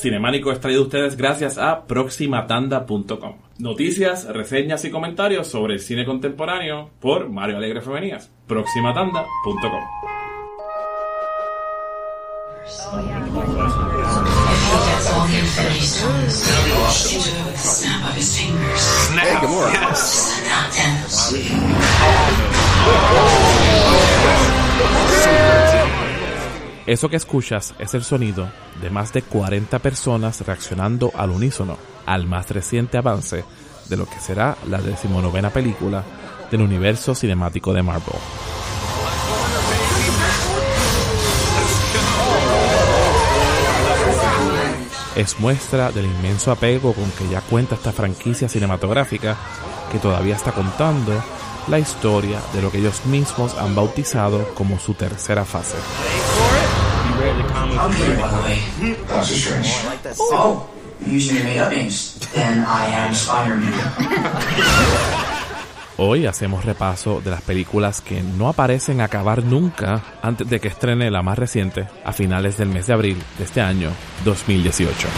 Cinemánico es traído a ustedes gracias a proximatanda.com. Noticias, reseñas y comentarios sobre el cine contemporáneo por Mario Alegre Femenías. proximatanda.com. Eso que escuchas es el sonido de más de 40 personas reaccionando al unísono al más reciente avance de lo que será la decimonovena película del universo cinemático de Marvel. Es muestra del inmenso apego con que ya cuenta esta franquicia cinematográfica que todavía está contando la historia de lo que ellos mismos han bautizado como su tercera fase. Hoy hacemos repaso de las películas que no aparecen acabar nunca antes de que estrene la más reciente a finales del mes de abril de este año 2018.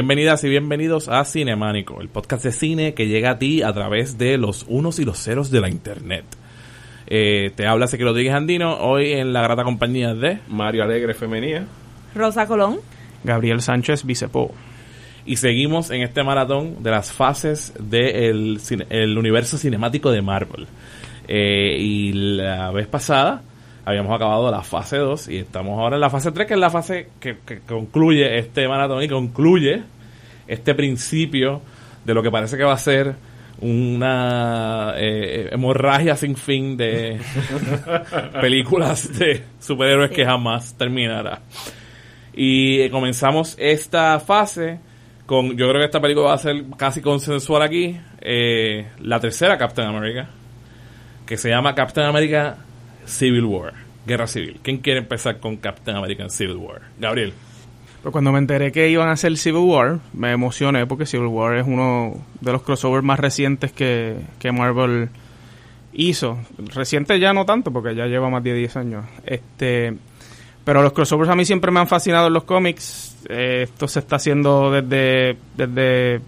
Bienvenidas y bienvenidos a Cinemánico, el podcast de cine que llega a ti a través de los unos y los ceros de la internet. Eh, te habla Seque Rodríguez Andino, hoy en la grata compañía de Mario Alegre Femenía, Rosa Colón, Gabriel Sánchez Vicepo. Y seguimos en este maratón de las fases del el universo cinemático de Marvel. Eh, y la vez pasada habíamos acabado la fase 2 y estamos ahora en la fase 3, que es la fase que, concluye este maratón y concluye este principio de lo que parece que va a ser una eh, hemorragia sin fin de películas de superhéroes que jamás terminará. Y comenzamos esta fase con, yo creo que esta película va a ser casi consensual aquí, eh, la tercera Captain America, que se llama Captain America Civil War, Guerra Civil. ¿Quién quiere empezar con Captain America Civil War? Gabriel. Pues cuando me enteré que iban a hacer Civil War, me emocioné porque Civil War es uno de los crossovers más recientes que, Marvel hizo. Reciente ya no tanto, porque ya lleva más de 10 años. Este, pero los crossovers a mí siempre me han fascinado en los cómics. Eh, esto se está haciendo desde, desde...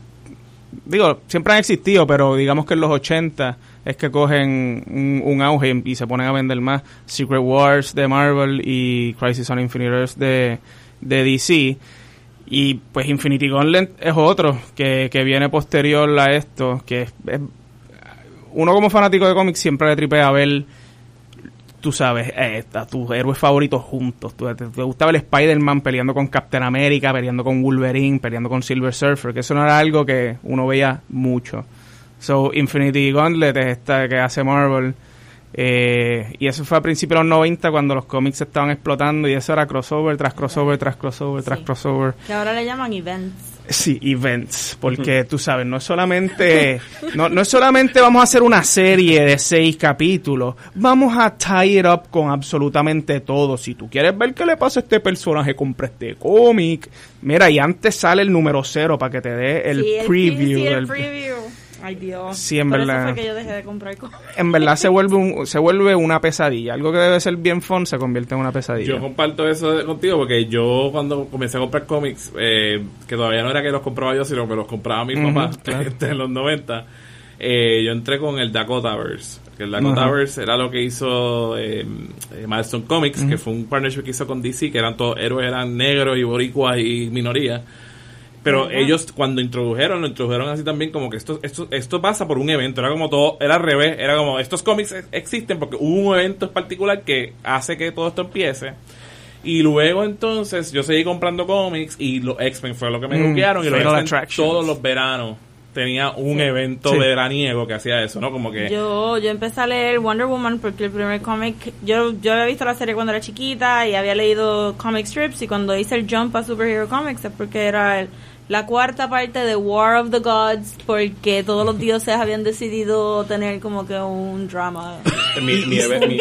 Digo, siempre han existido, pero digamos que en los 80 es que cogen un, auge y, se ponen a vender más Secret Wars de Marvel y Crisis on Infinite Earths de, de DC. Y pues Infinity Gauntlet es otro que, viene posterior a esto, que es, uno como fanático de cómics siempre le tripea a ver, tú sabes, eh, a tus héroes favoritos juntos. Te, te, gustaba el Spider-Man peleando con Captain America, peleando con Wolverine, peleando con Silver Surfer, que eso no era algo que uno veía mucho. So, Infinity Gauntlet es esta que hace Marvel. Eh, y eso fue a principios de los 90 cuando los cómics estaban explotando y eso era crossover tras crossover tras crossover tras crossover. Que ahora le llaman events. Sí, events, porque tú sabes, no es solamente, no, no es solamente vamos a hacer una serie de seis capítulos, vamos a tie it up con absolutamente todo. Si tú quieres ver qué le pasa a este personaje, compra este cómic. Mira, y antes sale el número cero para que te dé el, preview. el preview. Ay Dios. Sí, en verdad. que yo dejé de comprar En verdad se vuelve un, se vuelve una pesadilla. Algo que debe ser bien fun se convierte en una pesadilla. Yo comparto eso contigo porque yo cuando comencé a comprar cómics, eh, que todavía no era que los compraba yo, sino que los compraba mi papá en los 90, eh, yo entré con el Dakotaverse. Que el Dakotaverse era lo que hizo eh, Milestone Comics, que fue un partnership que hizo con DC, que eran todos héroes, eran negros y boricuas y minorías pero ellos cuando introdujeron, lo introdujeron así también como que esto, esto, esto pasa por un evento, era como todo, era al revés, era como estos cómics existen porque hubo un evento en particular que hace que todo esto empiece. Y luego entonces yo seguí comprando cómics y los X-Men fue lo que me mm, y los todos los veranos tenía un evento Sí. veraniego que hacía eso, ¿no? Como que... Yo, yo empecé a leer Wonder Woman porque el primer cómic, yo, yo había visto la serie cuando era chiquita y había leído comic strips y cuando hice el jump a Superhero Comics es porque era el- la cuarta parte de War of the Gods porque todos los dioses habían decidido tener como que un drama. Mi, mi, eve- mi-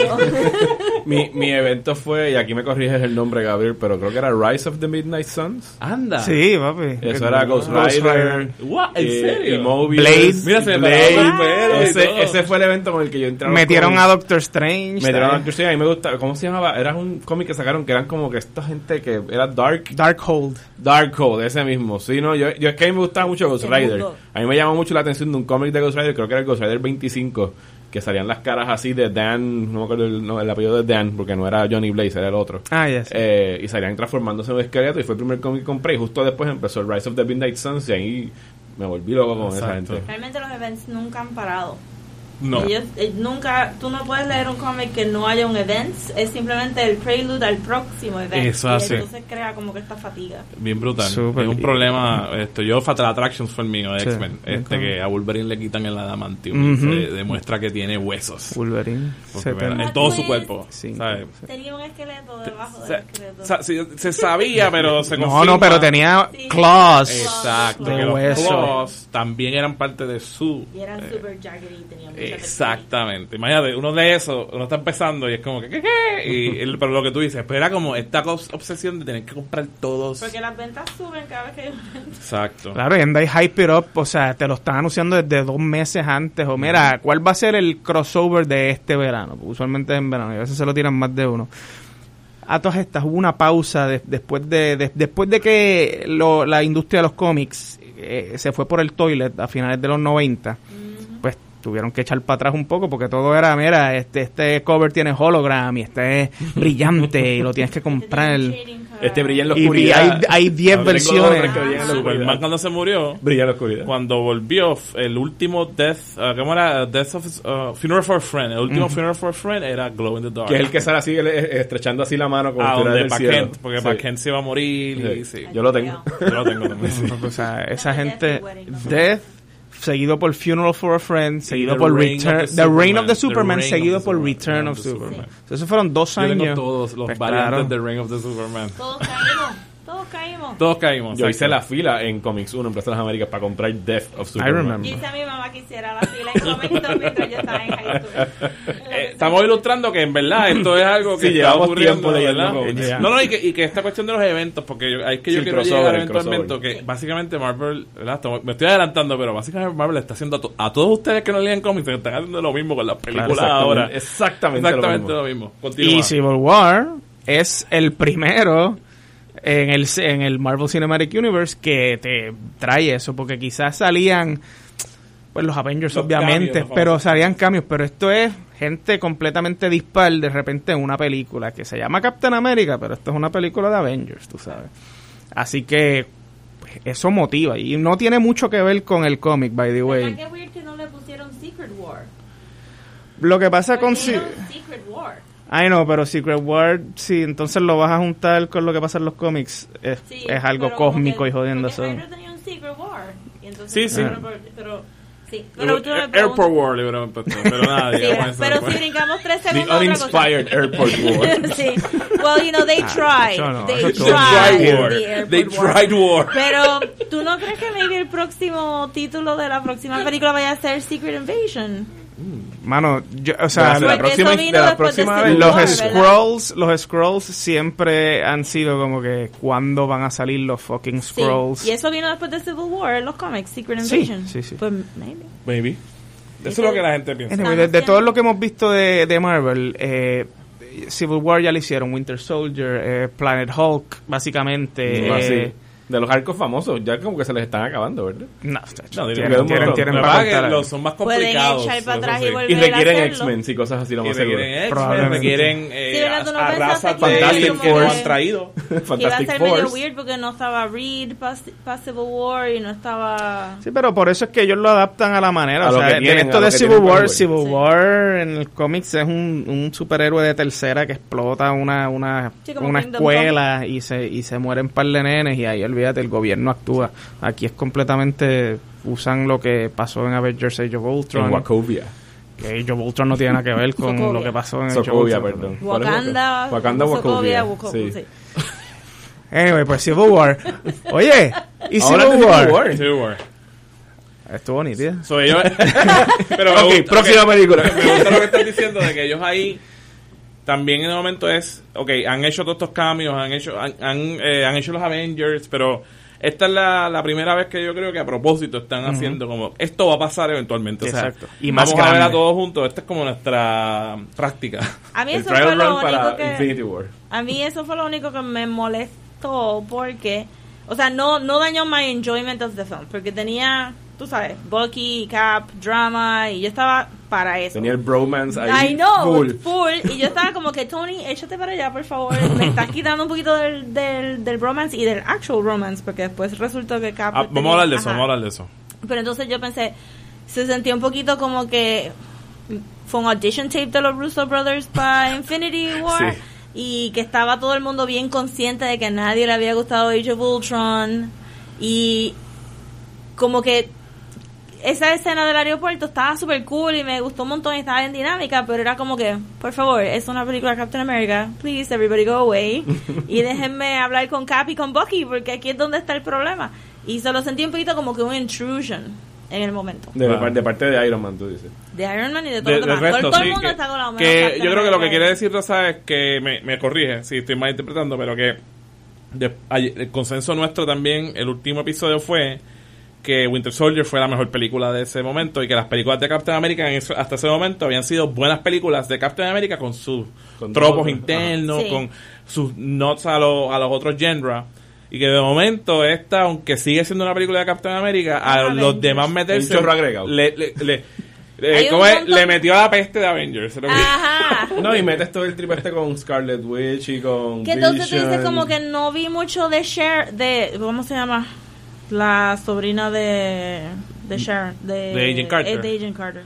mi- mi evento fue, y aquí me corriges el nombre, Gabriel, pero creo que era Rise of the Midnight Suns. Anda. Sí, papi. Eso era Ghost Rider. What? ¿En y- serio? Y Mobius. Blade. Mira, se me Blade. Ese, ese fue el evento con el que yo entré. Metieron a Doctor Strange. Metieron a. Doctor Strange, a mí me gusta. ¿Cómo se llamaba? Era un cómic que sacaron que eran como que esta gente que era Dark. Darkhold. Darkhold, ese mismo. Sí, no, yo, yo es que a mí me gustaba mucho Ghost Rider. A mí me llamó mucho la atención de un cómic de Ghost Rider, creo que era el Ghost Rider 25, que salían las caras así de Dan, no me acuerdo el, no, el apellido de Dan, porque no era Johnny Blaze, era el otro. Ah, yes. Eh, y salían transformándose en un esqueleto y fue el primer cómic que compré y justo después empezó el Rise of the Midnight Suns y ahí me volví loco con esa gente. Realmente los events nunca han parado. No. Ellos, eh, nunca, tú no puedes leer un cómic que no haya un events, es simplemente el prelude al próximo event. Eso y hace. entonces crea como que esta fatiga. Bien brutal. Súper. Es un problema. Esto, yo, Fatal Attractions fue el mío de Sí. X-Men. Este, que a Wolverine le quitan el adamantium. Ujú. Se demuestra que tiene huesos. Wolverine. Porque, 70. mira, en todo su cuerpo. Sí. ¿sabes? Tenía un esqueleto debajo Se, del esqueleto. sa- sí, se sabía, pero se No, confirma. no, pero tenía Sí. claws. Exacto, De que los claws también eran parte de su. y eran eh, super jagged y tenían mucha Exactamente. Imagínate, uno de eso, uno está empezando y es como que, ¿qué, qué? Y el- pero lo que tú dices, pero era como esta obsesión de tener que comprar todos. Porque las ventas suben cada vez que hay. Exacto. Claro, y anda ahí hype it up, o sea, te lo están anunciando desde dos meses antes, o mira, ¿cuál va a ser el crossover de este verano? Porque usualmente es en verano, y a veces se lo tiran más de uno. A todas estas, hubo una pausa de- después de, de- después de que lo- la industria de los cómics eh, se fue por el toilet a finales de los 90, pues tuvieron que echar para atrás un poco porque todo era, mira, este, este cover tiene hologram y este es brillante y lo tienes que comprar. Este brilla en la Y oscuridad. hay- hay 10 Tengo dos versiones. Superman cuando se murió, Brilla en la oscuridad. cuando volvió, el último Death, uh, ¿cómo era? Death of, uh, Funeral for a Friend. El último Funeral for a Friend era Glow in the Dark. Que es el que sale así, estrechando así la mano como Ah, si donde del Pa' cielo. Kent, porque Sí. Pa' Kent se iba a morir y Sí. Yo lo tengo. Yo lo tengo también, sí. O sea, esa gente. y. Death, seguido por Funeral for a Friend, seguido por Reign Return. the The Reign of the Superman. The Reign seguido the por Superman. Return of Superman. Superman. Esos fueron dos Yo años. tengo todos los Pues variantes claro. de Ring of the Superman. Todos caímos, todos caímos. Todos caímos. Yo hice la fila en Comics 1 en Plaza de las Américas para comprar Death of Superman. remember. Yo hice a mi mamá que hiciera la fila en Comic mientras yo estaba en high school. Estamos ilustrando que en verdad esto es algo que Sí, está llevamos ocurriendo, leyendo ¿verdad? No, no, y que, y que esta cuestión de los eventos, porque yo, es que yo Sí, quiero llegar eventualmente, que básicamente Marvel, ¿verdad? Estamos- me estoy adelantando, pero básicamente Marvel está haciendo a, to- a todos ustedes que no leen cómics, que están haciendo lo mismo con las películas ahora. Exactamente, Exactamente lo lo mismo. Y Civil War es el primero en el, en el Marvel Cinematic Universe que te trae eso, porque quizás salían pues los Avengers Los obviamente, cambios, pero salían cambios, pero esto es gente completamente dispar de repente en una película que se llama Captain America, pero esto es una película de Avengers, tú sabes. Así que pues, eso motiva y no tiene mucho que ver con el cómic, by the way. ¿Verdad que weird que no le pusieron Secret War? Lo que pasa con Secret War. Ay, no, pero Secret War, sí, entonces lo vas a juntar con lo que pasa en los cómics. Es, Sí, es algo cósmico que- y jodiendo eso. Tenía un Secret War. Y entonces Sí, sí. Pero, pero, sí. Pero, Airport War, le hubieran puesto, pero nada, Sí, digamos pero si brincamos tres The segundos. otra cosa. uninspired airport war. sí. Well, you know, they tried. eso no, they eso They tried tried war. the They war. tried war. Pero, ¿tú no crees que maybe el próximo título de la próxima película vaya a ser Secret Invasion? Mano, yo, o sea, De la próxima- de la próxima vez. los scrolls, los scrolls siempre han sido como que cuándo van a salir los fucking Sí. scrolls. Y eso vino después de Civil War en los cómics, Secret Sí, Invasion. sí, sí. Pues, maybe. Maybe. Eso es lo que la gente piensa. Anyway, de, de todo lo que hemos visto de, de Marvel, eh, Civil War ya lo hicieron, Winter Soldier, eh, Planet Hulk, básicamente. Ah, eh, sí. De los arcos famosos, ya como que se les están acabando, ¿verdad? No, No, tienen, tienen, tienen para que los son más Pueden complicados. echar para atrás y volver. Y requieren. X-Men y cosas así, lo más seguro. requieren X-Men, Probablemente. requieren eh, Fantastic Force. han traído. Que iba a Fantastic ser medio weird porque no estaba Reed para Civil War y no estaba... Sí, pero por eso es que ellos lo adaptan a la manera. A o sea, esto de Civil War. Civil. War en el cómics es un, un superhéroe de tercera que explota una, una, escuela y se, y se mueren par de nenes y ahí olvídate, el gobierno actúa. Aquí es completamente usan lo que pasó en Avengers Age of Ultron. En Wachovia. Que Age of Ultron no tiene nada que ver con Sokovia. lo que pasó en Age of Ultron. perdón. ¿Cuál es Wakanda, Waka- Wakanda, Sokovia, Wachovia. Wachovia, Sí. sí. Anyway, pues Civil War. Oye, ¿y Civil War? Civil War. Civil War. Estuvo nítida. So, ellos- pero me Ok, gusta- próxima película. Me gusta lo que estás diciendo de que ellos ahí también en el momento es, ok, han hecho todos estos cambios, han hecho, han, han, eh, han hecho los Avengers, pero esta es la, la primera vez que yo creo que a propósito están haciendo como, esto va a pasar eventualmente. O sea, Exacto. Y más vamos a ver a todos juntos, esta es como nuestra práctica. A mí eso fue lo único para que... A mí eso fue lo único que me molestó porque, o sea, no, no dañó my enjoyment of the film, porque tenía, tú sabes, Bucky, Cap, drama, y yo estaba para eso. Tenía el bromance ahí. I know, full. full. Y yo estaba como que, Tony, échate para allá, por favor. Me estás quitando un poquito del, del, del romance y del actual romance, porque después resultó que Cap... Ah, vamos a hablar de eso, Ajá. vamos a hablar de eso. Pero entonces yo pensé, se sentía un poquito como que fue un audition tape de los Russo Brothers para Infinity War. Sí. Y que estaba todo el mundo bien consciente de que a nadie le había gustado Age of Ultron. Y como que esa escena del aeropuerto estaba súper cool y me gustó un montón y estaba bien dinámica, pero era como que, por favor, es una película de Captain America, please everybody go away y déjenme hablar con Cap y con Bucky porque aquí es donde está el problema. Y se lo sentí un poquito como que un intrusion en el momento. De, Claro. de parte de Iron Man, tú dices. De Iron Man y de todo De- lo demás. resto, todo todo sí, el mundo que- está con la que yo creo que lo que quiere decir Rosa es que me, me corrige si estoy mal interpretando, pero que de- el consenso nuestro también, el último episodio fue que Winter Soldier fue la mejor película de ese momento y que las películas de Captain America en eso- hasta ese momento habían sido buenas películas de Captain America con sus Con tropos todo, internos. Sí. con sus notes a, los a los otros genres. Y que de momento esta, aunque sigue siendo una película de Captain America, a Avengers. los demás meterse... Un chorro agregado. Le, le, le- le- metió a la peste de Avengers. lo Ajá. No, y metes todo el trip este con Scarlet Witch y con. Que entonces tú dices como que no vi mucho de Cher, de, ¿cómo se llama? La sobrina de, de Sharon. De, De Agent Carter. eh, De Agent Carter.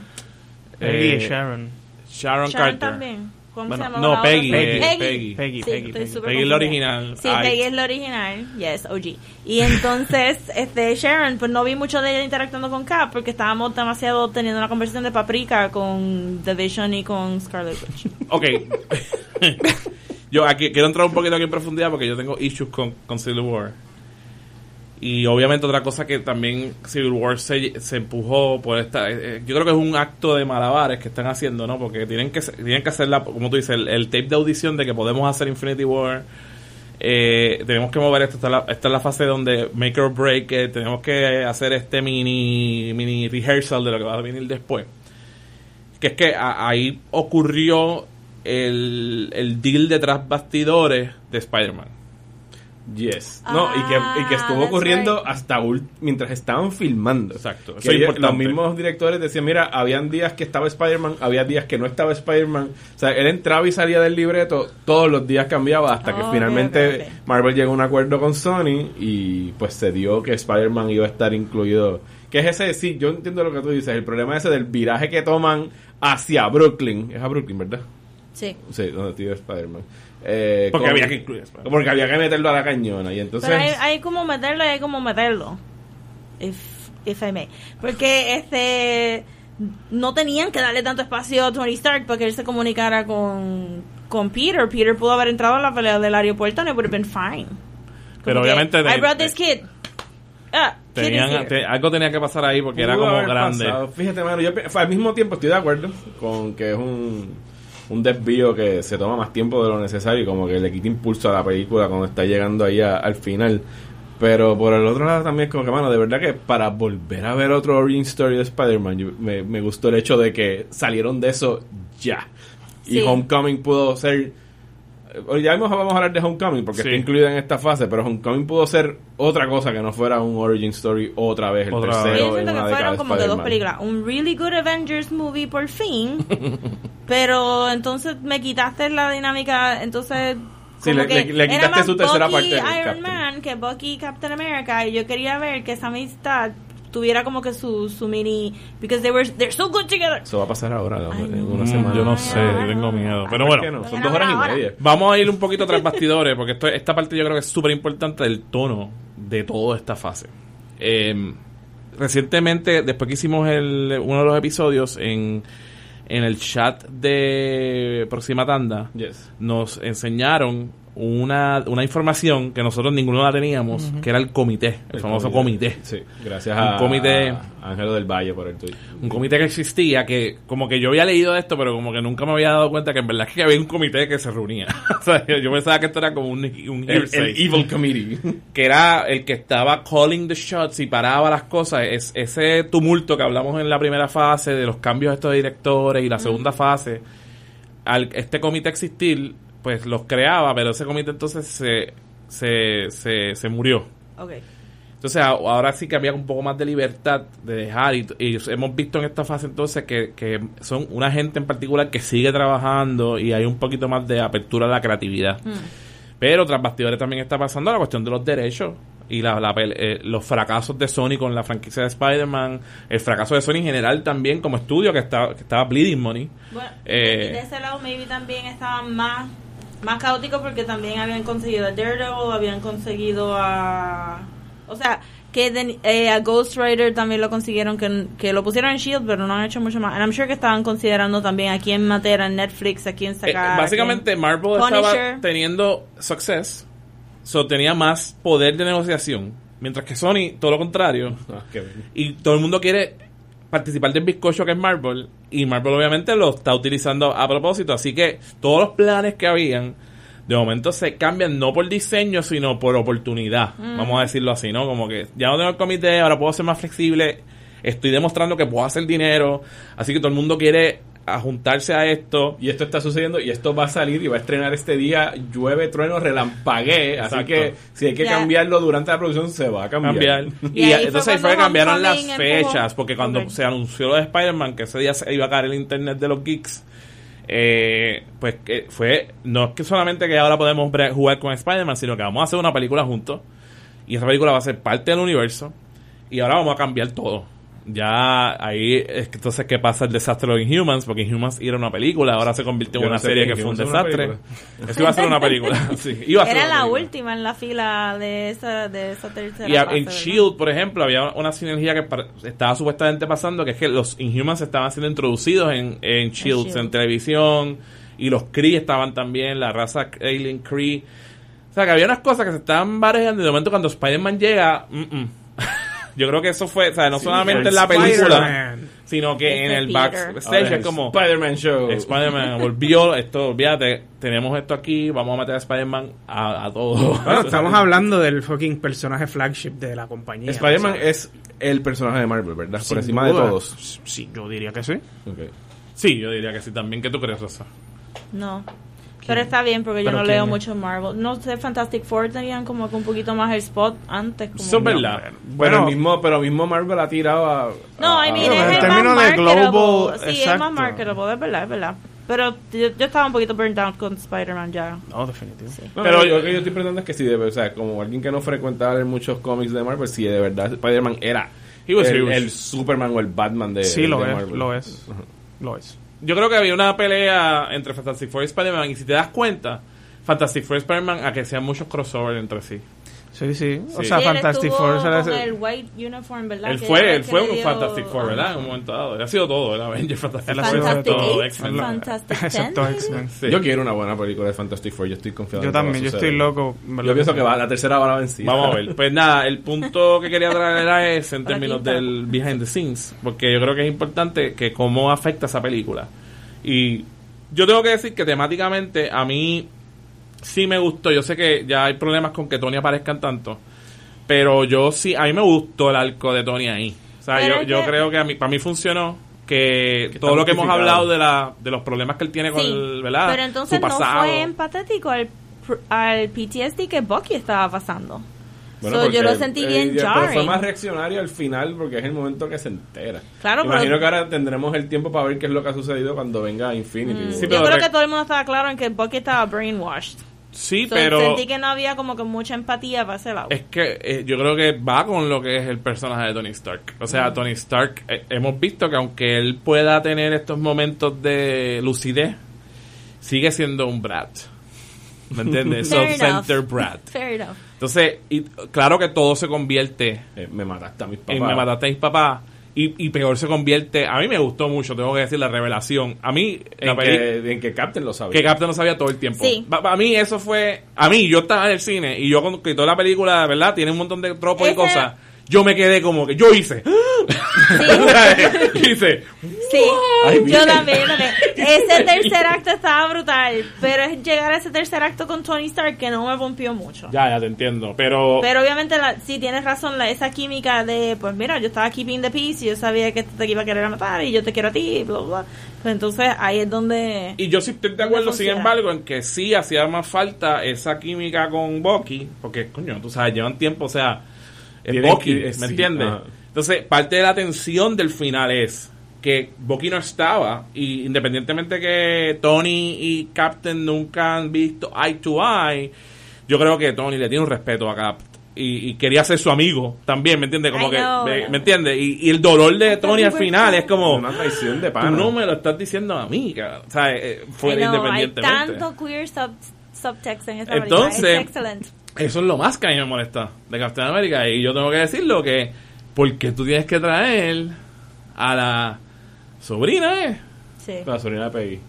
Peggy Eh, Sharon. Sharon, Sharon Carter. también. ¿Cómo Bueno, se llama? no, otra? Peggy, eh, Peggy. Peggy. Peggy, Sí, Peggy, Peggy. Peggy es la original. Sí, Ay. Peggy es la original. Yes, OG. Y entonces, este, Sharon, pues no vi mucho de ella interactuando con Cap porque estábamos demasiado teniendo una conversación de paprika con The Vision y con Scarlet Witch. Ok. yo aquí quiero entrar un poquito aquí en profundidad porque yo tengo issues con, con Civil War. Y obviamente otra cosa que también Civil War se, se empujó por esta... eh, eh, yo creo que es un acto de malabares que están haciendo, ¿no? Porque tienen que, tienen que hacer, la, como tú dices, el, tape de audición de que podemos hacer Infinity War. Eh, tenemos que mover esto. Esta es la, esta es la fase donde make or break. eh, tenemos que hacer este mini, mini rehearsal de lo que va a venir después. Que es que a- ahí ocurrió el, el deal de tras bastidores de Spider-Man. Yes. No, y, que, y que Ah, estuvo that's ocurriendo right. hasta mientras estaban filmando. Exacto, Que eso es ellos- importante. Los mismos directores decían, mira, habían días que estaba Spider-Man, había días que no estaba Spider-Man. O sea, él entraba y salía del libreto, todos los días cambiaba hasta que Oh, finalmente. Marvel llegó a un acuerdo con Sony y pues se dio que Spider-Man iba a estar incluido. Que es ese, sí, yo entiendo lo que tú dices, el problema ese del viraje que toman hacia Brooklyn. Es a Brooklyn, ¿verdad? Sí. Sí, donde tiene Spider-Man. Eh, Porque con- había que incluir. Porque había que meterlo a la cañona. Y entonces. Pero hay, hay como meterlo y hay como meterlo. If, if I may. Porque este no tenían que darle tanto espacio a Tony Stark para que él se comunicara con, con Peter. Peter pudo haber entrado a la pelea del aeropuerto and it would have been fine. Pero Como que, obviamente de- I brought this kid. Ah, Tenían, te- algo tenía que pasar ahí porque era Pudo como haber grande. pasado. Fíjate, mano, yo al mismo tiempo estoy de acuerdo con que es un, un desvío que se toma más tiempo de lo necesario y como que le quita impulso a la película cuando está llegando ahí a- al final. Pero por el otro lado también es como que, mano, de verdad que para volver a ver otro origin story de Spider-Man, me, me gustó el hecho de que salieron de eso ya. Y. Homecoming pudo ser... Ya vamos, vamos a hablar de Homecoming porque Sí. está incluida en esta fase, pero Homecoming pudo ser otra cosa que no fuera un origin story otra vez, el Otra vez. tercero Yo en una que fueron de como que dos películas. Un really good Avengers movie por fin. pero entonces me quitaste la dinámica. Entonces. Sí, como le- que le- le era quitaste más su tercera Bucky parte Iron Captain. Man que Bucky y Captain America. Y yo quería ver que esa amistad tuviera como que su, su mini. Because they were, they're so good together. Eso va a pasar ahora, ¿no? Ay, en una semana. yo no sé, yo tengo miedo. Pero ¿Por bueno, no? Son Pero dos horas y media. Vamos a ir un poquito tras bastidores, porque esto, esta parte yo creo que es súper importante del tono de toda esta fase. Eh, recientemente, después que hicimos el, uno de los episodios en, en el chat de Próxima Tanda, Yes. nos enseñaron una, una información que nosotros ninguno la teníamos, que era el comité, el, famoso comité. Sí, gracias Un a, comité. a Ángelo del Valle por el tweet. Un comité que existía, que como que yo había leído esto, pero como que nunca me había dado cuenta que en verdad es que había un comité que se reunía. o sea, yo, yo pensaba que esto era como un, un El, Evil Committee. que era el que estaba calling the shots y paraba las cosas, es, ese tumulto que hablamos en la primera fase de los cambios estos de directores y la segunda fase, al este comité existir, pues los creaba, pero ese comité entonces se, se, se, se murió. Ok. Entonces ahora sí que había un poco más de libertad de dejar y, y hemos visto en esta fase entonces que, que son una gente en particular que sigue trabajando y hay un poquito más de apertura a la creatividad. Pero tras bastidores también está pasando la cuestión de los derechos y la, la eh, los fracasos de Sony con la franquicia de Spider-Man, el fracaso de Sony en general también como estudio que, estaba que estaba bleeding money. Bueno, Eh, de ese lado maybe también estaban más más caóticos porque también habían conseguido a Daredevil, habían conseguido a o sea, que de- eh, a Ghost Rider también lo consiguieron que, que lo pusieron en Shield, pero no han hecho mucho más. And I'm sure que estaban considerando también a quién matar en Netflix, a quién sacar. básicamente quién- Marvel Punisher. estaba teniendo success, so tenía más poder de negociación, mientras que Sony todo lo contrario. Ah, qué bien. y todo el mundo quiere participar del bizcocho que es Marvel y Marvel obviamente lo está utilizando a propósito así que todos los planes que habían de momento se cambian no por diseño sino por oportunidad vamos a decirlo así no como que ya no tengo el comité ahora puedo ser más flexible estoy demostrando que puedo hacer dinero así que todo el mundo quiere a juntarse a esto Y esto está sucediendo y esto va a salir y va a estrenar este día. Llueve, trueno, relampagué. Así que si hay que Ya. cambiarlo durante la producción, se va a cambiar. cambiar. Y Y, ahí fue entonces ahí fue que cambiaron las fechas, porque cuando se anunció lo de Spider-Man, que ese día se iba a caer el internet de los geeks, eh, pues que fue, no es que solamente que ahora podemos jugar con Spider-Man, sino que vamos a hacer una película juntos, y esa película va a ser parte del universo, y ahora vamos a cambiar todo. Ya ahí es que entonces qué pasa el desastre de Inhumans, porque Inhumans era una película, ahora se convirtió en Yo no una sé serie que fue un una desastre. Eso iba a ser una película. sí, iba a ser Era una la película. última en la fila de esa, de esa tercera Y a- fase, en ¿verdad? Shield, por ejemplo, había una sinergia que estaba supuestamente pasando, que es que los Inhumans estaban siendo introducidos en, en Shield, Shield. en televisión, y los Kree estaban también, la raza Alien Kree. O sea, que había unas cosas que se estaban barajando y de momento cuando Spider-Man llega, mm, mm. Yo creo que eso fue, o sea, no solamente en la película, sino que en Este el Peter. Ahora backstage es como... Spider-Man Show. Spider-Man volvió, esto, olvídate, tenemos esto aquí, vamos a meter a Spider-Man a, a todo. Bueno, estamos hablando del fucking personaje flagship de la compañía. Spider-Man o sea, es el personaje de Marvel, ¿verdad? Por encima duda. de todos. Sí, yo diría que sí. Sí, yo diría que sí también. ¿Qué tú crees, Rosa? No. Pero está bien porque yo ¿Pero no leo es? mucho Marvel. No sé, Fantastic Four tenían como que un poquito más el spot antes. Como Eso es verdad. Pero, Bueno, mismo, pero mismo Marvel ha tirado a. No, a- I mean, a- en es el términos más de marketable. global, Sí, es más marketable, es verdad, es verdad. Pero yo, yo estaba un poquito burnt out con Spider-Man ya. No, definitivo. Sí. No, Pero yo- yo, lo que yo estoy preguntando es que si de o sea, como alguien que no frecuenta leer muchos cómics de Marvel, si de verdad Spider-Man era el, el Superman o el Batman de, Sí, lo de es, Marvel. lo es. Lo es. Yo creo que había una pelea entre Fantastic Four y Spider-Man. Y si te das cuenta, Fantastic Four y Spider-Man a que sean muchos crossovers entre sí. Sí, sí. O Sí. sea, Fantastic Four con el white uniform, ¿verdad? Él fue, él fue un dio- Fantastic Four, ¿verdad? En un momento dado. Él ha sido todo, el Avenger Fantastic Él ha Four. sido Fantastic todo, X-Men. Excepto. X-Men. Sí. Yo quiero una buena película de Fantastic Four, yo estoy confiado. Yo también, yo estoy loco. verdad Yo pienso que va, la tercera va a vencer. Vamos a ver. Pues nada, el punto que quería traer era ese en términos del behind the scenes. Porque yo creo que es importante que cómo afecta esa película. Y yo tengo que decir que temáticamente a mí sí me gustó. Yo sé que ya hay problemas con que Tony aparezcan tanto. Pero yo sí, a mí me gustó el arco de Tony ahí. O sea, Pero yo, yo que- creo que a mí, para mí funcionó. Que, Que todo lo que hemos hablado de, la, de los problemas que él tiene con Sí, el, ¿verdad? pero entonces Su no fue empatético al, pr- al PTSD que Bucky estaba pasando. Bueno, So, porque, yo lo sentí eh, bien ya- Pero fue jarring. más reaccionario al final porque es el momento que se entera. Claro, pero- Imagino que ahora tendremos el tiempo para ver qué es lo que ha sucedido cuando venga Infinity. Sí, Yo creo re- que todo el mundo estaba claro en que Bucky estaba brainwashed. Sí, pero... Sentí que no había como que mucha empatía para ese lado. Es que eh, yo creo que va con lo que es el personaje de Tony Stark. O sea, Tony Stark, eh, hemos visto que aunque él pueda tener estos momentos de lucidez, sigue siendo un brat. ¿me entiendes? Fair Self-center brat. Fair enough. Entonces, y, claro que todo se convierte Eh, me mataste a mis papás. Me mataste a mis papás. Y, y peor se convierte. A mí me gustó mucho, tengo que decir, la revelación. A mí, En que, en que Captain lo sabía. que Captain no sabía todo el tiempo. Sí. Para mí eso fue... A mí, yo estaba en el cine y yo cuando que toda la película, ¿verdad? Tiene un montón de tropos y cosas. Yo me quedé como que... Yo hice... hice... Sí, Ay, yo también, yo también. Ese tercer acto estaba brutal, pero es llegar a ese tercer acto con Tony Stark que no me pompió mucho. Ya, ya te entiendo. Pero... Pero obviamente la, sí tienes razón, la, esa química de, pues mira, yo estaba keeping the peace y yo sabía que te iba a querer matar y yo te quiero a ti, bla, bla. Pues entonces ahí es donde... Y yo sí estoy de acuerdo, sin embargo, en que sí hacía más falta esa química con Bucky, porque, coño, tú sabes, llevan tiempo, o sea, es Bucky, que- ¿me sí, entiendes? ajá. Entonces, parte de la tensión del final es que Bucky no estaba, y independientemente que Tony y Captain nunca han visto eye to eye, yo creo que Tony le tiene un respeto a Cap. Y, y quería ser su amigo también, ¿me entiendes? Como I que, know, me, yeah. ¿me entiendes? Y, y el dolor de Tony al final es como, Una traición de Tú pana. no me lo estás diciendo a mí, cabrón. O sea, eh, fuera I know, hay independientemente. tanto queer sub, subtext en esta Entonces- película, es excelente. Eso es lo más que a mí me molesta de Captain America. Y yo tengo que decirlo que, porque tú tienes que traer a la sobrina, ¿eh? Sí. La sobrina de Peggy.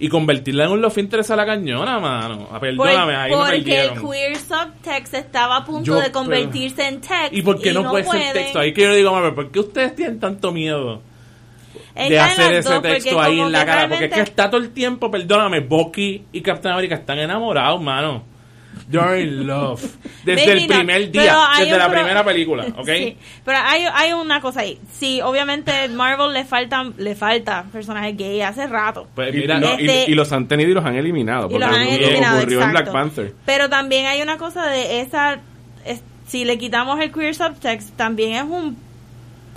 Y convertirla en un love interest a la cañona, mano. Ah, Perdóname, ahí me porque el queer subtext estaba a punto Yo, de convertirse en text. ¿Y por qué no, puede pueden. ser texto? Ahí que yo le digo, Marvel, ¿por qué ustedes tienen tanto miedo? de hacer ese dos, texto ahí en la cara. Porque es que está todo el tiempo, perdóname, Bucky y Captain America están enamorados, mano. They're in love. Desde Maybe el primer día, desde la pro- primera película, ¿ok? Sí, pero hay, hay una cosa ahí. Sí, obviamente Marvel le faltan le falta personajes gay hace rato. Pues Y, mira, no, y- Este- y los han tenido y los han eliminado. Y Porque los han eliminado, ocurrió en Black exacto. Panther. Pero también hay una cosa de esa es- si le quitamos el queer subtext, también es un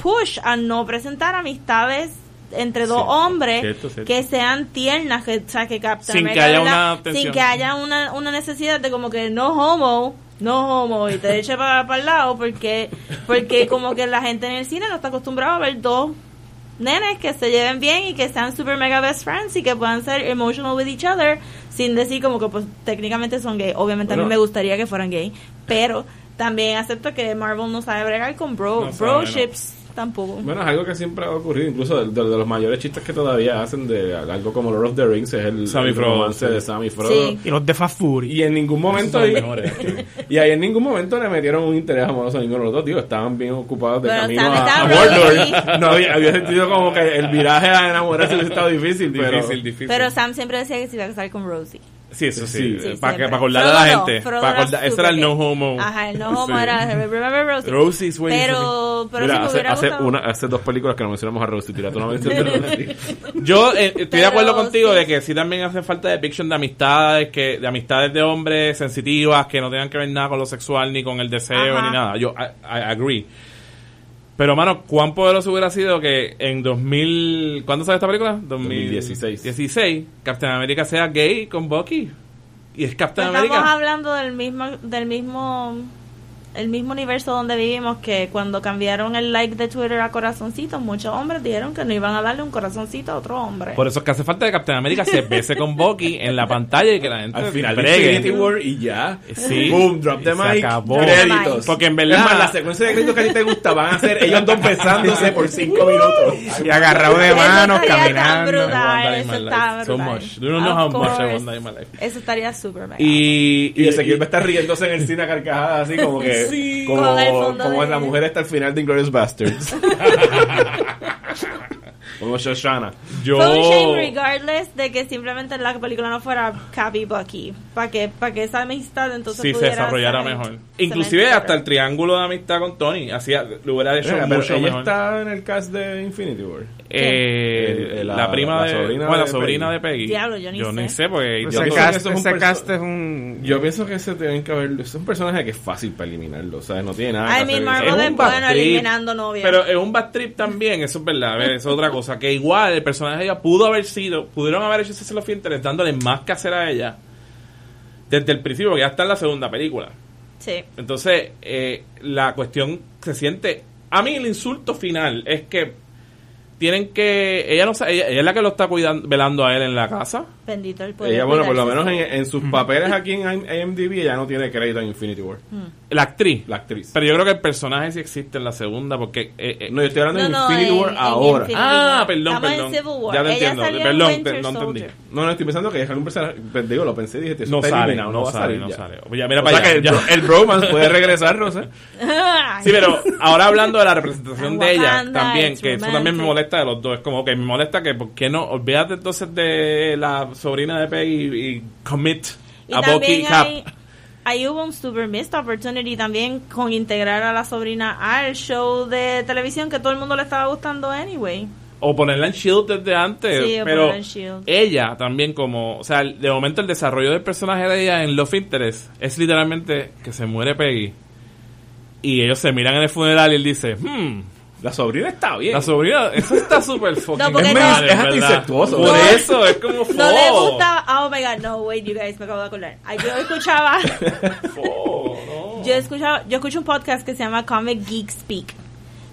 push a no presentar amistades entre dos hombres cierto, cierto. que sean tiernas, que, o sea, que Captain Sin que haya ¿verdad? una tensión. sin que haya una, una necesidad de como que no homo, no homo y te eche para, el lado porque porque como que la gente en el cine no está acostumbrada a ver dos nenes que se lleven bien y que sean super mega best friends y que puedan ser emotional with each other sin decir como que pues técnicamente son gay. Obviamente a mí me gustaría que fueran gay, pero también acepto que Marvel no sabe bregar con bro, No sabe, bro no. ships tampoco. Bueno, es algo que siempre ha ocurrido, incluso de, de- de los mayores chistes que todavía hacen de algo como Lord of the Rings, es el, Sammy el Frodo, romance sí. de Sammy Frodo. Sí. Y los de Fast Fury. Y en ningún momento y, ahí en ningún momento le metieron un interés amoroso a ninguno de los dos, tío, estaban bien ocupados de Pero camino a, a. No había, había sentido como que el viraje a enamorarse hubiese estado difícil, pero difícil, difícil. Pero Sam siempre decía que se iba a casar con Rosie. Sí, eso sí. Sí, eh, para, para acordarle a la no, gente. Frodo para acordar- ese era el no homo. Ajá, el no homo Sí. era Remember Rosie. Rosie's waiting Pero, pero Mira, si hace, hace, una, hace dos películas que no mencionamos a Rosie, tírate una mención de Rosie. Yo eh, estoy de Pero acuerdo contigo sí. de que sí también hace falta depiction de amistades, que de amistades de hombres sensitivas, que no tengan que ver nada con lo sexual ni con el deseo Ajá. ni nada. Yo I, I agree. Pero, mano, ¿cuán poderoso hubiera sido que en 2000... ¿Cuándo sale esta película? 2016. 16, Captain America sea gay con Bucky. Y es Captain Estamos America. hablando del mismo, del mismo, el mismo universo donde vivimos que cuando cambiaron el like de Twitter a corazoncito, muchos hombres dijeron que no iban a darle un corazoncito a otro hombre. Por eso es que hace falta que Captain America se bese con Bucky en la pantalla y que la gente Al final. Infinity War y ya. Sí. Boom, drop Y the se mic. acabó. Créditos. Porque en verdad... más, la secuencia de créditos que a ti te gusta van a ser ellos dos besándose por cinco minutos. Y agarrado de Eso manos, tan caminando. brutal, eso está. So much. You don't know how Of much I course. want that in my life. Eso estaría súper mega. Y, Y Ezequiel va a estar riéndose en el cine a carcajadas, así como que. Sí. como el como de- la mujer está al final de Inglourious Bastards. como Shoshana. yo... Fue un shame regardless de que simplemente la película no fuera Cappy Bucky. Para que, para que esa amistad entonces Sí, se pudiera desarrollara ser- mejor. se Inclusive hasta el triángulo de amistad con Tony hacía, lo hubiera hecho Mira, pero mucho ella mejor. está en el cast de Infinity War. Eh, El- el- la, la- prima la de, sobrina bueno, la de sobrina Peggy. de Peggy. Diablo, yo ni sé. sé porque Pues yo que cast, eso es un ese perso- cast es un... Yo pienso que ese tienen que haber. Es un personaje que es fácil para eliminarlo. O sea, no tiene nada I que hacer. Marvel Es es bueno eliminando novias. Pero es un bad trip también, eso es verdad, a ver, es otra cosa. Que igual el personaje de ella pudo haber sido, pudieron haber hecho ese love interest dándole más que hacer a ella desde el principio, porque ya está en la segunda película. sí. Entonces, eh, la cuestión se siente. A mí, el insulto final es que tienen que. Ella no ella, ella es la que lo está cuidando, velando a él en la casa. Bendito el poder. Ella, bueno, por lo menos en, en sus papeles aquí en IMDb, ella no tiene crédito en Infinity War. La actriz. La actriz. Pero yo creo que el personaje sí existe en la segunda porque... eh, eh, No, yo estoy hablando No, de no, Infinity en- War en ahora. Infinity Ah, War. perdón, Estamos perdón. en Civil War. Ya te Ella entiendo. Perdón, te- no entendí. No, no, estoy pensando que es algún personaje. pues, Digo, lo pensé y dije, no sale, no, va a sale, salir no ya. sale. Ya, mira O para sea allá. que el, ya. bro- el bromance puede regresar, no sé. Sí, pero ahora hablando de la representación En de ella también, que eso también me molesta de los dos. Es como que me molesta que, ¿por qué no? Olvídate entonces de la sobrina de Peggy y commit Y a Bucky Cap. ahí hubo un super missed opportunity también con integrar a la sobrina al show de televisión que todo el mundo le estaba gustando anyway. O ponerla en Shield desde antes. Sí, pero ella también como... O sea, de momento el desarrollo del personaje de ella en Love Interest es literalmente que se muere Peggy. Y ellos se miran en el funeral y él dice, hmm, La sobrina está bien. la sobrina, eso está súper fucking No, es verdad. incestuoso. Por No. eso, es como No le fo. gustaba. Oh my god, no, wait, you guys, me acabo de acordar. Yo escuchaba. Fo, no. Yo escuchaba, yo escucho un podcast que se llama Comic Geek Speak.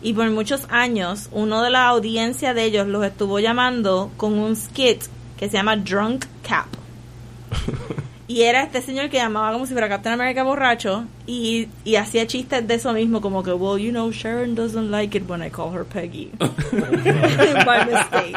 Y por muchos años, uno de la audiencia de ellos los estuvo llamando con un skit que se llama Drunk Cap. Y era este señor que llamaba como si fuera Captain America borracho y, y hacía chistes de eso mismo, como que, well, you know, Sharon doesn't like it when I call her Peggy. By mistake.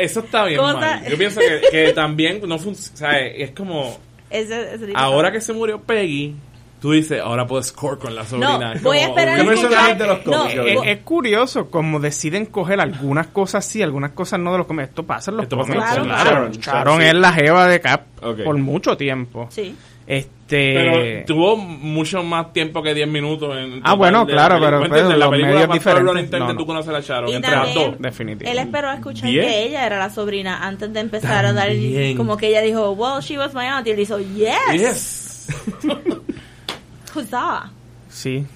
Eso está bien ¿Cómo mal. Yo pienso que, que también no funciona. Es como. Ese, ese Ahora que se murió Peggy, tú dices, ahora puedo score con la sobrina. No, Es voy a esperar ¿Qué a personaje escuchar- de los cómics, no? Es, es curioso como deciden coger algunas cosas sí, algunas cosas no de los cómics. Esto pasa en los Esto pasa en cómics. los Claro, sí. es la jeva de Cap por mucho tiempo. Sí. Este Pero tuvo mucho más tiempo que 10 minutos. En Ah, bueno, de claro, pero- ¿Me entiendes? pero la los medios Running Time no, que no. tú conoces a Sharon Y entre las dos. Definitivo. Él esperó a escuchar Bien. que ella era la sobrina antes de empezar a dar como que ella dijo, well, she was my aunt. Y él hizo, yes. Yes. Huzzah. Sí.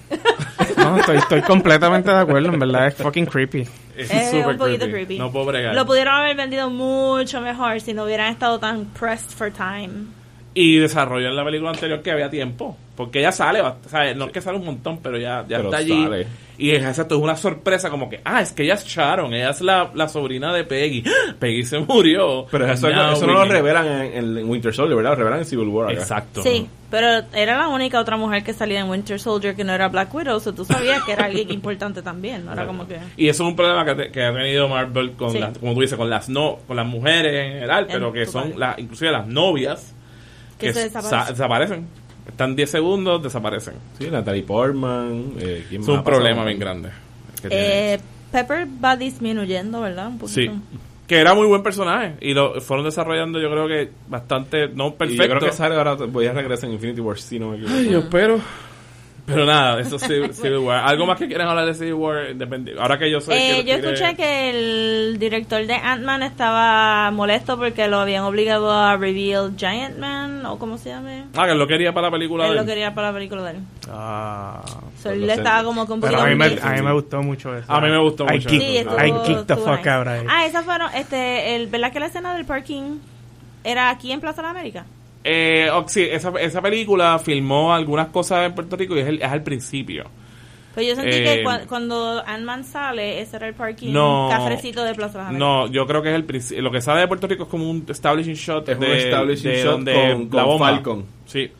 No, estoy, estoy completamente de acuerdo, en verdad es fucking creepy. Es Es súper un poquito creepy. No puedo bregar. Lo pudieron haber vendido mucho mejor si no hubieran estado tan pressed for time. Y desarrolló en la película anterior que había tiempo. Porque ella sale, o sea, no es que sale un montón, pero ya, ya Pero está allí. sale. Y es exacto, es una sorpresa como que, ah, es que ella es Sharon, ella es la, la sobrina de Peggy. Peggy se murió. Pero eso, Now eso no lo revelan en, en Winter Soldier, ¿verdad? Lo revelan en Civil War. acá. Exacto. Sí, pero era la única otra mujer que salía en Winter Soldier que no era Black Widow, o sea, tú sabías que era alguien importante también, no era como que... Y eso es un problema que, te- que ha tenido Marvel con Sí. las, como tú dices, con las no, con las mujeres en general, pero que son las, inclusive las novias Que se sa- desaparecen. desaparecen. Están 10 segundos, desaparecen. Sí, Natalie Portman. Eh, ¿quién Es más un problema bien grande. que. Eh, Pepper va disminuyendo, ¿verdad? Un poquito. Sí. Que era muy buen personaje. Y lo fueron desarrollando, yo creo que bastante, no Y perfecto. yo creo que sale ahora, voy a regresar en Infinity War, si no me equivoco. Ay, yo espero. Pero nada, eso es Civil, War. ¿Algo más que quieran hablar de Civil War? Independi- Ahora que yo soy. Eh, que yo escuché que el director de Ant-Man estaba molesto porque lo habían obligado a reveal Giant Man, o como se llame. Ah, que lo quería para la película. Él de lo él. quería para la película de él. Ah, So, él lo le sé. estaba como que un pero a mí, me, a mí me gustó mucho eso. A mí me gustó I mucho kick- eso. Sí, estuvo, I kicked the fuck out of it. Ah, esa fueron, este, el, ¿verdad que la escena del parking era aquí en Plaza de la América? Eh, oh, sí, esa, esa película filmó algunas cosas en Puerto Rico y es, el- es al principio. Pues yo sentí Eh, que cua- cuando Ant-Man sale, ese era el parking No. cafrecito de Plaza. No, yo creo que es el principio. Lo que sale de Puerto Rico es como un establishing shot. Es un de, establishing de shot donde con- la bomba. Falcon. Sí.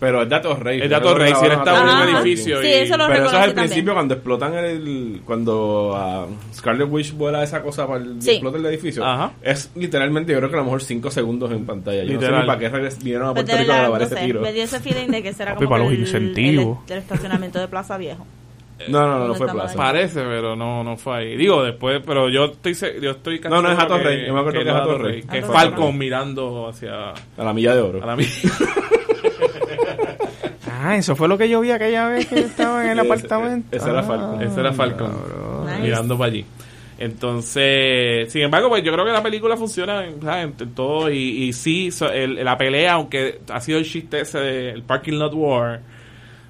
Pero es Datos Rey. Es Datos Rey, sí, él estaba en un edificio. Sí, y- eso lo Pero eso es al también. principio cuando explotan el... Cuando ah, Scarlet Witch vuela esa cosa para el, Sí. explota el edificio. Ajá. Es literalmente, yo creo que a lo mejor 5 segundos en pantalla. Yo no sé Literal. ni para qué regres- vinieron a Pues Puerto de Rico a grabar no ese sé, tiro. me dio ese feeling de que será como para los el, incentivos. el- el estacionamiento de Plaza Viejo. No, no, no, no ¿Dónde fue plaza. Parece, pero no, no fue ahí. Digo, después, pero yo estoy, se- yo estoy casi No, no es Hato Rey, yo me acuerdo que es Hato Rey. Que Falcon mirando hacia A la milla de oro. a la mía. Ah, eso fue lo que yo vi aquella vez que estaba en el Ese- apartamento. ese era Ah, Falcon. Ese era Falcon. Nice. mirando para allí. Entonces, sin embargo, pues yo creo que la película funciona en, ¿sabes? en- en todo y, y sí, so- el- la pelea, aunque ha sido el chiste ese del Parking Lot War,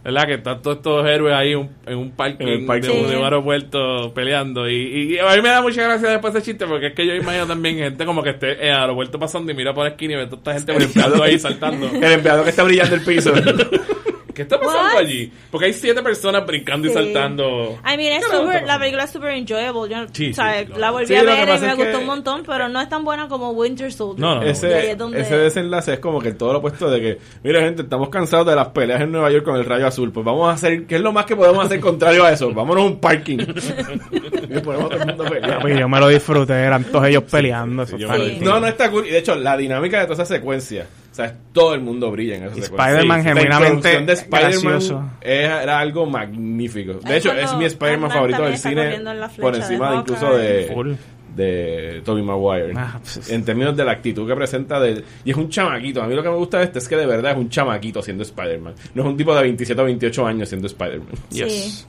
¿verdad? Que están todos estos héroes ahí un- en un parking, En el parking. de, un- Sí. de un aeropuerto peleando. Y, y a mí me da mucha gracia después ese chiste porque es que yo imagino también gente como que esté en el aeropuerto pasando y mira por la esquina y ve toda esta gente El brincando empleado- ahí saltando. El empleado que está brillando el piso. ¿qué está pasando What? allí? Porque hay siete personas brincando y saltando. I mean, es ¿Qué le super, la película es super enjoyable. Yo, Sí, o sea, sí, claro. la volví Sí, a ver y me gustó que- un montón, pero no es tan buena como Winter Soldier. No, no, donde- ese desenlace es como que todo lo opuesto de que, mira gente, estamos cansados de las peleas en Nueva York con el rayo azul, pues vamos a hacer, ¿qué es lo más que podemos hacer contrario a eso? Vámonos a un parking. y ponemos a todo el mundo. Papi, yo me lo disfruté, eran todos ellos peleando. eso Sí. No, no está cool. Y de hecho, la dinámica de toda esa secuencia, o sea, todo el mundo brilla en esa Y secuencia. Spider-Man Sí, genuinamente de Spider-Man era, algo magnífico. De hecho, es mi Spider-Man favorito del cine por encima de incluso de, Full. de Tobey Maguire. Ah, pues, en términos de la actitud que presenta de, y es un chamaquito. A mí lo que me gusta de este es que de verdad es un chamaquito siendo Spider-Man. No es un tipo de 27 o 28 años siendo Spider-Man. Yes.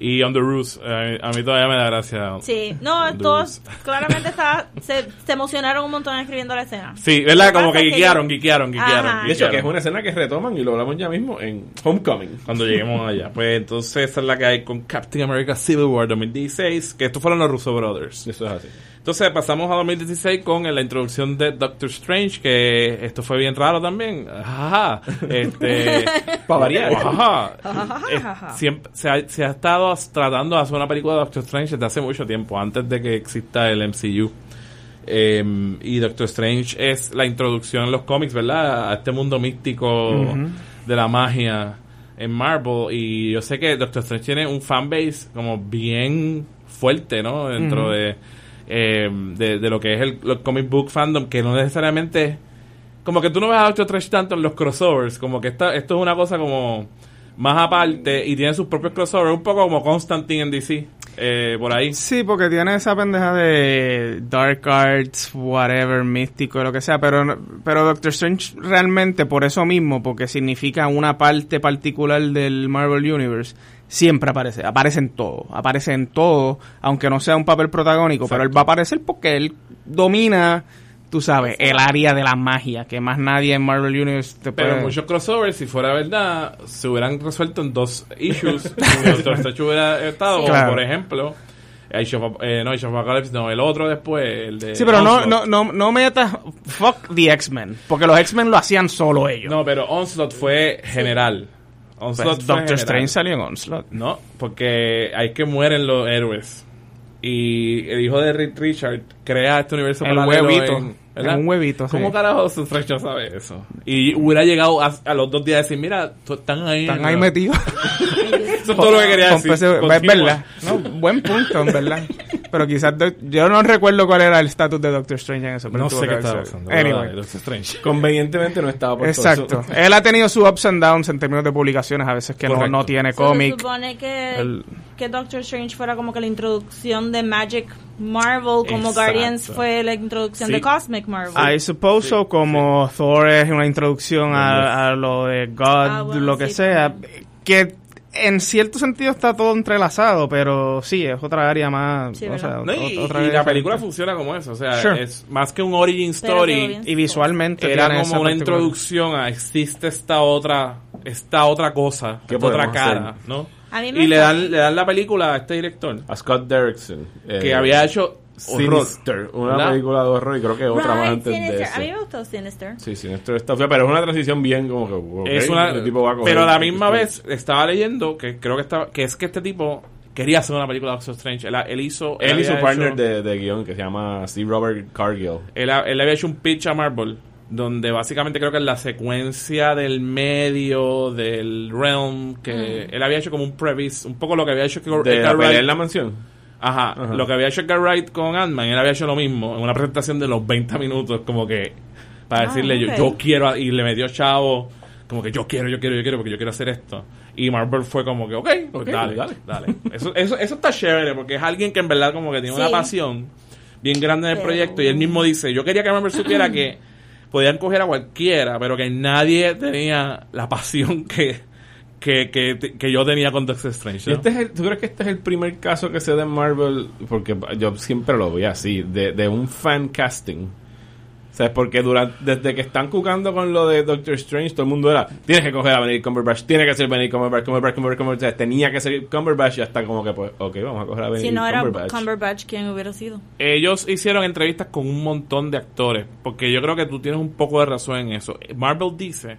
Y On the Roost, eh, a mí todavía me da gracia. Sí, no, todos claramente está, se, se emocionaron un montón escribiendo la escena. Sí, ¿verdad? Como que guiquearon, guiquearon, guiquearon. De hecho, que es una escena que retoman y lo hablamos ya mismo en Homecoming. Cuando lleguemos allá. Pues entonces esa es la que hay con Captain America Civil War 2016, que estos fueron los Russo Brothers. Eso es así. Entonces pasamos a 2016 con la introducción de Doctor Strange, que esto fue bien raro también. Ajá. Este, Para variar. Ajá. Eh, siempre, se, ha, se ha estado tratando de hacer una película de Doctor Strange desde hace mucho tiempo, antes de que exista el MCU. Eh, y Doctor Strange es la introducción en los cómics, ¿verdad? A este mundo místico de la magia en Marvel. Y yo sé que Doctor Strange tiene un fanbase como bien fuerte, ¿no? Dentro de, eh, de, lo que es el, comic book fandom, que no necesariamente... Como que tú no ves a Doctor Strange tanto en los crossovers, como que esta, esto es una cosa como más aparte y tiene sus propios crossovers, un poco como Constantine en DC, eh, por ahí. Sí, porque tiene esa pendeja de dark arts, whatever, místico, lo que sea, pero pero Doctor Strange realmente por eso mismo, porque significa una parte particular del Marvel Universe, siempre aparece, aparece en todo, aparece en todo, aunque no sea un papel protagónico, pero él va a aparecer porque él domina, tú sabes, el área de la magia, que más nadie en Marvel Universe te Pero puede... muchos crossovers, si fuera verdad, se hubieran resuelto en dos issues. Doctor hubiera estado, Claro. por ejemplo, Age of, eh, no, Age of Apocalypse, no, el otro después, el de... Sí, pero no, Onslaught. no, no, no metas fuck the X-Men, porque los X-Men lo hacían solo ellos. No, pero Onslaught fue general. Pues, Onslaught fue Doctor. Strange salió en Onslaught. No, porque hay que mueren los héroes. Y el hijo de Rick Richard crea este universo El paralelo huevito. en- un huevito, sí. ¿Cómo carajo Doctor Strange sabe eso? Y hubiera llegado a, a los dos días a decir, mira, están ahí. Están ahí metidos. Eso es todo lo que quería decir. Es verdad. No, buen punto, en verdad. Pero quizás yo no recuerdo cuál era el estatus de Doctor Strange en eso. pero No sé qué estaba pasando. Anyway. Doctor Strange. Convenientemente no estaba por Exacto. Él ha tenido sus ups and downs en términos de publicaciones, a veces que no, no tiene So, Se cómic. supone que, El- que Doctor Strange fuera como que la introducción de Magic Marvel, como Exacto. Guardians fue la introducción Sí. de Cosmic Marvel. I suppose so, como Thor es una introducción a, a lo de God, Ah, bueno, lo que sí, sea, que en cierto sentido está todo entrelazado, pero sí, es otra área más... Sí, o sea, No, y, y la película funciona como eso. O sea, Sure. es más que un origin story. Y visualmente Era tiene esa como una particular- introducción a existe esta otra esta otra cosa, ¿Qué esta otra cara, hacer? ¿no? A mí me Y le dan le dan la película a este director A Scott Derrickson. eh, que había hecho. Sinister, una ¿verdad? película de horror y creo que otra más Right, antes de Sinister. eso. A mí me gustó Sinister. Sí, Sinister está fea, pero es una transición bien como que... ok, Es una, el tipo va a coger- pero a la misma vez estaba leyendo que creo que estaba que es que este tipo quería hacer una película de Doctor Strange. Él, él hizo Él y su había partner hecho- de, de guion que se llama C. Robert Cargill. él, él había hecho un pitch a Marvel donde básicamente creo que en la secuencia del medio del realm que él había hecho como un previs un poco lo que había hecho que De la pelea en la mansión. Ajá, Ajá. lo que había hecho Edgar Wright con Ant-Man, él había hecho lo mismo en una presentación de los 20 minutos, como que para Ah, decirle yo, yo quiero, y le metió chavo, como que yo quiero, yo quiero, yo quiero, porque yo quiero hacer esto. Y Marvel fue como que, ok, pues Ok, dale, dale. dale. Eso, eso, eso está chévere, porque es alguien que en verdad como que tiene Sí. una pasión bien grande en el Pero- proyecto, y él mismo dice, yo quería que Marvel supiera que podían coger a cualquiera, pero que nadie tenía la pasión que... Que, que, que yo tenía con Doctor Strange. ¿no? este es el- ¿Tú crees que este es el primer caso que se da en Marvel? Porque yo siempre lo vi así, de, de un fan casting. O sea, porque durante, desde que están jugando con lo de Doctor Strange, todo el mundo era, tienes que coger a Benedict Cumberbatch, tiene que ser Benedict Cumberbatch, Cumberbatch, Cumberbatch, Cumberbatch. O sea, tenía que ser Cumberbatch y hasta como que, pues, ok, vamos a coger a Benedict Si no era Cumberbatch. Cumberbatch, ¿quién hubiera sido? ellos hicieron entrevistas con un montón de actores, porque yo creo que tú tienes un poco de razón en eso. Marvel dice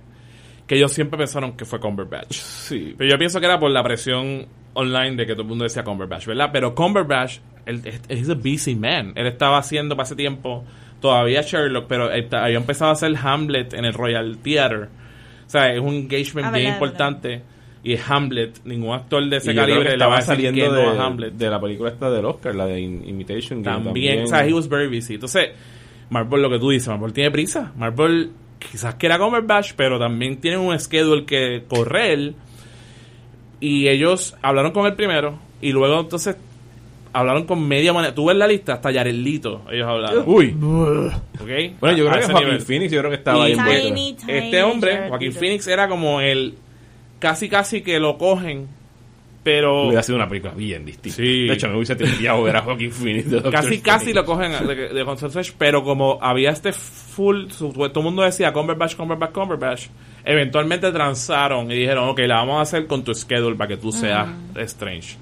que ellos siempre pensaron que fue Cumberbatch. Sí. Pero yo pienso que era por la presión online de que todo el mundo decía Cumberbatch, ¿verdad? Pero Cumberbatch, él es a busy man. Él estaba haciendo para ese tiempo todavía Sherlock, pero él había empezado a hacer Hamlet en el Royal Theatre. O sea, es un engagement Ah, bien verdad, importante. Y es Hamlet. Ningún actor de ese calibre le va a estaba decir saliendo que no de, a Hamlet. de la película esta del Oscar, la de In- Imitation Game. También, o sea, he was very busy. Entonces, Marvel, lo que tú dices, Marvel tiene prisa. Marvel quizás quiera Cumberbatch, pero también tiene un schedule que correr. Y ellos hablaron con él primero. Y luego, entonces, hablaron con media manera. Tú ves la lista, hasta Yarelito ellos hablaron. Uy. ¿Ok? Bueno, yo A- creo a que ese Joaquin nivel. Phoenix, yo creo que estaba Y ahí envuelto. Tiny, tiny Este hombre, Jared Leto. Phoenix, era como el. Casi, casi que lo cogen. Pero. Hubiera sido una película bien distinta. Sí. De hecho, me hubiese tripeado ver a Joaquin Phoenix. de casi casi lo cogen de, de Strange, pero como había este full su- todo el mundo decía Cumberbatch, Cumberbatch, Cumberbatch eventualmente transaron y dijeron ok, la vamos a hacer con tu schedule para que tú seas Strange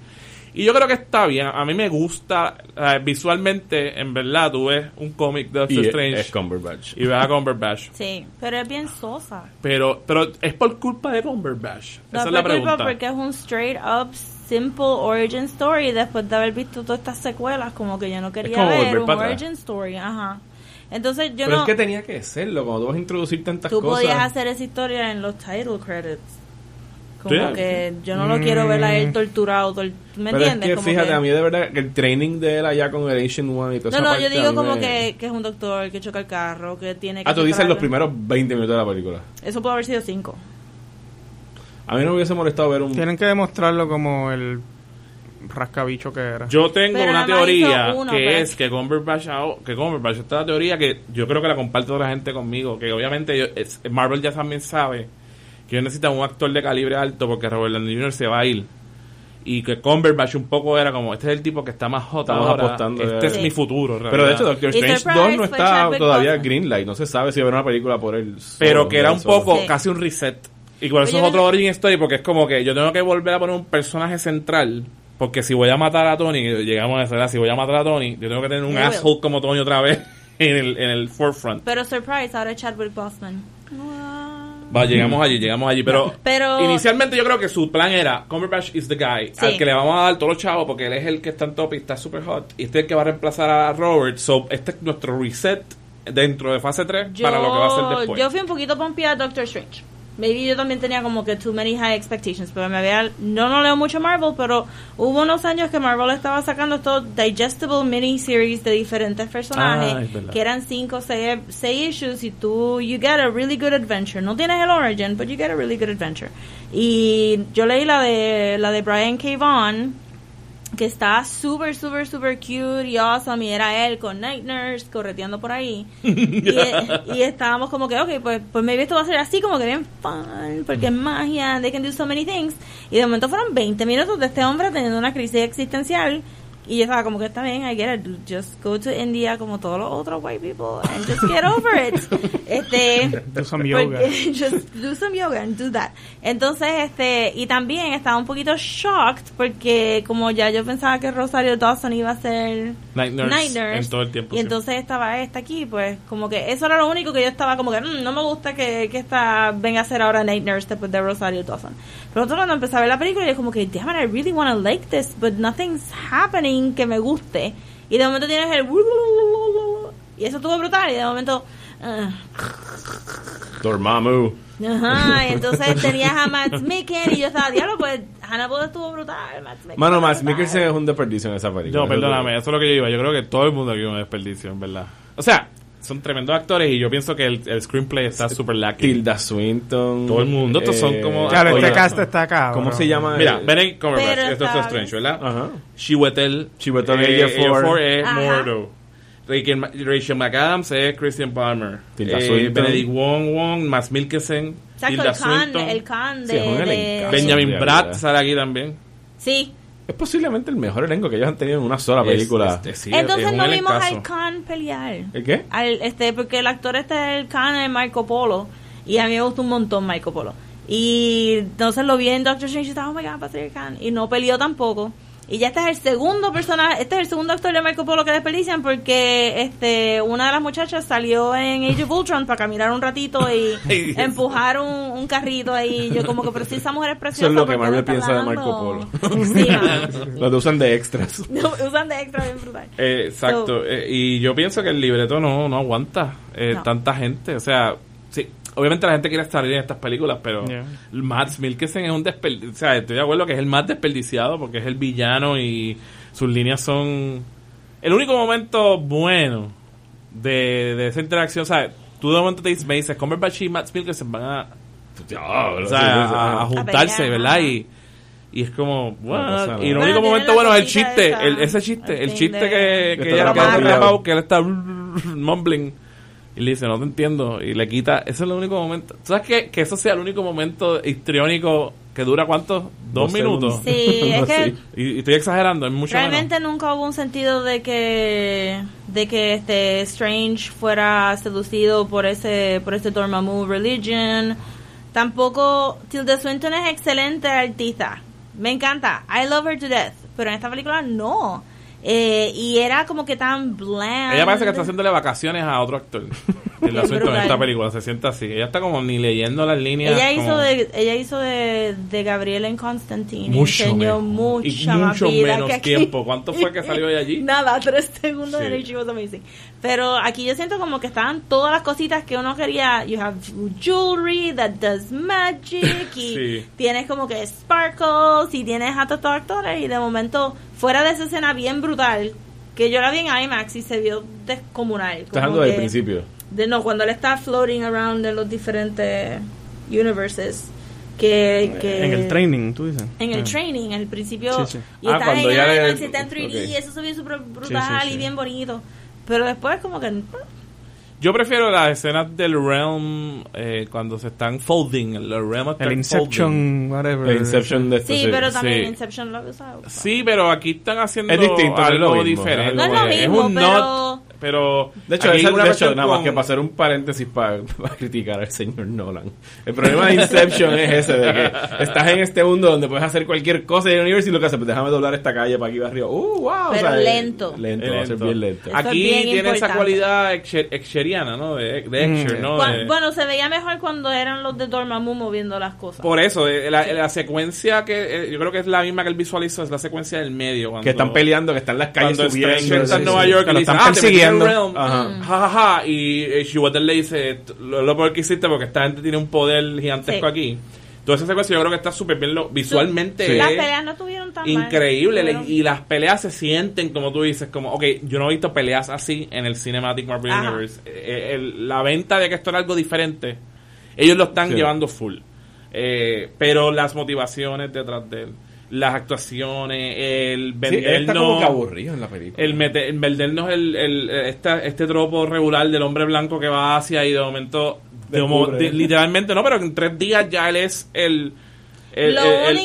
y yo creo que está bien a mí me gusta eh, visualmente en verdad tú ves un cómic de Doctor Y Strange es Cumberbatch. y ves a Cumberbatch Sí, pero es bien sosa. pero pero es por culpa de Cumberbatch No esa es la por culpa pregunta porque es un straight up simple origin story después de haber visto todas estas secuelas como que yo no quería como ver volver un para atrás. origin story, ajá. Entonces yo Pero no es que tenía que serlo, cuando tú vas a introducir tantas tú cosas. podías hacer esa historia en los title credits. Como Sí. que yo no lo quiero ver a él torturado, tor- ¿me Pero entiendes? es que Como fíjate, que- a mí de verdad que el training de él allá con el Asian One y No, toda esa no, parte yo digo como me- que, que es un doctor que choca el carro, que tiene que Ah, tú dices los primeros 20 minutos de la película. Eso puede haber sido cinco. A mí no me hubiese molestado ver un... Tienen que demostrarlo como el rascabicho que era. Yo tengo Pero una teoría uno, que pero- es que Cumberbatch, que Cumberbatch, esta es la teoría que yo creo que la comparte otra gente conmigo, que obviamente yo- es- Marvel ya también sabe que ellos necesitan un actor de calibre alto porque Robert Downey Jr. se va a ir. Y que Cumberbatch un poco era como, este es el tipo que está más hot Estamos ahora, apostando este es Sí. mi futuro. Pero de hecho, Doctor Strange Surprise 2 no está todavía. Greenlight. No se sabe si va a haber una película por él. pero que era un solo. poco Sí. casi un reset. Y por eso Oye, es otro no- origin story, porque es como que yo tengo que volver a poner un personaje central. Porque si voy a matar a Tony, llegamos a esa edad, si voy a matar a Tony, yo tengo que tener un asshole como Tony otra vez en el, en el forefront. Pero surprise, ahora Chadwick Boseman. Va, llegamos allí, llegamos allí. Pero, Pero- inicialmente yo creo que su plan era Cumberbatch is the guy Sí. al que le vamos a dar todos los chavos porque él es el que está en top y está super hot. Y este es el que va a reemplazar a Robert. So, este es nuestro reset dentro de fase 3 Yo, para lo que va a ser después. yo fui un poquito pompeada a Doctor Strange. Maybe yo también tenía como que too many high expectations, pero me había, no, no leo mucho Marvel, pero hubo unos años que Marvel estaba sacando estos digestible miniseries de diferentes personajes, Ah, que eran cinco seis, seis issues y tú, you get a really good adventure. No tienes el origin, but you get a really good adventure. Y yo leí la de, la de Brian K. Vaughan, que está súper, súper, súper cute y awesome, y era él con Night Nurse correteando por ahí. y, y estábamos como que, ok, pues, pues maybe esto va a ser así, como que bien fun, porque es magia, they can do so many things. Y de momento fueron 20 minutos de este hombre teniendo una crisis existencial. Y yo estaba como que está bien, I get it, just go to India como todos los otros white people and just get over it. Este, Do some yoga. porque- just do some yoga and do that. Entonces, este, y también estaba un poquito shocked porque como ya yo pensaba que Rosario Dawson iba a ser Night Nurse en todo el tiempo, Y sí. entonces estaba esta aquí, pues como que eso era lo único que yo estaba como que "Mm, no me gusta que, que esta venga a ser ahora Night Nurse después de Rosario Dawson. Pero otro cuando empecé a ver la película, yo como que, damn it, I really want to like this, but nothing's happening que me guste. Y de momento tienes el y eso estuvo brutal y de momento ah, Dormammu. Ajá, y entonces tenías a Matt Mikkelsen y yo estaba, diablo, pues Hannibal estuvo brutal. Matt Mano, brutal". Mikkelsen es un desperdicio en esa película. No, perdóname, eso es lo que yo iba. Yo creo que todo el mundo aquí es un desperdicio, en verdad. O sea, son tremendos actores y yo pienso que el, el screenplay está súper lacking. Tilda Swinton. Todo el mundo, estos son como- Claro, este cast está acá. ¿Cómo se llama? Mira, el- Benedict Cumberbatch, es está Strange, ¿verdad? Ajá. Chiwetel Chiwetel eh, es Ajá. Mordo. Rachel, McAdams es Christian Palmer. Tilda Eh, Swinton. Benedict Wong Wong, Max Mikkelsen, Exacto, Tilda el Khan, Swinton, el Khan de... Benjamin Bratt sale aquí también. Sí. Es posiblemente el mejor elenco que ellos han tenido en una sola Es- película. este, sí, Entonces es no vimos al Khan pelear. ¿El qué? Al, este, porque el actor este del Khan es Marco Polo. Y a mí me gustó un montón Marco Polo. Y entonces lo vi en Doctor Strange y estaba, oh my god, va a ser el Khan. Y no peleó tampoco. Y ya este es el segundo personaje, este es el segundo actor de Marco Polo que desperdician porque este una de las muchachas salió en Age of Ultron para caminar un ratito y empujar un, un carrito ahí. Yo como que, pero si esa mujer es preciosa. Eso es lo que ¿por qué Marvel piensa de? Marco Polo. Sí, mano. Lo usan de extras. Usan de extra bien brutal. Eh, exacto. So- eh, y yo pienso que el libreto no, no aguanta eh, No. tanta gente. O sea, sí, obviamente la gente quiere salir en estas películas, pero Yeah. Matt Mikkelsen es un desperdiciado. O sea, estoy de acuerdo que es el más desperdiciado porque es el villano y sus líneas son. El único momento bueno de, de esa interacción, o sea, tú de momento te dices, me dices, Cumberbatch y Matt Mikkelsen van a, o sea, a, juntarse, ¿verdad? Y, y es como, bueno, y el único momento bueno es el chiste, el, ese chiste, el chiste de- que, que Que ella que que él está mumbling y le dice, no te entiendo, y le quita, ese es el único momento. ¿Tú sabes que, que eso sea el único momento histriónico que dura cuánto? Dos, Dos minutos. segundos. Sí, es que Y, y estoy exagerando, es mucho realmente menos. nunca hubo un sentido de que de que este Strange fuera seducido por ese por ese Dormammu religion. Tampoco Tilda Swinton es excelente artista. Me encanta. I love her to death. Pero en esta película no. Eh, y era como que tan bland. Ella parece que está haciéndole vacaciones a otro actor. El asunto en esta película se sienta así. Ella está como ni leyendo las líneas. Ella hizo como- de ella hizo de, de Gabriela en Constantine. Mucho Enseñó. Y mucha más mucho menos que tiempo. ¿Cuánto fue que salió de allí? Nada, tres segundos Sí. el She Was Amazing. Pero aquí yo siento como que estaban todas las cositas que uno quería. You have jewelry that does magic. Y Sí. tienes como que sparkles. Y tienes a todos actores. Y de momento, fuera de esa escena bien brutal. Que yo la vi en IMAX y se vio descomunal. Estás hablando del principio. de no, cuando él está floating around en los diferentes universes. Que, que En el training, tú dices. en el Ah. training, al principio. Sí, sí. Y Ah, está cuando en ya le- IMAX y está en 3D, ok. y eso se ve súper brutal Sí, sí, sí. y bien bonito. Pero después, como que. Yo prefiero las escenas del Realm eh, cuando se están folding. El Realm está El folding. Inception, whatever. La Inception de esto. Sí, pero también Sí. Inception lo usa. Sí, pero aquí están haciendo Es distinto, no es lo algo mismo, diferente. No es lo Es mismo, un pero- not, pero De hecho, hay una de hecho, nada más con- que para hacer un paréntesis para, criticar al señor Nolan. El problema de Inception es ese, de que estás en este mundo donde puedes hacer cualquier cosa en el universo y lo que haces, pues déjame doblar esta calle para aquí va arriba. ¡Uh, wow! Pero lento. Lento, Es va a ser lento. bien lento. Eso Aquí bien tiene esa cualidad exer- exeriana, ¿no? De, de Exer, Mm. ¿no? Cu- De- Bueno, se veía mejor cuando eran los de Dormammu moviendo las cosas. por eso, eh, la, la secuencia que eh, yo creo que es la misma que él visualizó, es la secuencia del medio. Cuando, Que están peleando, que están en las calles subiendo. Está en sí, Nueva sí. York Que y lo le ah, te Realm. Ajá. Ja, ja, ja. Y eh, le dice, "T- lo, lo peor que hiciste porque esta gente tiene un poder gigantesco Sí. aquí. Toda esa secuencia yo creo que está súper bien, lo- visualmente Las es peleas no tuvieron tan mal. increíble. le- Fueron- Y las peleas se sienten, como tú dices, como, ok, yo no he visto peleas así en el Cinematic Marvel Ajá. Universe. Eh, el- la venta de que esto era algo diferente, ellos lo están Sí. llevando full. Eh, pero las motivaciones detrás de él, las actuaciones, el Sí, vendernos- como que aburrido en la película. el, mete- el vendernos el, el, esta- este tropo regular del hombre blanco que va hacia y de momento, de literalmente no, pero en tres días ya él es el, el,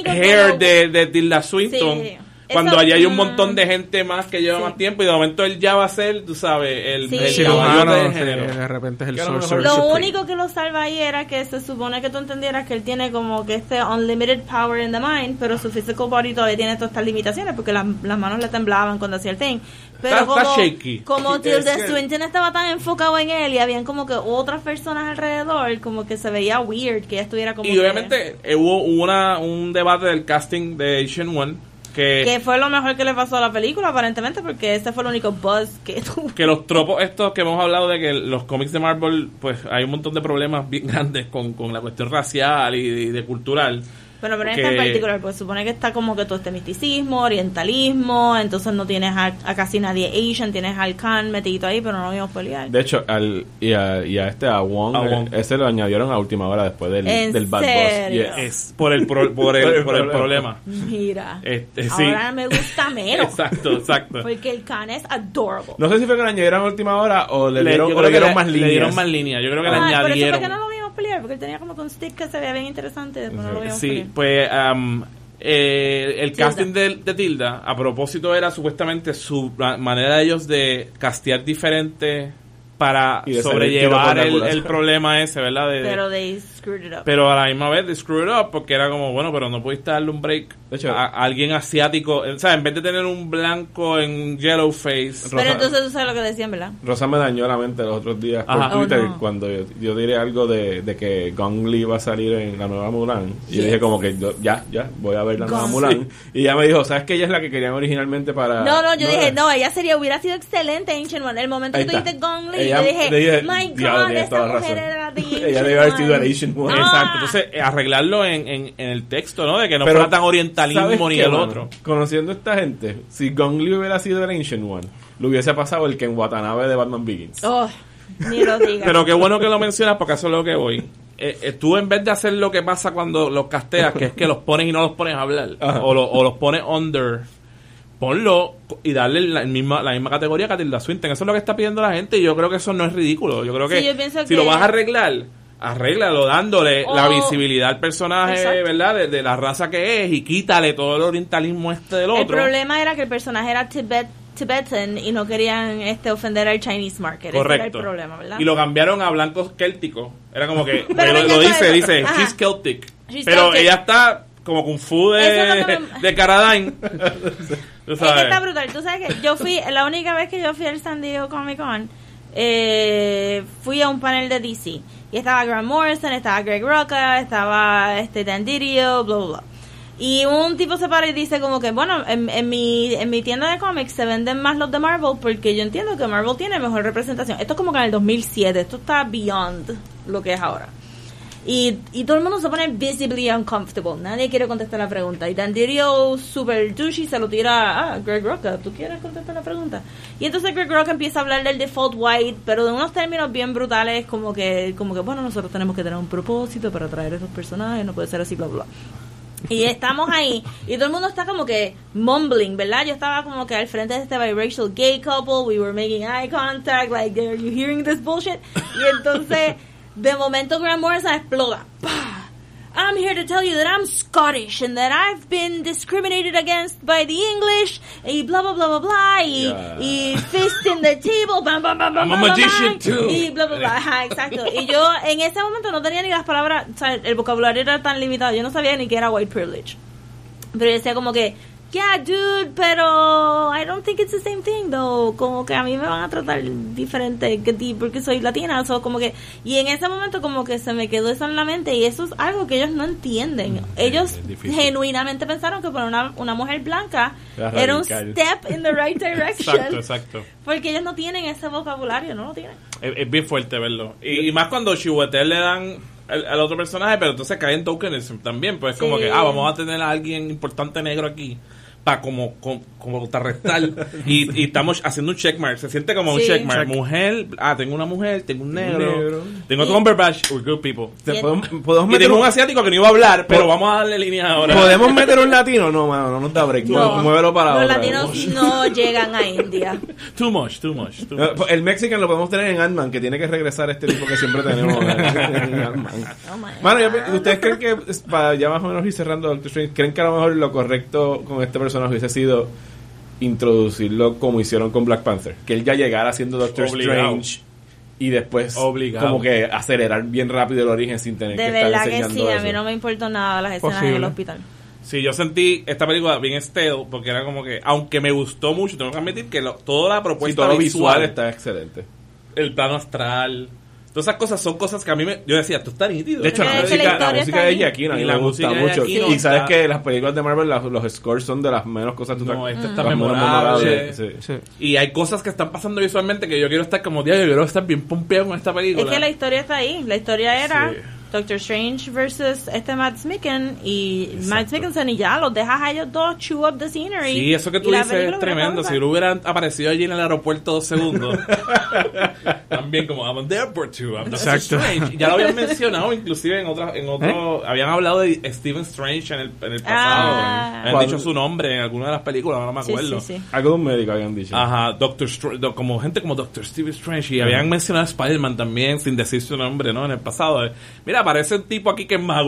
hair de, de Tilda Swinton. Sí. Cuando allá hay un montón de gente más que lleva Sí. más tiempo y de momento él ya va a ser, tú sabes, el, Sí. el cirujano, sí, género. de repente es el lo supreme. único que lo salva ahí era que se supone que tú entendieras que él tiene como que este unlimited power in the mind, pero su physical body todavía tiene todas estas limitaciones porque las, las manos le temblaban cuando hacía el thing. Pero Está- como, está shaky. como Es Tilda que- Swinton estaba tan enfocado en él y habían como que otras personas alrededor, como que se veía weird que ella estuviera como Y que- obviamente eh, hubo, hubo una, un debate del casting de Asian One que, que fue lo mejor que le pasó a la película aparentemente porque ese fue el único buzz que tuvo. que los tropos estos que hemos hablado de que los cómics de Marvel pues hay un montón de problemas bien grandes con, con la cuestión racial y de, de cultural Bueno, pero en este en particular, pues supone que está como que todo este misticismo, orientalismo, entonces no tienes a, a casi nadie Asian, tienes al Khan metidito ahí, pero no lo vimos pelear. De hecho, al, y, a, y a este, a Wong, A Wong. eh, ese lo añadieron a última hora después del, ¿En del Bad serio? Boss. Yes. es por el pro- por el, por el problema Mira, Este, sí. ahora me gusta menos. exacto exacto Porque el Khan es adorable. No sé si fue que lo añadieron a última hora o le Le- dieron, o le dieron le- más le líneas. dieron más líneas yo creo que le Ah, por eso fue añadieron pelear, porque él tenía como que un stick que se veía bien interesante no lo Sí, pues am, eh, el Tilda. casting de, de Tilda, a propósito, era supuestamente su ma- manera de ellos de castear diferentes para de sobrellevar el, el problema ese, ¿verdad? De- de- Pero they screwed it up. pero a la misma vez de screw it up porque era como, bueno, pero no pudiste darle un break De hecho- a, a alguien asiático. O sea, en vez de tener un blanco en yellow face. Pero Rosa- entonces tú sabes lo que decían, ¿verdad? Rosa me dañó la mente los otros días por Ajá. Twitter Oh, no. cuando yo, yo diré algo de, de que Gong Li va a salir en la nueva Mulan. Y yo Yes. dije como que yo, ya, ya, voy a ver la nueva Gong. Mulan. Y ella me dijo, ¿sabes que ella es la que querían originalmente para... No, no, yo dije, era? no, ella sería, hubiera sido excelente Ancient One. El momento Ahí que tú dijiste Gong Li, Ella- yo dije, le dije, my God, la mujer razón. era the Ella debe haber sido el Asian Ah. Exacto, entonces eh, arreglarlo en, en, en el texto, ¿no? De que no Pero, fuera tan ¿sabes orientalismo ni qué, el mano? otro. Conociendo a esta gente, si Gong Li hubiera sido el Ancient One, le hubiese pasado el que en Watanabe de Batman Begins. Oh, ni lo digas. Pero qué bueno que lo mencionas porque eso es lo que voy. Eh, eh, tú en vez de hacer lo que pasa cuando los casteas, que es que los pones y no los pones a hablar, o, lo- o los pones under, ponlo y darle la misma, la misma categoría que a Tilda Swinton. Eso es lo que está pidiendo la gente y yo creo que eso no es ridículo. Yo creo que Sí, yo pienso si que- lo vas a arreglar, arréglalo dándole la visibilidad al personaje, Exacto. ¿verdad? De, de la raza que es y quítale todo el orientalismo este del El otro. problema era que el personaje era Tibet, Tibetan y no querían este ofender al Chinese market. Ese Correcto. era el problema, ¿verdad? Y lo cambiaron a blancos célticos. Era como que Pero lo, lo dice, eso. dice, Ajá. she's Celtic. She's Pero Celtic. ella está como Kung Fu de, es me- de Caradine. Tú Es que sabes. está brutal. Tú sabes que yo fui, la única vez que yo fui al San Diego Comic Con, eh, fui a un panel de DC. Y estaba Grant Morrison, estaba Greg Rucka, estaba este Dan Didio, bla, bla, bla. Y un tipo se para y dice como que, bueno, en, en mi, en mi tienda de cómics se venden más los de Marvel porque yo entiendo que Marvel tiene mejor representación. Esto es como que en el 2007, esto está beyond lo que es ahora. Y, y todo el mundo se pone visibly uncomfortable. Nadie quiere contestar la pregunta. Y Dandirio, super douchey, se lo tira a Greg Rocka. ¿Tú quieres contestar la pregunta? Y entonces Greg Rocka empieza a hablar del default white, pero de unos términos bien brutales, como que, como que bueno, nosotros tenemos que tener un propósito para traer esos personajes, no puede ser así, bla, bla. Y estamos ahí, y todo el mundo está como que mumbling, ¿verdad? Yo estaba como que al frente de este biracial gay couple, we were making eye contact, like, are you hearing this bullshit? Y entonces, de momento Grant Morrison explota. ¡Pah! I'm here to tell you that I'm Scottish and that I've been discriminated against by the English, y bla bla bla bla bla, y, Yeah. y fist in the table, bam bam bam bam I'm a magician bam, too. y bla bla bla, ajá, exacto. Y yo en ese momento no tenía ni las palabras, o sea, el vocabulario era tan limitado, yo no sabía ni qué era white privilege. Pero yo decía como que, yeah, dude, pero I don't think it's the same thing, though. Como que a mí me van a tratar diferente que ti porque soy latina, o como que... Y en ese momento como que se me quedó eso en la mente y eso es algo que ellos no entienden. ellos es difícil. genuinamente pensaron que para una, una mujer blanca Era era un step in the right direction. Exacto, exacto. Porque ellos no tienen ese vocabulario, no lo tienen. Es, es bien fuerte verlo. Y, y más cuando Chihuahua le dan al, al otro personaje, pero entonces cae en tokenism también. Pues es como que, ah, vamos a tener a alguien importante negro aquí para como, como, como contrarrestar. y, y estamos haciendo un checkmark. Se siente como un Sí. checkmark. Mujer, ah, tengo una mujer, tengo un negro, negro. tengo Y- Cumberbatch, we're good people. Podemos, podemos Y meter tengo un, un asiático que no iba a hablar, pero vamos a darle línea ahora. ¿Podemos meter un latino? No, mano, no nos da break. No, Muévelo para los otra. latinos no llegan a India. Too much, too much, too Eh, much. El Mexican lo podemos tener en Ant-Man, que tiene que regresar este tipo que siempre tenemos en Ant-Man. Oh Mano, ¿ustedes creen que, para ya más o menos ir cerrando Doctor Strange, creen que a lo mejor lo correcto con este personaje hubiese sido introducirlo como hicieron con Black Panther? Que él ya llegara siendo Doctor Obligado. Strange y después Obligado. como que acelerar bien rápido el origen sin tener De que estar verdad que enseñando sí, a eso. mí no me importó nada las escenas en Posible. el hospital. Sí, yo sentí esta película bien stale porque era como que, aunque me gustó mucho, tengo que admitir que lo- toda la Sí, propuesta todo lo visual, visual está excelente. el plano astral, todas esas cosas son cosas que a mí me, yo decía, tú estás nítido. De hecho, la música, la música de. Giacchino a mí me la gusta mucho. Y sabes que las películas de Marvel, las- los scores son de las menos cosas que tú no, te- este está memorable. sí. Sí. Y hay cosas que están pasando visualmente que yo quiero estar como, tío, yo quiero estar bien pompeado con esta película. Es que la historia está ahí. La historia era Sí. Doctor Strange versus este Matt Smithson y Matt Smithson y ya los dejas a ellos dos chew up the scenery. Sí, eso que tú dices es tremendo. Si lo hubieran aparecido allí en el aeropuerto dos segundos. También como I'm on the airport too. I'm Doctor Exacto. Strange. Ya lo habían mencionado inclusive en otras en otro habían hablado de Stephen Strange en el, en el pasado. Ah. Habían ¿Cuál? dicho su nombre en alguna de las películas, no me Sí, acuerdo. sí, sí. Algo de un médico habían dicho. Ajá, Doctor Str- como gente como Doctor Stephen Strange y habían mencionado a Spider-Man también sin decir su nombre, ¿no? En el pasado. Mira, aparece un tipo aquí que es más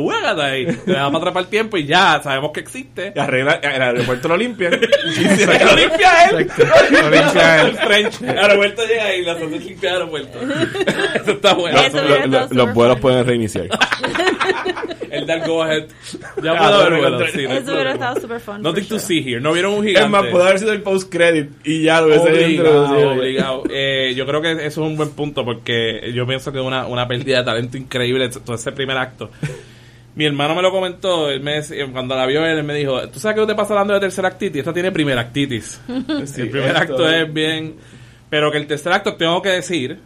y te da para atrapar el tiempo y ya sabemos que existe. Y arregla, el aeropuerto lo limpian. Y se lo limpia él. Lo limpia él. El aeropuerto llega y la hace limpia el aeropuerto. Eso está bueno. Eso Lo- hubiera lo- estado los super vuelos pueden reiniciar. El del go ahead. Ya Ah, puedo haber no, sí, Eso hubiera estado super fun. Nothing for to sure. see here. No vieron un gigante. Es más, puede haber sido el post-credit y ya lo hubiese Obligado, introducido. obligado. Eh, yo creo que eso es un buen punto porque yo pienso que es una, una pérdida de talento increíble todo ese primer acto. Mi hermano me lo comentó, él me decía- cuando la vio él, él me dijo, ¿tú sabes qué te pasa hablando de tercer actitis? Esta tiene primer actitis. Sí, el primer esto acto es bien... Pero que el tercer acto tengo que decir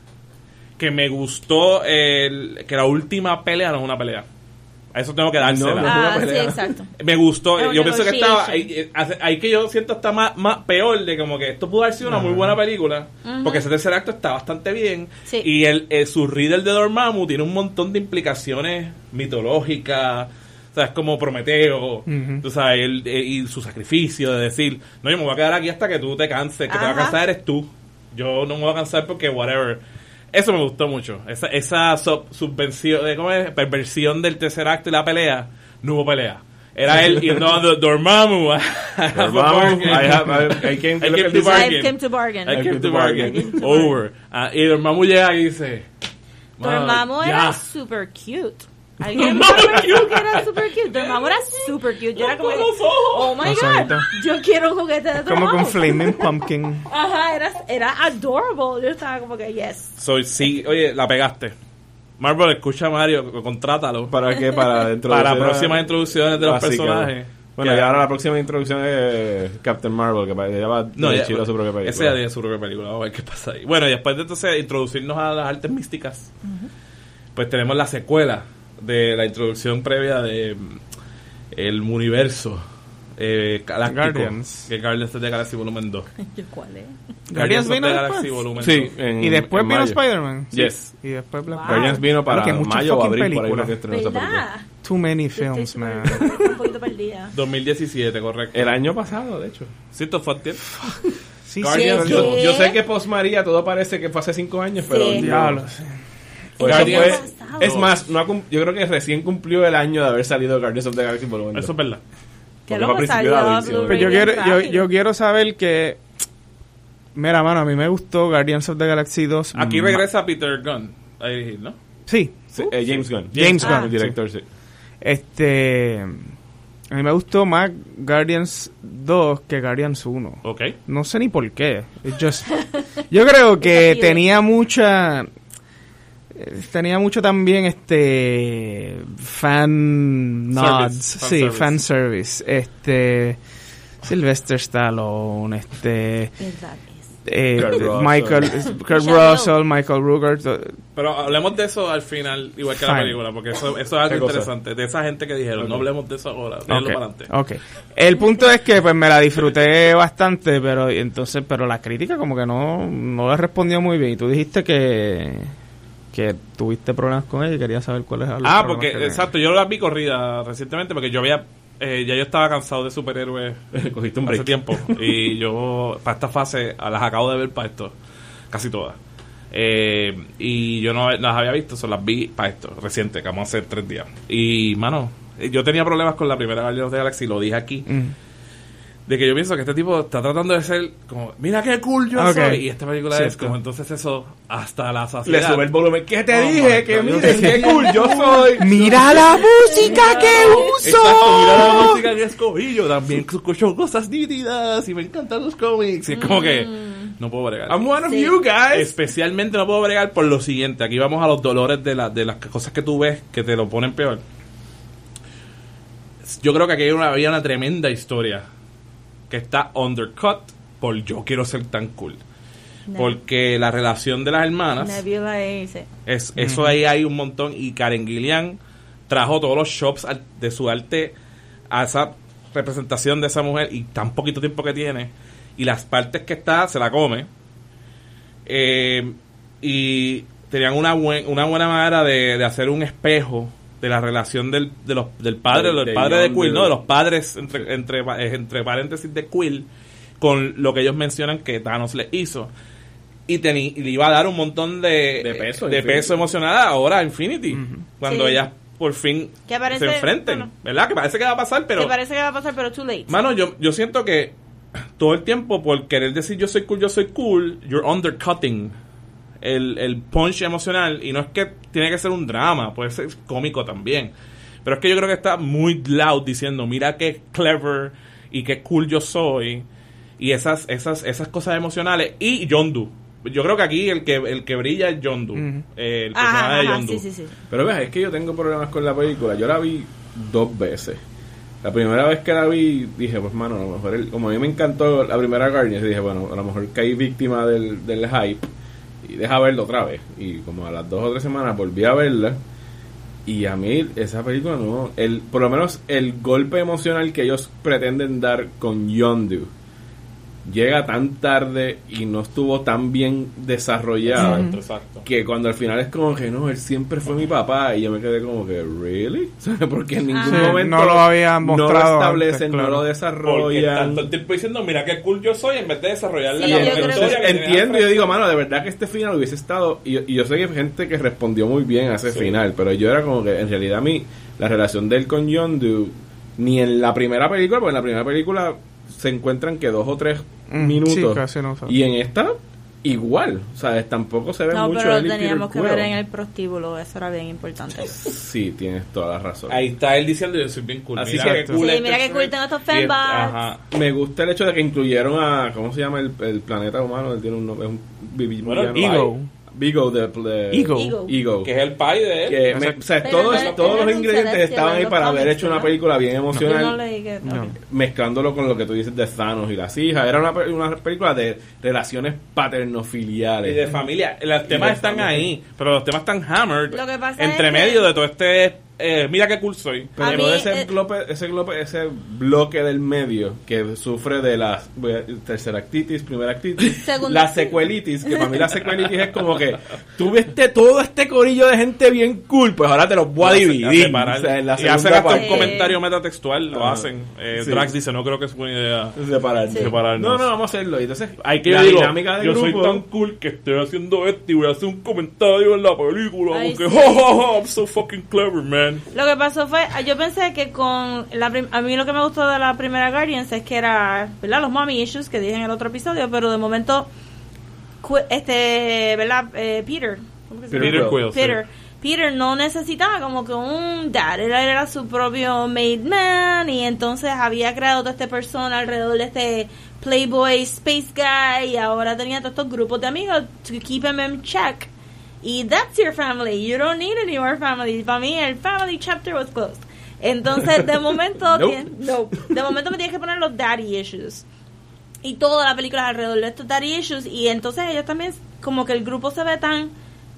que me gustó el, que la última pelea no es una pelea. A eso tengo que dársela. No, no. Ah, sí, exacto. Me gustó, Es yo pienso que estaba ahí, eh, ahí que yo siento está más, más peor de como que esto pudo haber sido una muy buena película, porque ese tercer acto está bastante bien Sí. y el, el- su Riddle de Dormammu tiene un montón de implicaciones mitológicas, sabes como Prometeo, Ujú. tú sabes, el- eh, y su sacrificio de decir, no, yo me voy a quedar aquí hasta que tú te canses, que te va a cansar eres tú, yo no me voy a cansar porque whatever. Eso me gustó mucho. Esa, esa sub- subvención, eh, ¿cómo es? perversión del tercer acto y la pelea. No hubo pelea. Era él y no do- Dormammu. Dormammu, I have- I- I came to I came to bargain. I came to bargain. I came to I bargain. came to Over. Ah, y Dormammu llega y dice... Dormammu "Mano, era ya". super cute. ¿Alguien más pensó que era super cute? Dormammu era super cute. Yo era como, Con los ojos. oh my Los god, ojitos. yo quiero un juguete de Como Dormammu. con Flaming Pumpkin. Ajá, era, era adorable. Yo estaba como que, yes. So, sí, oye, la pegaste. Marvel, escucha a Mario, contrátalo. ¿Para qué? Para dentro Para próximas introducciones de los Básica. personajes. Bueno, y ahora la próxima introducción es Captain Marvel, que ya va No, ya, su propia película. Ese ya tiene su propia película. Vamos a ver qué pasa ahí. Bueno, y después de entonces introducirnos a las artes místicas, pues tenemos la secuela de la introducción previa de mm, el universo eh, galáctico. Guardians. Que Guardians of the Galaxy Volumen 2. Yo, ¿Cuál es? Guardians of the vino Galaxy después? Volumen Sí, 2. en- Y después vino. Spider-Man. Yes. Y después Black Wow. Guardians vino para Claro mayo o abril, por ahí películas. que estrenó esa película. Too many films, man. un poquito perdida. 2017, correcto. El año pasado, de hecho. Sí, esto fue antier. Sí, Guardians, sí. yo, yo sé que post María todo parece que fue hace cinco años, pero Sí. Diablo, por eso fue- es más, no ha cum- yo creo que recién cumplió el año de haber salido Guardians of the Galaxy Volumen dos. Eso es verdad. Porque fue principio de Blu-ray Pues yo quiero, yo, quiero saber que. Mira, mano, a mí me gustó Guardians of the Galaxy 2. Aquí Ma- regresa Peter Gunn a dirigir, ¿no? Sí, Sí, eh, James Gunn. James Gunn, el director, sí. este. A mí me gustó más Guardians 2 que Guardians 1. Ok. No sé ni por qué. Just- yo creo que tenía mucha. Tenía mucho también este fan nods, Service, fan sí, service. fan service, este Sylvester Stallone, este eh, Kurt Russell. Michael Kurt Russell, Michael to- Pero hablemos de eso al final, igual que la película, porque eso, eso es algo interesante. De esa gente que dijeron, no hablemos de eso ahora, déjenlo Ok, para adelante. ok. El punto es que pues me la disfruté bastante, pero entonces, pero la crítica como que no, no le respondió muy bien. Y tú dijiste que que tuviste problemas con ella y quería saber cuáles eran los Ah, porque, que exacto, yo la vi corrida recientemente porque yo había, eh, ya yo estaba cansado de superhéroes Cogiste un hace break. tiempo y yo para esta fase las acabo de ver para esto, casi todas. Eh, y yo no las había visto, solo las vi para esto, reciente, que vamos a hacer tres días. Y, mano, yo tenía problemas con la primera Guardians of the Galaxy, lo dije aquí, Mm. De que yo pienso que este tipo está tratando de ser como, mira qué cool yo soy. Y esta película es como entonces eso hasta la Le saciedad. sube el volumen. ¿Qué te Oh dije? Que miren, qué cool yo soy. Mira la música que uso. Exacto, mira la música que escogí. Yo también escucho cosas nítidas y me encantan los cómics. Y es como que no puedo bregar. I'm one of Sí. you guys. Especialmente no puedo bregar por lo siguiente. Aquí vamos a los dolores de, la- de las cosas que tú ves que te lo ponen peor. Yo creo que aquí hay una- había una tremenda historia que está undercut por yo quiero ser tan cool. Porque la relación de las hermanas Nebula dice. es, eso ahí hay un montón. Y Karen Gillian trajo todos los shops de su arte a esa representación de esa mujer y tan poquito tiempo que tiene. Y las partes que está, se la come. Eh, y tenían una, buen, una buena manera de, de hacer un espejo de la relación del, de los, del padre, Del- del padre de Quill, ¿no? De los padres, entre, entre, eh, entre paréntesis, de Quill, con lo que ellos mencionan que Thanos le hizo. y, y le iba a dar un montón de, De peso, de peso emocional ahora a Infinity. Cuando Sí. ellas por fin Que parece- se enfrenten. bueno. ¿Verdad? Que parece que va a pasar, pero... que parece que va a pasar, pero too late. Mano, yo, yo siento que todo el tiempo por querer decir yo soy cool, yo soy cool, you're undercutting el, el punch emocional. Y no es que tiene que ser un drama, puede ser cómico también. Pero es que yo creo que está muy loud diciendo, mira qué clever y qué cool yo soy. Y esas, esas, esas cosas emocionales. Y Yondu. Yo creo que aquí el que, el que brilla es Yondu. eh, el personaje Ajá, de ajá, Yondu. sí, sí, sí. Pero ves, es que yo tengo problemas con la película. Yo la vi dos veces. La primera vez que la vi, dije, pues, mano, a lo mejor, el- como a mí me encantó la primera Guardians, dije, bueno, a lo mejor caí víctima del, del hype y deja verlo otra vez. Y como a las dos o tres semanas volví a verla. Y a mí esa película no, el, por lo menos el golpe emocional que ellos pretenden dar con Yondu llega tan tarde y no estuvo tan bien desarrollado Exacto, exacto. que cuando al final es como que no, él siempre fue mi papá y yo me quedé como que, ¿really? Porque en ningún Sí, momento no lo habían mostrado no lo establecen, antes, claro. no lo Porque desarrollan. tanto el tiempo diciendo, mira qué cool yo soy, en vez de desarrollar la Sí, Y yo historia que entiendo, digo, mano, de verdad que este final hubiese estado, y, yo- y yo sé que hay gente que respondió muy bien a ese Sí. final, pero yo era como que en realidad a mí, la relación de él con Yondu, ni en la primera película, porque en la primera película se encuentran que dos o tres Mm, minutos, sí, casi no sabe. y en esta igual, o sea, tampoco se ve No, mucho pero teníamos que ver en el prostíbulo, eso era bien importante. Sí, tienes toda la razón. Ahí está él diciendo yo soy bien cool. Así mira que- qué cool Sí, este mira cool tengo estos fanbots. es-. Me gusta el hecho de que incluyeron a, ¿cómo se llama el, el planeta humano? Él tiene un nombre, es un Bueno. Ego. Vigo de, de- Ego. Ego. Ego. Que es el pai de él. Que me- o sea, Pero todos, no- todos no los un ingredientes estaban ahí los para haber cómics, hecho una ¿verdad? película bien Yo no emocional, leí que... No. ok. mezclándolo con lo que tú dices de Thanos y las hijas. Era una, pe- una película de relaciones paternofiliales. Y de familia. Los temas están familia. ahí, pero los temas están hammered. Lo que pasa entre es que- medio de todo este. Eh, mira qué cool soy. A Pero mí, ese, eh, glope- ese, glope- ese bloque del medio que sufre de la a- tercera actitis, primera actitis, Segunda- la secuelitis, que para mí la secuelitis es como que tú viste todo este corillo de gente bien cool, pues ahora te los voy a dividir. separar. O sea, en la y hacen segunda hasta un comentario metatextual, lo Ajá. hacen. Eh, Sí. Drax dice, no creo que es buena idea. Sí. Separarnos. No, no, vamos a hacerlo. Y entonces, Hay que la yo digo, dinámica del yo soy grupo- tan cool que estoy haciendo esto y voy a hacer un comentario en la película. Ay, porque, sí. "Ja, ja, ja, I'm so fucking clever, man. Lo que pasó fue, yo pensé que con la a mí lo que me gustó de la primera Guardians es que era, ¿verdad? Los mommy issues que dije en el otro episodio, pero de momento, este, ¿verdad? Eh, Peter. ¿cómo que se Peter llama? Peter Quill. sí. Peter. Peter no necesitaba como que un dad, él era su propio made man y entonces había creado toda esta persona alrededor de este playboy space guy y ahora tenía todos estos grupos de amigos to keep him in check. Y that's your family. You don't need any more family. Para mí el family chapter was closed. Entonces, de momento, Nope. tien- no. de momento me tienes que poner los daddy issues. Y toda la película es alrededor de estos daddy issues. Y entonces ellos también, como que el grupo se ve tan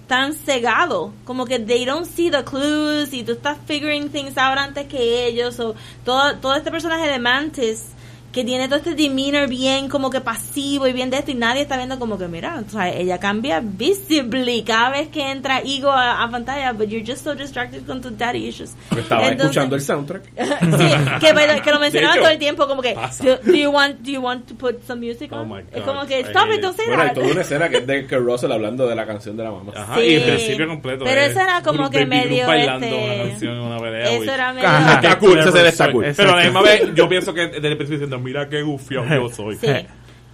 tan cegado, como que they don't see the clues y tú estás figuring things out antes que ellos o todo, todo este personaje de Mantis que tiene todo este demeanor bien como que pasivo y bien de esto y nadie está viendo como que mira, o sea, ella cambia visibly cada vez que entra Ego a, a pantalla, but you're just so distracted con tus daddy issues. Estaba Entonces- escuchando el soundtrack. sí, que, que lo mencionaban hecho, todo el tiempo como que do, do you want do you want to put some music Oh on? my es God, como que stop it, don't say Bueno, hay that. toda una escena que es de Kurt Russell hablando de la canción de la mamá. Ajá, Sí. y el principio completo. Pero es eso era como Group que medio, bailando este, una canción en una pelea. Eso era medio Ajá. Está cool, ve está cool. Pero a la misma vez, yo pienso que desde el principio mira qué gufiado yo soy. Sí.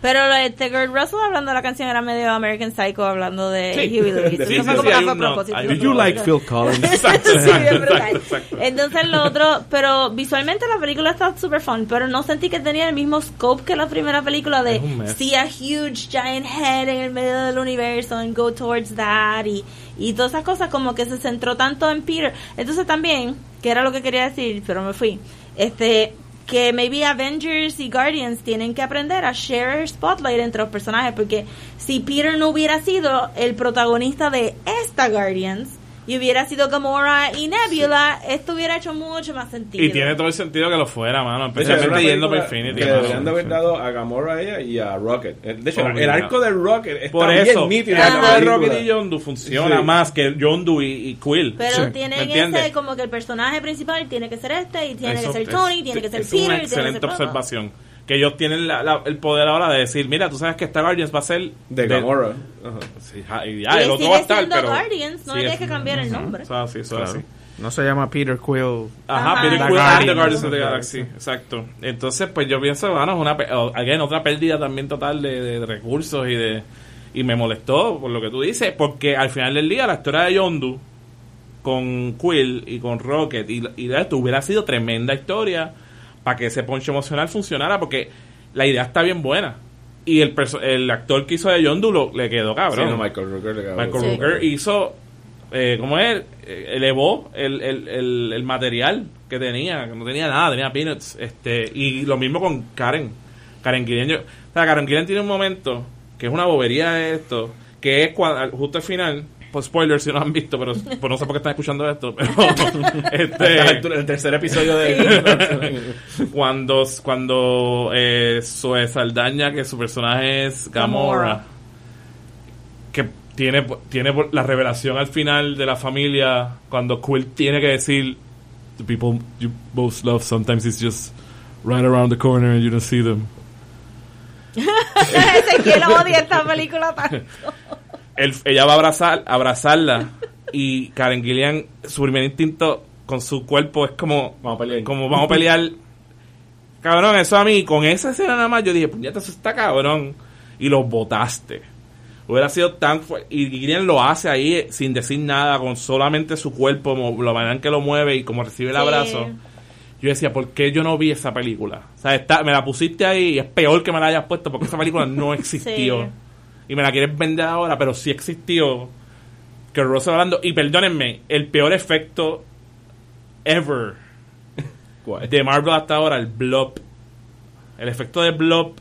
Pero este Kurt Russell hablando de la canción era medio American Psycho hablando de Sí. Huey Lewis. Sí, sí, como no- propósito. Did you like Phil Collins? Exacto, exacto, exacto, exacto. Entonces lo otro, pero visualmente la película está super fun, pero no sentí que tenía el mismo scope que la primera película de see a huge giant head en el medio del universo and go towards that y, y todas esas cosas como que se centró tanto en Peter. Entonces también, que era lo que quería decir, pero me fui, este que maybe Avengers y Guardians tienen que aprender a share spotlight entre los personajes porque si Peter no hubiera sido el protagonista de esta Guardians y hubiera sido Gamora y Nebula, esto hubiera hecho mucho más sentido. Y tiene todo el sentido que lo fuera, mano. Es Especialmente yendo por Infinity. Que deberían de haber dado a Gamora ella y a Rocket. Eh, De hecho, Oh, el mira. arco de Rocket está Por bien eso, nítido. el arco de. Rocket y Yondu funciona Sí. más que Yondu y, y Quill. Pero Sí. ¿Me tienen ese como que el personaje principal tiene que ser este y tiene Eso que ser es- Tony, tiene que ser es Peter, una y tiene que ser excelente todo. Que ellos tienen la- la- el poder ahora de decir, mira, tú sabes que esta Guardians va a ser De Gamora. Ajá. Sí, y ya, Y el otro va a estar, pero Guardians, no habría que cambiar el nombre. O sea, sí, eso es Claro. así. No se llama Peter Quill. Ajá, Ajá. Peter Quill and the Guardians. Of the Galaxy, exacto. Entonces, pues yo pienso, bueno, es una, again, otra pérdida también total de, de recursos y de y me molestó por lo que tú dices, porque al final del día la historia de Yondu con Quill y con Rocket y, y de esto hubiera sido tremenda historia para que ese poncho emocional funcionara, porque la idea está bien buena. Y el, perso- el actor que hizo de Yondu lo, le quedó Sí, cabrón. no, Michael Rooker le acabó. Michael Sí. Rooker hizo, eh, ¿cómo es? Elevó el, el, el, el material que tenía, que no tenía nada, tenía peanuts. Este, y lo mismo con Karen. Karen Gillian. yo- o sea, Karen Gillian tiene un momento que es una bobería de esto, que es cuando, justo al final, pues spoilers si no han visto, pero pues no sé por qué están escuchando esto, pero este, el tercer episodio de cuando cuando eh, Zoe Saldaña que su personaje es Gamora, Gamora. que tiene tiene la revelación al final de la familia cuando Quill tiene que decir the people you both love sometimes it's just right around the corner and you don't see them lo odia esta película tanto. Él- ella va a abrazar abrazarla y Karen Gillian su primer instinto con su cuerpo es como Vamos a pelear. como vamos a pelear. Cabrón, eso a mí, con esa escena nada más, yo dije, puñeta, eso está cabrón. Y los botaste. Hubiera sido tan fuerte. Y Gideon lo hace ahí eh, sin decir nada, con solamente su cuerpo, la manera en que lo mueve y como recibe el Sí. abrazo. Yo decía, ¿por qué yo no vi esa película? O sea, está, me la pusiste ahí y es peor que me la hayas puesto porque esa película no existió. Sí. Y me la quieres vender ahora, pero sí existió. Que Russell hablando. Y perdónenme, el peor efecto ever ¿Cuál? de Marvel hasta ahora, el blob. El efecto de blob,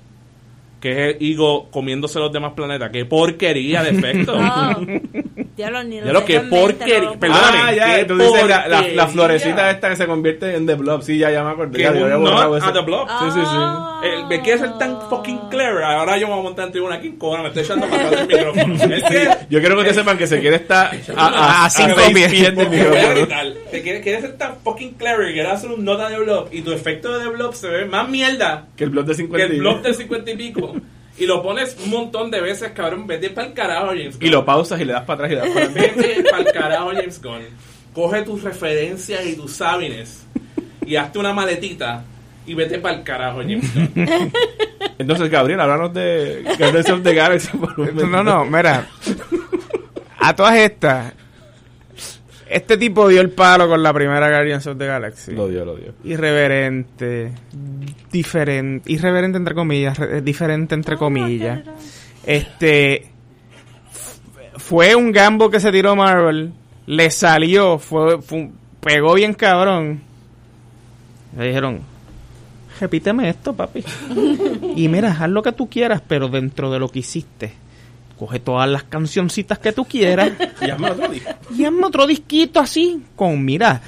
que es el Ego comiéndose los demás planetas. Qué porquería de efecto. No, ya lo ni Ya lo que porquería- no Perdóname, ah, ya, qué tú dices la, la, la porquería. florecita esta que se convierte en The Blob. Sí, ya, ya me acordé. que Ya, yo borrado the blob. Sí, sí, sí. Ah. Eh, me quiere ser tan fucking clever. Ahora yo me voy a montar en tribuna aquí en Cobra, me estoy echando para atrás del micrófono. Es que Yo quiero que ustedes sepan que se quiere estar a, a, A cinco pies. del micrófono. Te quieres, quieres ser tan fucking clever y quieres hacer un nota de blob y tu efecto de blob se ve más mierda Que el blog de que 50 el blob del 50 y pico. Y lo pones un montón de veces, cabrón. Vete para el carajo, James Gunn. Y lo pausas y le das para atrás y le das para adelante. Vete para el carajo, James Gunn. Coge tus referencias y tus sábines y hazte una maletita y vete para el carajo, James Gunn. Entonces, Gabriel, háblanos de Guardians of the Galaxy por un momento. No, no, mira. A todas estas. Este tipo dio el palo con la primera Guardians of the Galaxy. Lo dio, lo dio. Irreverente. Diferente. Irreverente entre comillas. re- diferente entre comillas. Este. Fue un gambo que se tiró Marvel. Le salió. Fue, pegó bien cabrón. Le dijeron. Repíteme esto, papi. y mira, haz lo que tú quieras, pero dentro de lo que hiciste. Coge todas las cancioncitas que tú quieras Y hazme otro disco. y hazme otro disquito así, con, mira,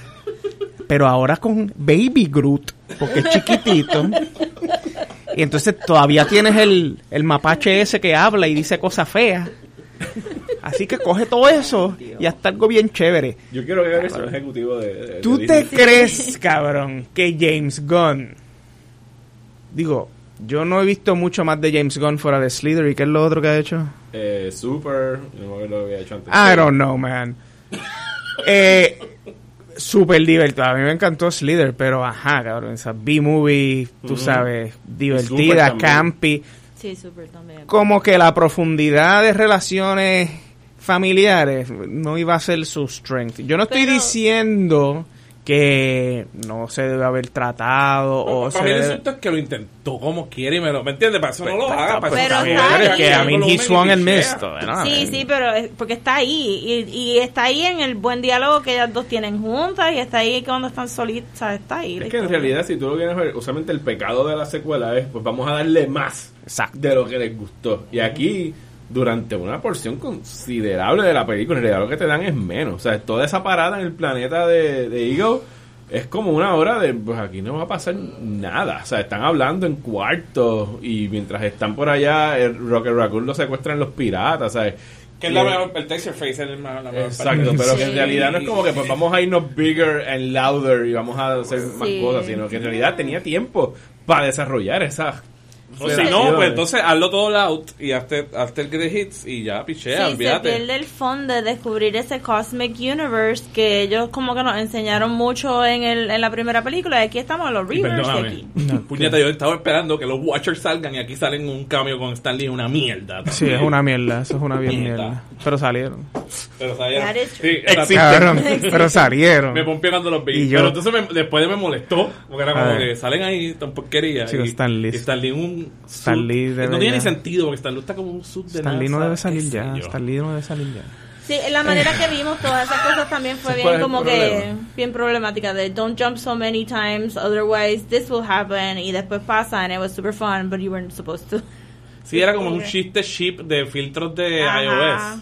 pero ahora con Baby Groot, porque es chiquitito. Y entonces todavía tienes el, el mapache ese que habla y dice cosas feas. Así que coge todo eso y hasta algo bien chévere. Yo quiero que Gabriel sea el ejecutivo de, de- ¿Tú de te Disney. crees, cabrón, que James Gunn... Digo, yo no he visto mucho más de James Gunn fuera de Slither. ¿Y qué es lo otro que ha hecho? Eh, Super, no me acuerdo lo que había hecho antes. I don't know, man. Eh, súper divertido. A mí me encantó Slither, pero ajá, cabrón. Esa B-movie, tú sabes, divertida, campy. Sí, súper también. Como que la profundidad de relaciones familiares no iba a ser su strength. Yo no estoy Pero- diciendo que no se debe haber tratado o se para mí el debe- insulto es que lo intentó como quiere y me lo. ¿Me entiendes? Para eso no lo haga. Para Pero bien. está Pero es que a mí he swung ¿no? ¿verdad? Sí, sí, pero es- porque está ahí y, y está ahí en el buen diálogo que ellas dos tienen juntas y está ahí cuando están solitas, o está ahí. Es que en realidad, si tú lo vienes a ver, usualmente el pecado de la secuela es, pues vamos a darle más Exacto. de lo que les gustó. Y aquí, durante una porción considerable de la película, en realidad lo que te dan es menos. O sea, toda esa parada en el planeta de, de Ego es como una hora de, pues aquí no va a pasar nada. O sea, están hablando en cuartos y mientras están por allá, el Rocket Raccoon lo secuestran los piratas, ¿sabes? Que es la mejor, el Taserface es el mejor, la mejor Exacto, parte. pero que en realidad no es como que pues vamos a irnos bigger and louder y vamos a hacer más cosas, sino que en realidad tenía tiempo para desarrollar esas. O si no, pues entonces hazlo todo loud y hazte, hazte el great hits y ya, pichea, Sí, se olvídate. pierde el fondo de descubrir ese Cosmic Universe que ellos como que nos enseñaron mucho en, el, en la primera película. Y aquí estamos los Reavers de. Puñeta, yo estaba esperando que los Watchers salgan y aquí salen un cambio con Stanley, una mierda. Sí, es una mierda, eso es una bien Mierda. Pero salieron. Pero salieron. Sí. Cabrón, pero salieron. Me pompió cuando los vi. Y yo- Pero entonces me- después me molestó. Porque era como que salen ahí tan porquería. Chico, y, Stan Lee. y Lee un. Stan Lee debe No tiene ni ya- sentido porque Stan Lee está como un sub de Stan Lee no debe salir ya. Stan Lee no debe salir ya. Sí, la manera que vimos todas esas cosas también fue ¿Ese cuál bien como que bien problemática de don't jump so many times otherwise this will happen y después pasa and it was super fun but you weren't supposed to. Sí, era como un chiste chip de filtros de Ajá. iOS.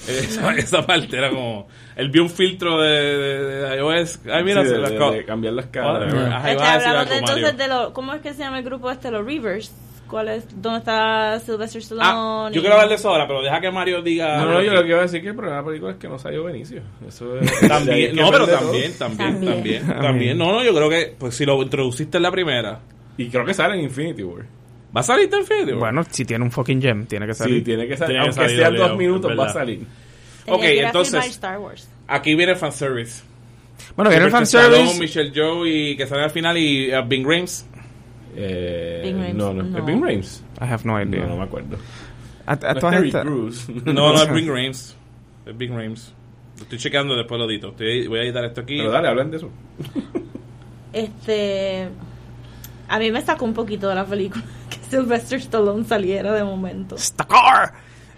Esa, esa parte era como. Él vio un filtro de, de- de iOS. Ay, mira, Sí, se de, las cambiar las caras. Este, hablamos entonces de lo, ¿cómo es que se llama el grupo este? Los Reavers. ¿Cuál es? ¿Dónde está Sylvester Stallone? Ah, yo y- quiero hablar de eso ahora, pero deja que Mario diga. No, no, yo lo que iba a decir es que el problema de la película es que no salió Benicio. Eso es, También, no, pero también, También. también, También. también. No, no, yo creo que, pues si lo introduciste en la primera, Y creo que sale en Infinity War. ¿Va a salir Infinity War? Bueno, si tiene un fucking gem, tiene que salir. Sí, tiene que salir. Tiene que Aunque salir sea dos minutos, va a salir. Tenía Ok, que ir a entonces- filmar Star Wars. Aquí viene el fanservice. Bueno, viene el fanservice. Michelle Joe y que sale al final y uh, Bing Rames. Eh, Bing Rames, no, no, no. ¿Es Bing Rames? I have no idea. No, no me acuerdo. A, a No es estas- Crews. No, no es Bing Rames. Es Bing Rames. Lo estoy checando después lo edito. Estoy- voy a editar esto aquí. Pero dale, hablan de eso. Este. A mí me sacó un poquito de la película que Sylvester Stallone saliera de momento. ¡Stakar!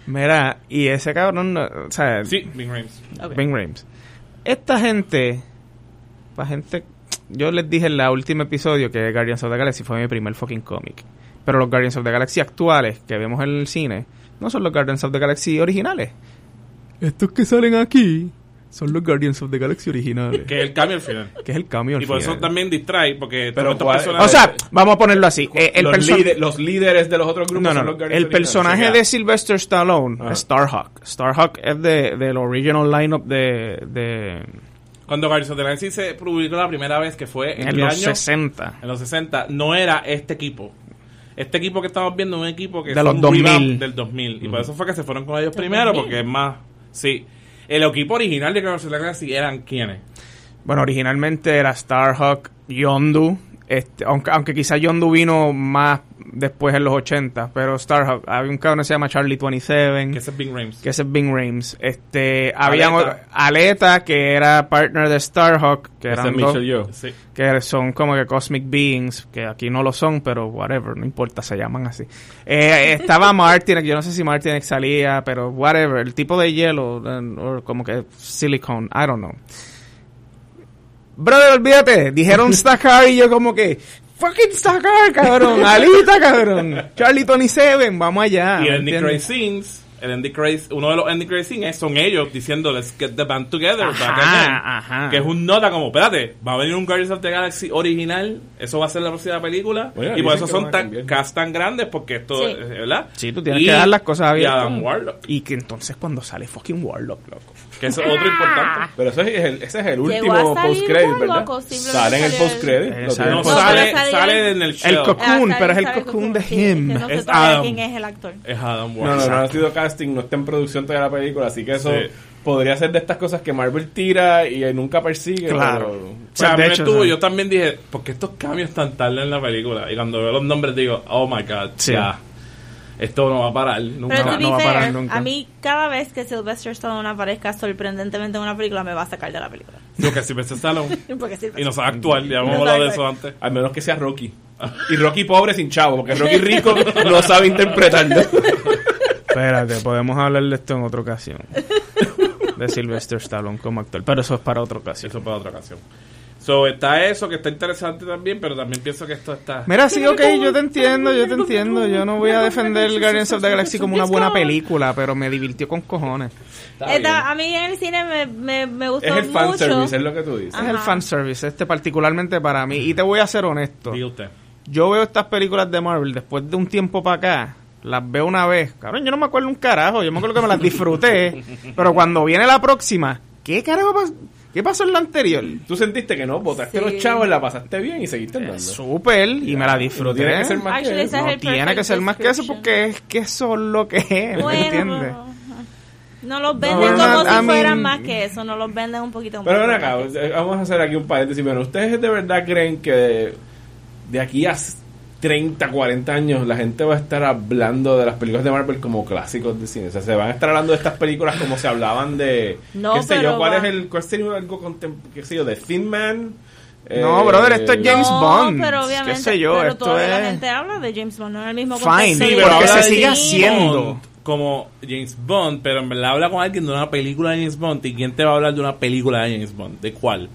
Mira, y ese cabrón, no- o sea, Sí, Bing Rames. Ok. Bing Rames. Esta gente, la gente, yo les dije en la último episodio que Guardians of the Galaxy fue mi primer fucking cómic. Pero los Guardians of the Galaxy actuales que vemos en el cine no son los Guardians of the Galaxy originales. Estos que salen aquí son los Guardians of the Galaxy originales. Que es el cambio al final. que es el cambio al Y por eso final. también distrae, porque Pero estos ¿cuál- personajes- O sea, vamos a ponerlo así. eh, el los, líder- los líderes de los otros grupos no, son no, los no. Guardians El personaje de Sylvester Stallone Ajá. es Starhawk. Starhawk es de, del original lineup de, de cuando Guardians of the Galaxy se publicó la primera vez, que fue en, en los año? 60. En los 60, no era este equipo. Este equipo que estamos viendo es un equipo que De fue los un 2000. revamp del 2000. Y por eso fue que se fueron con ellos ¿Del primero, 2000? porque es más... Sí. El equipo original de Guardians of Galaxy eran quienes. Bueno, originalmente era Starhawk, Yondu, este, aunque, aunque quizá Yondu vino más después en los 80, pero Starhawk, había un cabrón que se llama Charlie 27, Que ese es Bing Rames. que ese es Bing Rames. Este, había Aleta. Aleta, que era partner de Starhawk, que Ese eran dos. Sí. que son como que Cosmic Beings, que aquí no lo son, pero whatever, no importa, se llaman así. Eh, estaba Martinek, yo no sé si Martinek salía, pero whatever, el tipo de hielo, eh, o como que silicone, I don't know. Brother, olvídate, dijeron Stakar y yo como que, fucking Stakar, cabrón, Alita, cabrón, Charlie Tony Seven, vamos allá. y ¿me el Nick entiendes? Crazy Scenes, el Andy Crazy, uno de los Andy Crazy Scenes son ellos diciendo let's get the band together back Ajá, again". ajá. que es un nota como espérate va a venir un Guardians of the Galaxy original eso va a ser la próxima película Bueno, y por eso que son tan cast tan grandes porque esto Sí. eh, ¿verdad? Sí, tú tienes Y- que dejar las cosas y abiertas. Adam Warlock Y que entonces cuando sale fucking Warlock, loco. que es otro importante Pero ese es el, ese es el último post-credit, Warlock, ¿verdad? Sale en el salió el- post-credit. Eh, sale- no, No, sale, sale sale el- en el El show coco- Cocoon, Ah, pero es el sale cocoon de sí, que him. no Es Adam. quién es el actor. es Adam No, Warlock no, no ha sido casting, no está en producción todavía la película, así que eso Sí. podría ser de estas cosas que Marvel tira y nunca persigue. Claro. pero- O sea, a mí de hecho, estuvo- yo también dije, ¿por qué estos cambios tan tarde en la película? Y cuando veo los nombres digo, oh my god, Sí. ya, esto no va a parar nunca. Pero no, va a parar nunca. a mí cada vez que Sylvester Stallone aparezca sorprendentemente en una película me va a sacar de la película. Stallone Porque Sylvester- y no sabe actuar, ya hemos No hablado de eso antes. Al menos que sea Rocky. Y Rocky pobre sin chavo, porque Rocky rico no sabe interpretarlo. Espérate, podemos hablar de esto en otra ocasión. De Sylvester Stallone como actor. Pero eso es para otra ocasión. Eso para otra ocasión. So, está eso que está interesante también, pero también pienso que esto está... Mira, sí, ok, yo te entiendo, yo te entiendo. Yo no voy a defender Guardians of the Galaxy como una buena película, pero me divirtió con cojones. Esta- a mí en el cine me, me, me gustó Es el mucho. fanservice, es lo que tú dices. Es el fanservice, este particularmente para mí. Y te voy a ser honesto. Yo veo estas películas de Marvel después de un tiempo para acá las veo una vez, cabrón, yo no me acuerdo un carajo, yo me acuerdo que me las disfruté, pero cuando viene la próxima, ¿qué carajo pas- ¿Qué pasó en la anterior? Tú sentiste que no, botaste Sí. los chavos, la pasaste bien y seguiste andando. Súper, y me la No disfruté. tiene que ser más Actually, que eso. No tiene que ser más que eso porque es que eso es lo que es, ¿me Bueno, entiendes? no los venden No, como no, si I fueran mean- más que eso, no los venden un poquito más. Pero ven acá, vamos a hacer aquí un paréntesis. Bueno, ¿ustedes de verdad creen que de, de aquí a 30, 40 años la gente va a estar hablando de las películas de Marvel como clásicos de cine? O sea, se van a estar hablando de estas películas como se hablaban de... No, qué sé yo, ¿cuál va- es el... ¿Cuál sería algo qué sé yo, de Thin Man? No, Eh, brother, esto es James no, Bond. pero obviamente, qué sé yo, pero esto todavía la es... gente habla de James Bond, no es el mismo Fine, sí, pero que se Sí, haciendo. Como James Bond, pero en verdad habla con alguien de una película de James Bond. ¿Y quién te va a hablar de una película de James Bond? ¿De cuál?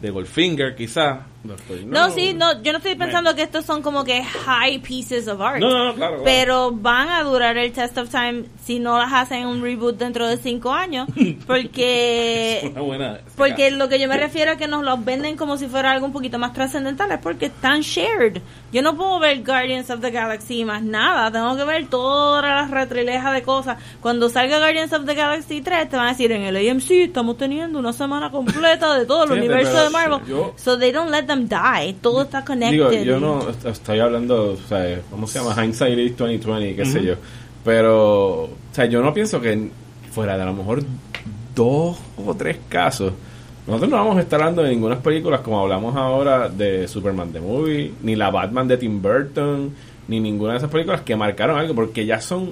De Goldfinger, quizá. Doctor No, sí, no, yo no estoy pensando que estos son como que high pieces of art. No, no, no, claro, claro. Pero van a durar el test of time si no las hacen un reboot dentro de cinco años. Porque Una buena. Porque lo que yo me refiero a que nos los venden como si fuera algo un poquito más trascendental es porque están shared. Yo no puedo ver Guardians of the Galaxy más nada. Tengo que ver todas las retrilejas de cosas. Cuando salga Guardians of the Galaxy 3 te van a decir en el AMC estamos teniendo una semana completa de todo el universo de Marvel. yo- so they don't let them die. Todo está connected. Digo, yo no est- estoy hablando, o sea, ¿cómo se llama? Hindsight is 2020, qué sé yo. Pero, o sea, yo no pienso que fuera de a lo mejor dos o tres casos, nosotros no vamos a estar hablando de ninguna películas como hablamos ahora de Superman the Movie, ni la Batman de Tim Burton, ni ninguna de esas películas que marcaron algo, porque ya son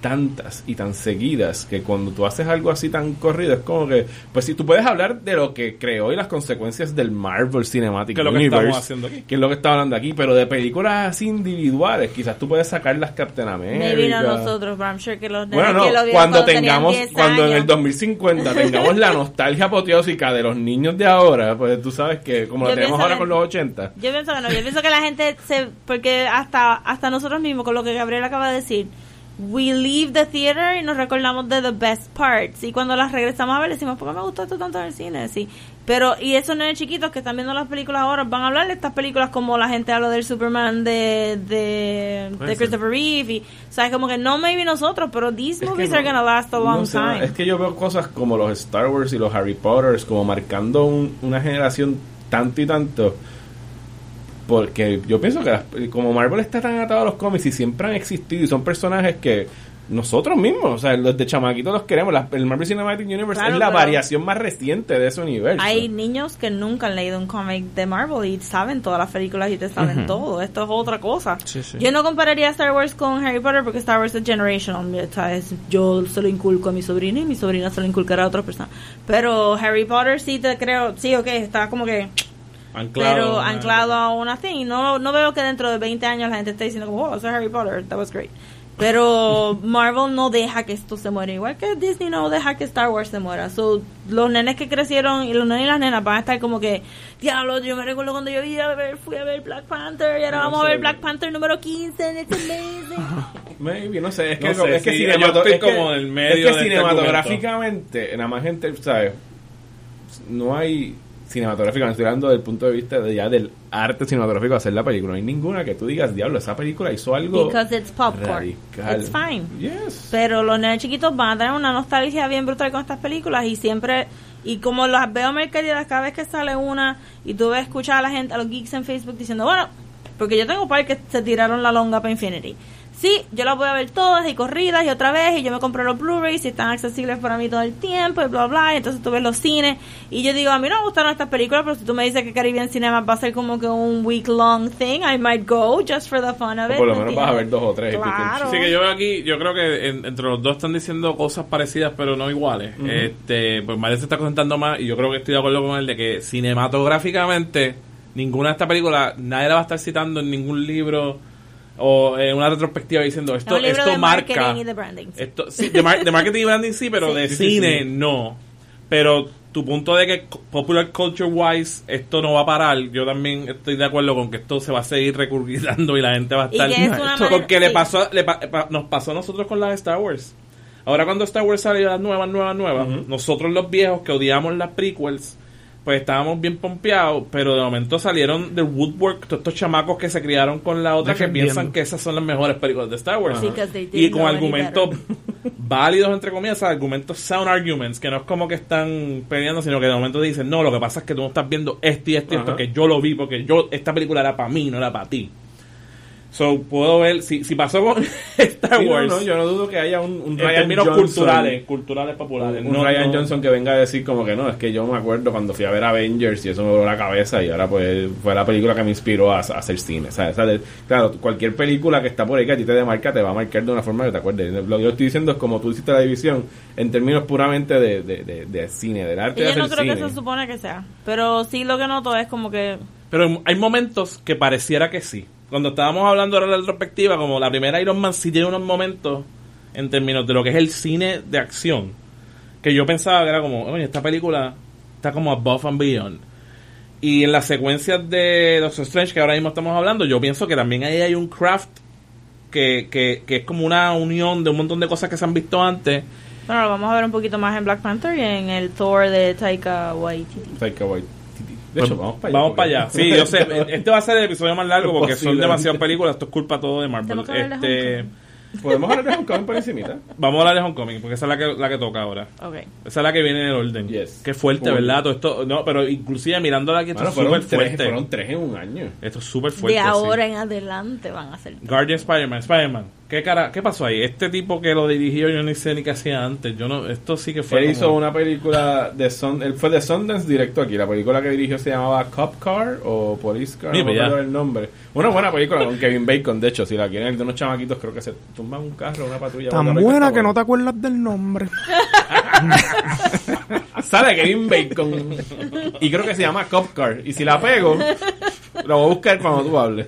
tantas y tan seguidas que cuando tú haces algo así tan corrido es como que pues si tú puedes hablar de lo que creó y las consecuencias del Marvel Cinematic Que es lo que Universe estamos haciendo aquí. que es lo que está hablando aquí pero de películas así individuales quizás tú puedes sacar las Captain America Maybe no nosotros, but I'm sure que los bueno que lo no vieron cuando tengamos 10 cuando en el años. 2050 tengamos la nostalgia apoteósica de los niños de ahora pues tú sabes que como Yo la tenemos ahora que- con los 80 Yo pienso que no, yo pienso que la gente se porque hasta hasta nosotros mismos con lo que Gabriel acaba de decir, we leave the theater y nos recordamos de the best parts y cuando las regresamos a ver decimos, ¿por qué me gustó esto tanto en el cine? Sí. Pero y esos nenes chiquitos que están viendo las películas ahora van a hablar de estas películas como la gente habla del Superman de de, de. Christopher Reeve y o sea, como que no maybe nosotros, pero these Es movies no- are gonna last a long no sé, time. Es que yo veo cosas como los Star Wars y los Harry Potters como marcando un- una generación tanto y tanto. Porque yo pienso que las- como Marvel está tan atado a los cómics y siempre han existido y son personajes que nosotros mismos, o sea, los de chamaquitos los queremos. La- el Marvel Cinematic Universe Claro, es la variación más reciente de ese universo. Hay niños que nunca han leído un cómic de Marvel y saben todas las películas y te saben todo. Esto es otra cosa. Sí, sí. Yo no compararía Star Wars con Harry Potter porque Star Wars es generational. ¿sabes? Yo se lo inculco a mi sobrina y mi sobrina se lo inculcará a otra persona. Pero Harry Potter sí te creo, sí, ok, está como que Anclado. pero a- anclado a una thing. No, no veo que dentro de 20 años la gente esté diciendo como, oh, eso es Harry Potter, that was great. Pero Marvel no deja que esto se muera, igual que Disney no deja que Star Wars se muera. So, los nenes que crecieron y los nenes y las nenas van a estar como que, diablo, yo me recuerdo cuando yo iba a ver, fui a ver Black Panther y ahora No vamos a ver Black Panther número 15 and it's amazing. Maybe, no sé, es que, No sé, es que sí, es que- como en el medio es que de este cinematográficamente, nada más gente, ¿sabes? No hay cinematográficamente, estoy hablando del punto de vista de ya del arte cinematográfico de hacer la película. No hay ninguna que tú digas, diablo, esa película hizo algo Because it's popcorn. radical. It's fine. Yes. Pero los nenes chiquitos van a tener una nostalgia bien brutal con estas películas y siempre, y como las veo mercadeadas cada vez que sale una y tú ves escuchar a la gente, a los geeks en Facebook diciendo, bueno, porque yo tengo par que se tiraron la longa para Infinity. Sí, yo las voy a ver todas y corridas y otra vez y yo me compré los Blu-rays y están accesibles para mí todo el tiempo y bla bla, y entonces tú ves los cines y yo digo, a mí no me gustaron estas películas, pero si tú me dices que Caribbean Cinema va a ser como que un week long thing, I might go just for the fun of O it. por lo ¿me menos vas a ver dos o tres. y pico. Claro. Sí, que yo veo aquí, yo creo que en- entre los dos están diciendo cosas parecidas, pero no iguales. Este, pues Mario se está contando más, y yo creo que estoy de acuerdo con él de que cinematográficamente, ninguna de estas películas, nadie la va a estar citando en ningún libro o en una retrospectiva diciendo Es esto, un libro esto de marca. marketing y de branding. sí. Esto, sí, de, mar- de marketing y branding sí, pero Sí. de cine no. Pero tu punto de que popular culture wise esto no va a parar, yo también estoy de acuerdo con que esto se va a seguir recurriendo y la gente va a estar que es manera- porque le pasó le pa- pa- nos pasó a nosotros con las de Star Wars. Ahora cuando Star Wars salió las nuevas, nuevas, nuevas, nosotros los viejos que odiamos las prequels, pues estábamos bien pompeados, pero de momento salieron del woodwork todos estos chamacos que se criaron con la otra que piensan que esas son las mejores películas de Star Wars. Y con argumentos válidos, entre comillas, argumentos sound arguments, que no es como que están peleando, sino que de momento dicen, no, lo que pasa es que tú no estás viendo esto y esto y esto, que yo lo vi, porque yo esta película era para mí, no era para ti. So, puedo ver, si, si pasó con Star Sí, no, Wars, no, yo no dudo que haya un, un en Ryan términos Johnson, culturales, culturales populares. un no, Ryan no- Johnson que venga a decir como que no, es que yo me acuerdo cuando fui a ver Avengers y eso me voló la cabeza y ahora pues fue la película que me inspiró a, a hacer cine. ¿sabes? De- claro, cualquier película que está por ahí que a ti te demarca te va a marcar de una forma que te acuerdes. Lo que yo estoy diciendo es como tú hiciste la división en términos puramente de, de, de, de cine, del arte Y de yo no hacer creo que se supone que sea. Pero sí lo que noto es como que. Pero hay momentos que pareciera que sí. Cuando estábamos hablando de la retrospectiva, como la primera Iron Man sí tiene unos momentos en términos de lo que es el cine de acción, que yo pensaba que era como, oye, esta película está como above and beyond. Y en las secuencias de Doctor Strange que ahora mismo estamos hablando, yo pienso que también ahí hay un craft que, que, que es como una unión de un montón de cosas que se han visto antes. Bueno, lo vamos a ver un poquito más en Black Panther y en el Thor de Taika Waititi. Taika Waititi. De hecho, vamos para allá. Vamos para allá. Sí, yo sé. Este va a ser el episodio más largo porque son demasiadas películas. Esto es culpa todo de Marvel. Este. Podemos hablar de Homecoming por encimita. vamos a hablar de Homecoming porque esa es la que, la que toca ahora. Ok. Esa es la que viene en el orden. Yes. Qué fuerte, Cool. ¿verdad? Todo esto, no, pero inclusive mirándola aquí, esto Bueno, es súper tres, fuerte. fueron tres en un año. Esto es súper fuerte. de sí. ahora en adelante van a ser. Guardian Spider-Man, Spider-Man. ¿Qué, cara, ¿Qué pasó ahí? Este tipo que lo dirigió, yo ni sé ni qué hacía antes. Yo no, esto sí que fue. Él como- hizo una película de Sun, él fue de Sundance directo aquí. La película que dirigió se llamaba Cop Car o Police Car, Ni no me el nombre. Una buena película con Kevin Bacon, de hecho, si la quieren, de unos chamaquitos creo que se tumban un carro, una patrulla. Tan buena que no te acuerdas del nombre. Sale Kevin Bacon y creo que se llama Cop Car. Y si la pego, lo voy a buscar cuando tú hables.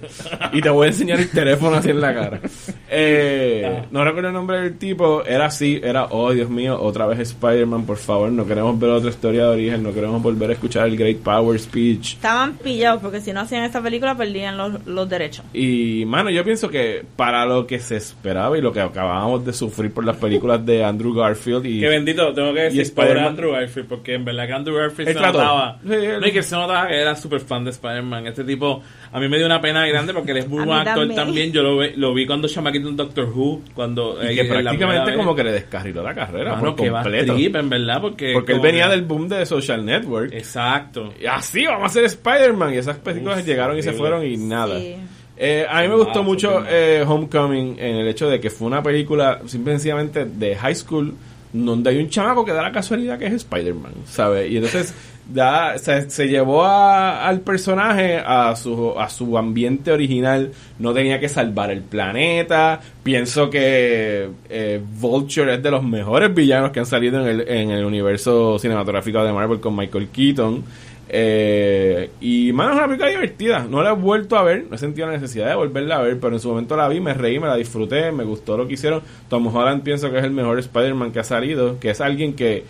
Y te voy a enseñar el teléfono así en la cara. Eh, no recuerdo el nombre del tipo. Era así, era, oh Dios mío, otra vez Spider-Man, por favor. No queremos ver otra historia de origen. No queremos volver a escuchar el Great Power Speech. Estaban pillados porque si no hacían esta película perdían los, los derechos. Y, mano, yo pienso que para lo que se esperaba y lo que acabábamos de sufrir por las películas de Andrew Garfield y... Que bendito, tengo que decir Y por Spider-Man. Andrew Garfield, porque en verdad que Andrew Garfield se trató. notaba. Sí, él- No, y que se notaba que era súper fan de Spider-Man. Este tipo, a mí me dio una pena grande porque él es muy A buen actor también. también. Yo lo, ve- lo vi cuando chamaquito en Doctor Who, cuando... y eh, que primera prácticamente como que le descarriló la carrera Mano, por que completo. trip, en verdad, porque... Porque él venía que- del boom de Social Network. Exacto. Y así vamos a hacer Spider-Man. Y esas películas Uf, llegaron y se horrible. fueron y nada. Sí. Eh, a mí me gustó mucho eh, Homecoming en el hecho de que fue una película simplemente de high school donde hay un chamaco que da la casualidad que es Spider-Man, ¿sabes? Y entonces da, se, se llevó a- al personaje a su, a su ambiente original. No tenía que salvar el planeta. Pienso que eh, Vulture es de los mejores villanos que han salido en el, en el universo cinematográfico de Marvel con Michael Keaton. Eh, y mano, es una película divertida. No la he vuelto a ver, no he sentido la necesidad de volverla a ver, pero en su momento la vi, me reí, me la disfruté, me gustó lo que hicieron. Tom Holland pienso que es el mejor Spider-Man que ha salido, que es alguien que,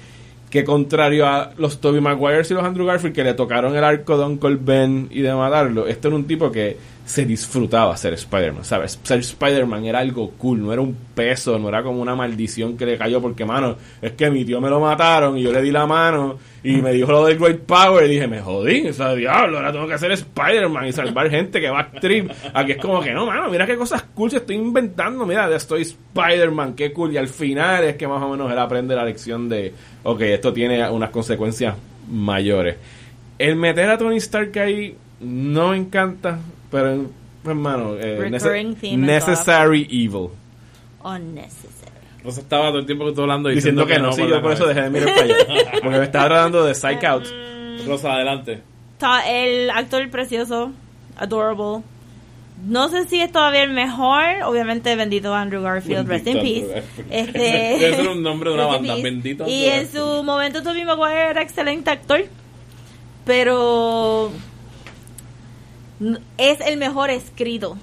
que contrario a los Tobey Maguire y los Andrew Garfield que le tocaron el arco de Uncle Ben y de matarlo, este era un tipo que se disfrutaba ser Spider-Man, ¿sabes? Ser Spider-Man era algo cool, no era un peso, no era como una maldición que le cayó porque, mano, es que mi tío me lo mataron y yo le di la mano y me dijo lo del Great Power y dije, me jodí, o sea, diablo, ahora tengo que hacer Spider-Man y salvar gente que va a trip. Aquí es como que, no, mano, mira qué cosas cool se estoy inventando, mira, estoy Spider-Man, qué cool. Y al final es que más o menos él aprende la lección de, ok, esto tiene unas consecuencias mayores. El meter a Tony Stark ahí no me encanta, pero, hermano, eh, Recurring nece- necessary evil. Unnecessary. Entonces estaba todo el tiempo que estoy hablando Diciendo que no, sí, yo por eso dejé de mirar para allá. Porque me estaba tratando de Psych Out. Rosa, adelante. El actor precioso, adorable. No sé si es todavía el mejor. Obviamente, bendito Andrew Garfield, rest in Bendito peace. Este, Debe ser un nombre de una banda, bendito Y Andrew en su momento, Tobey Maguire era excelente actor. Pero es el mejor escrito.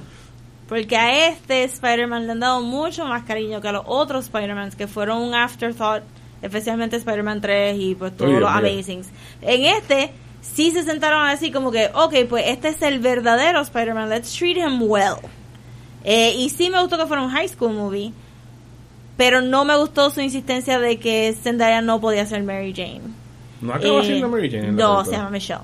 Porque a este Spider-Man le han dado mucho más cariño que a los otros Spider-Man que fueron un afterthought, especialmente Spider-Man 3 y pues todos los. Amazings. En este sí se sentaron así como que, ok, pues este es el verdadero Spider-Man, let's treat him well. Eh, y sí me gustó que fuera un high school movie, pero no me gustó su insistencia de que Zendaya no podía ser Mary Jane. No acaba Eh, siendo Mary Jane. No, se llama Michelle.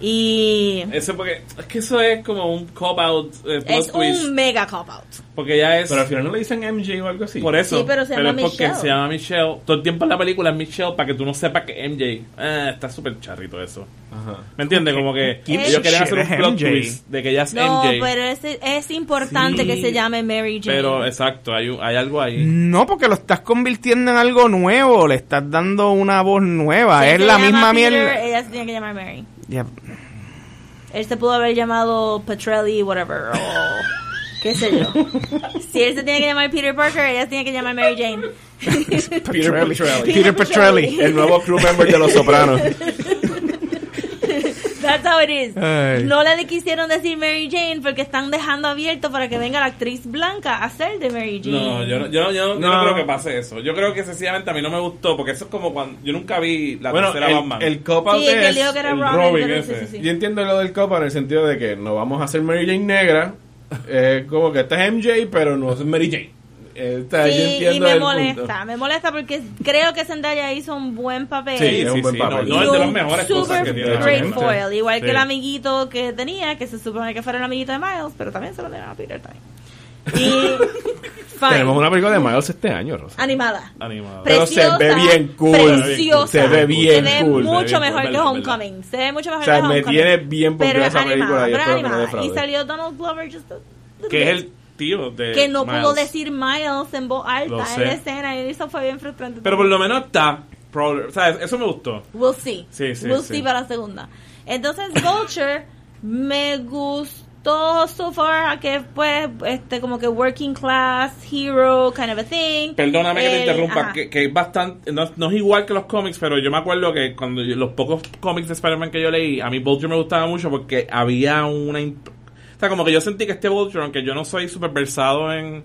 Y Eso porque es que eso es como un cop out eh, es twist un mega cop out. porque ya es Pero al final no le dicen MJ o algo así. por eso Sí, pero se llama es porque Michelle. se llama Michelle todo el tiempo en la película es Michelle para que tú no sepas que MJ eh, está súper charrito eso Ajá. ¿me entiendes? como que Keep ellos querían hacer un plot MJ. twist de que ella es No, MJ pero es, es importante Sí, que se llame Mary Jane. pero exacto hay, un- hay algo ahí No, porque lo estás convirtiendo en algo nuevo, le estás dando una voz nueva, Si es la misma mierda. Ella se tiene que llamar Mary. Ya, Él se pudo haber llamado Petrelli, whatever, o qué sé yo. Si él se tiene que llamar Peter Parker, ella se tiene que llamar Mary Jane. Peter Petrelli. Peter Petrelli. El nuevo crew member de Los Sopranos. That's how it is. Ay. No le quisieron decir Mary Jane porque están dejando abierto para que venga la actriz blanca a hacer de Mary Jane. No, yo no, yo, no- yo no- yo no No. creo que pase eso. Yo creo que sencillamente a mí no me gustó, porque eso es como cuando yo nunca vi la bueno, tercera Batman. el, el cop out Sí, es... dijo que era el Robin, Robin pero ese. sí, sí, sí. Yo entiendo lo del cop out en el sentido de que no vamos a hacer Mary Jane negra. Eh, como que esta es MJ, pero no es Mary Jane. Eh, yo Sí, entiendo y me el molesta, punto. me molesta porque creo que Zendaya hizo un buen papel. Sí, es un buen no, papel. no, Y es de las mejores cosas super que tiene. foil, igual Sí. que el amiguito que tenía, que se supone que fuera el amiguito de Miles, pero también se lo dieron a Peter también. Y fine. Tenemos una película de Miles este año, Rosa. animada. Animado. Pero se Preciosa, ve bien cool. Preciosa. Se ve bien Se ve cool. mucho Se ve mejor que Homecoming. Se ve mucho mejor O sea, que me Homecoming. tiene bien es esa película animada, y pero no animada. Y salió Donald Glover just a- Que es el tío de que no pudo Miles. decir Miles en voz alta en la escena y eso fue bien frustrante. Pero por lo menos está. O sea, eso me gustó. We'll see. Sí, sí, we'll sí. see para la segunda. Entonces, Vulture me gustó so far que pues este como que working class hero kind of a thing. Perdóname que te El- interrumpa, que, que es bastante, no, no es igual que los cómics, pero yo me acuerdo que cuando yo- los pocos cómics de Spider-Man que yo leí, a mí Vulture me gustaba mucho porque había una... O sea, como que yo sentí que este Vulture, aunque yo no soy súper versado en...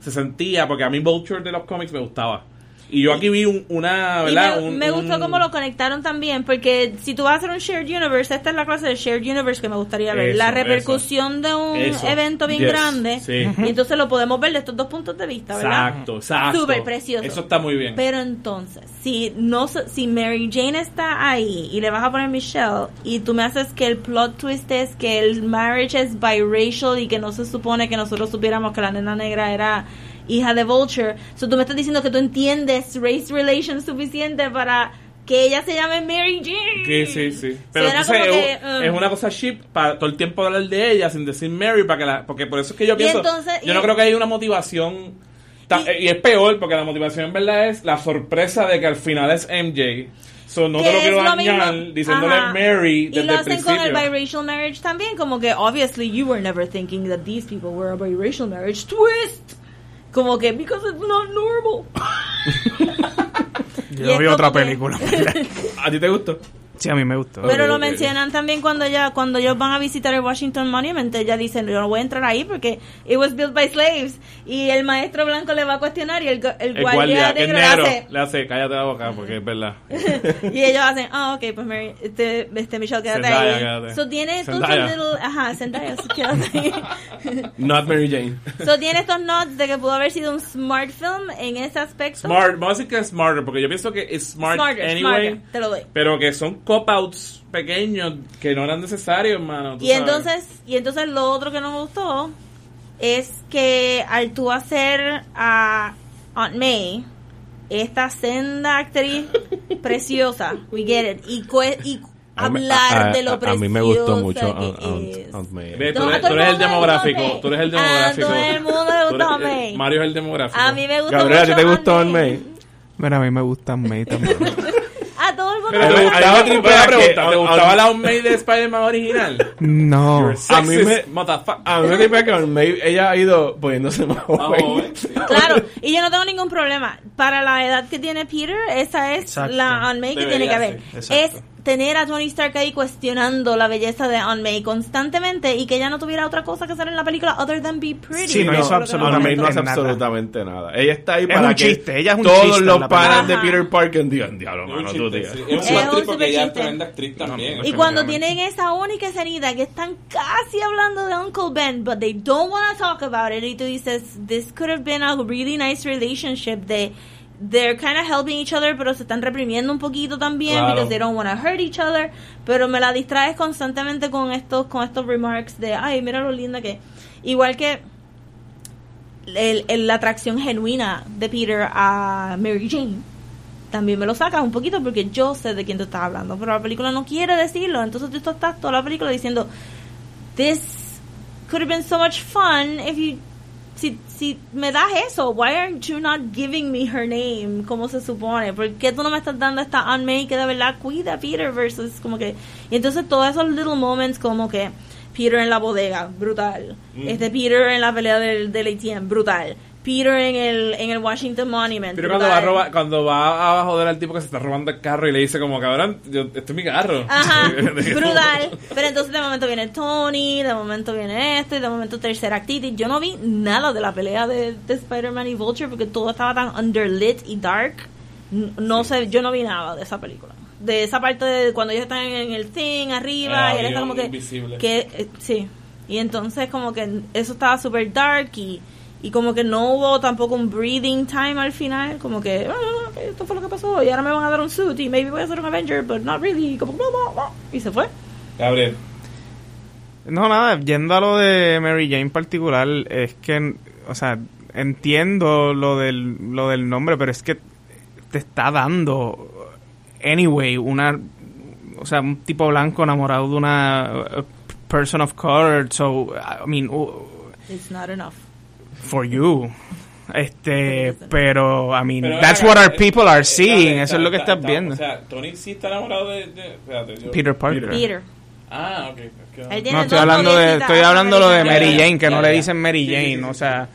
Se sentía, porque a mí Vulture de los cómics me gustaba. Y yo aquí vi un- una, Y ¿verdad? me, Un- me gustó un- cómo lo conectaron también, porque si tú vas a hacer un shared universe, esta es la clase de shared universe que me gustaría ver. Eso, la repercusión de un Eso. evento bien Yes. grande. Sí. Y entonces lo podemos ver de estos dos puntos de vista, ¿verdad? Exacto, exacto. Súper precioso. Eso está muy bien. Pero entonces, si no si Mary Jane está ahí y le vas a poner Michelle y tú me haces que el plot twist es que el marriage es biracial y que no se supone que nosotros supiéramos que la nena negra era hija de Vulture, so tú me estás diciendo que tú entiendes race relations suficiente para que ella se llame Mary Jane. Sí, sí, sí. Pero Suena entonces es, que, um, es una cosa cheap para todo el tiempo hablar de ella sin decir Mary, para que la, porque por eso es que yo pienso, entonces- yo y- no creo que haya una motivación, Y- y, es peor, porque la motivación en verdad es la sorpresa de que al final es MJ. So, no te lo quiero lo dañar diciéndole Ajá. Mary y desde lo el hacen con el principio. biracial marriage también como que obviously you were never thinking that these people were a biracial marriage twist como que because it's not normal Yo vi otra que- película. ¿A ti te gustó? Sí, a mí me gustó. pero lo mencionan también cuando ya cuando ellos van a visitar el Washington Monument ella dice yo no voy a entrar ahí porque it was built by slaves y el maestro blanco le va a cuestionar y el, el El guardia, es negro le negro, hace le hace, cállate la boca, porque es verdad. y ellos hacen, ah, ok, pues Mary, este, este Michelle, quédate Zendaya, ahí. quédate. So tiene estos little, ajá, Zendaya, so quédate ahí. Not Mary Jane. so tiene estos nods de que pudo haber sido un smart film en ese aspecto. Smart, vamos a decir que es smarter, porque yo pienso que es smart Smarter, anyway, smarter, te lo doy. pero que son cop-outs pequeños que no eran necesarios, hermano. Y sabes. entonces, y entonces lo otro que no me gustó es que al tú hacer a Aunt May, esta senda actriz preciosa, we get it, y, y hablar a- de lo preciosa a mí me gustó mucho Aunt- Aunt-. Aunt May. Ve, tú eres, el demográfico. Tú eres el demográfico. todo el mundo le gusta eres- eh, May. Mario es el demográfico. A mí me gusta Gabriela, ¿a ti mucho te gustó Aunt Aunt May? Mira, a mí me gusta May también. A todo el mundo Pero te gustaba, tripea pregunta, ¿te gustaba la May de Spider-Man original? No. A mí me-. A mí me tripea que May, ella ha ido poniéndose más Ah, joven. Claro, y yo no tengo ningún problema. Para la edad que tiene Peter, esa es la May que tiene que haber. Es tener a Tony Stark ahí cuestionando la belleza de Aunt May constantemente y que ella no tuviera otra cosa que hacer en la película other than be pretty. Sí, no hizo que absolutamente Aunt May no hace nada. absolutamente nada. Ella está ahí Es para un que chiste, ella es un todos los película. de Peter Parker digan, diablo, mano, tú digas. sí. Es un Es super un trip porque ella es super tremenda actriz también. Y cuando tienen esa única escenita que están casi hablando de Uncle Ben, but they don't want to talk about it, y tú dices, this could have been a really nice relationship de they're kind of helping each other, pero se están reprimiendo un poquito también Claro. because they don't want to hurt each other. Pero me la distraes constantemente con estos, con estos remarks de, ay, mira lo linda que. Igual que el- el- la atracción genuina de Peter a Mary Jane. También me lo sacas un poquito porque yo sé de quién tú estás hablando, pero la película no quiere decirlo. Entonces tú estás toda la película diciendo, this could have been so much fun if you si, si me das eso, why aren't you not giving me her name como se supone? ¿Por qué tú no me estás dando esta Aunt May que de verdad cuida a Peter versus como que y entonces todos esos little moments como que Peter en la bodega, brutal. Este Peter en la pelea del, del ATM, brutal. Peter en el en el Washington Monument. Pero cuando va, a robar- cuando va a joder al tipo que se está robando el carro y le dice como, cabrón, yo, este es mi carro. Ajá, brutal. Pero entonces de momento viene Tony, de momento viene esto, y de momento tercera actividad. Yo no vi nada de la pelea de, de Spider-Man y Vulture porque todo estaba tan underlit y dark. No sé, yo no vi nada de esa película. De esa parte de cuando ellos están en el thing arriba Ah, y él está como que, invisible. que eh, sí. Y entonces como que eso estaba super dark y, y como que no hubo tampoco un breathing time al final, como que ah, esto fue lo que pasó y ahora me van a dar un suit y maybe voy a ser un Avenger, but not really, como blah, blah, blah, y se fue. Gabriel. No, nada, yendo a lo de Mary Jane en particular, es que, o sea, entiendo lo del, lo del nombre, pero es que te está dando, anyway, una, o sea, un tipo blanco enamorado de una uh, person of color, so, I mean, uh, It's not enough. For you. Este, pero, I mean, Pero that's what our people eh, are eh, seeing, está- eso es lo que está- estás está- viendo. O sea, Tony sí está enamorado de... de- espérate, yo- Peter Parker. Peter. Ah, ok. No, estoy hablando de, estoy hablando lo de. Mary Jane, que no le dicen Mary Sí, sí, Jane, sí, o sea,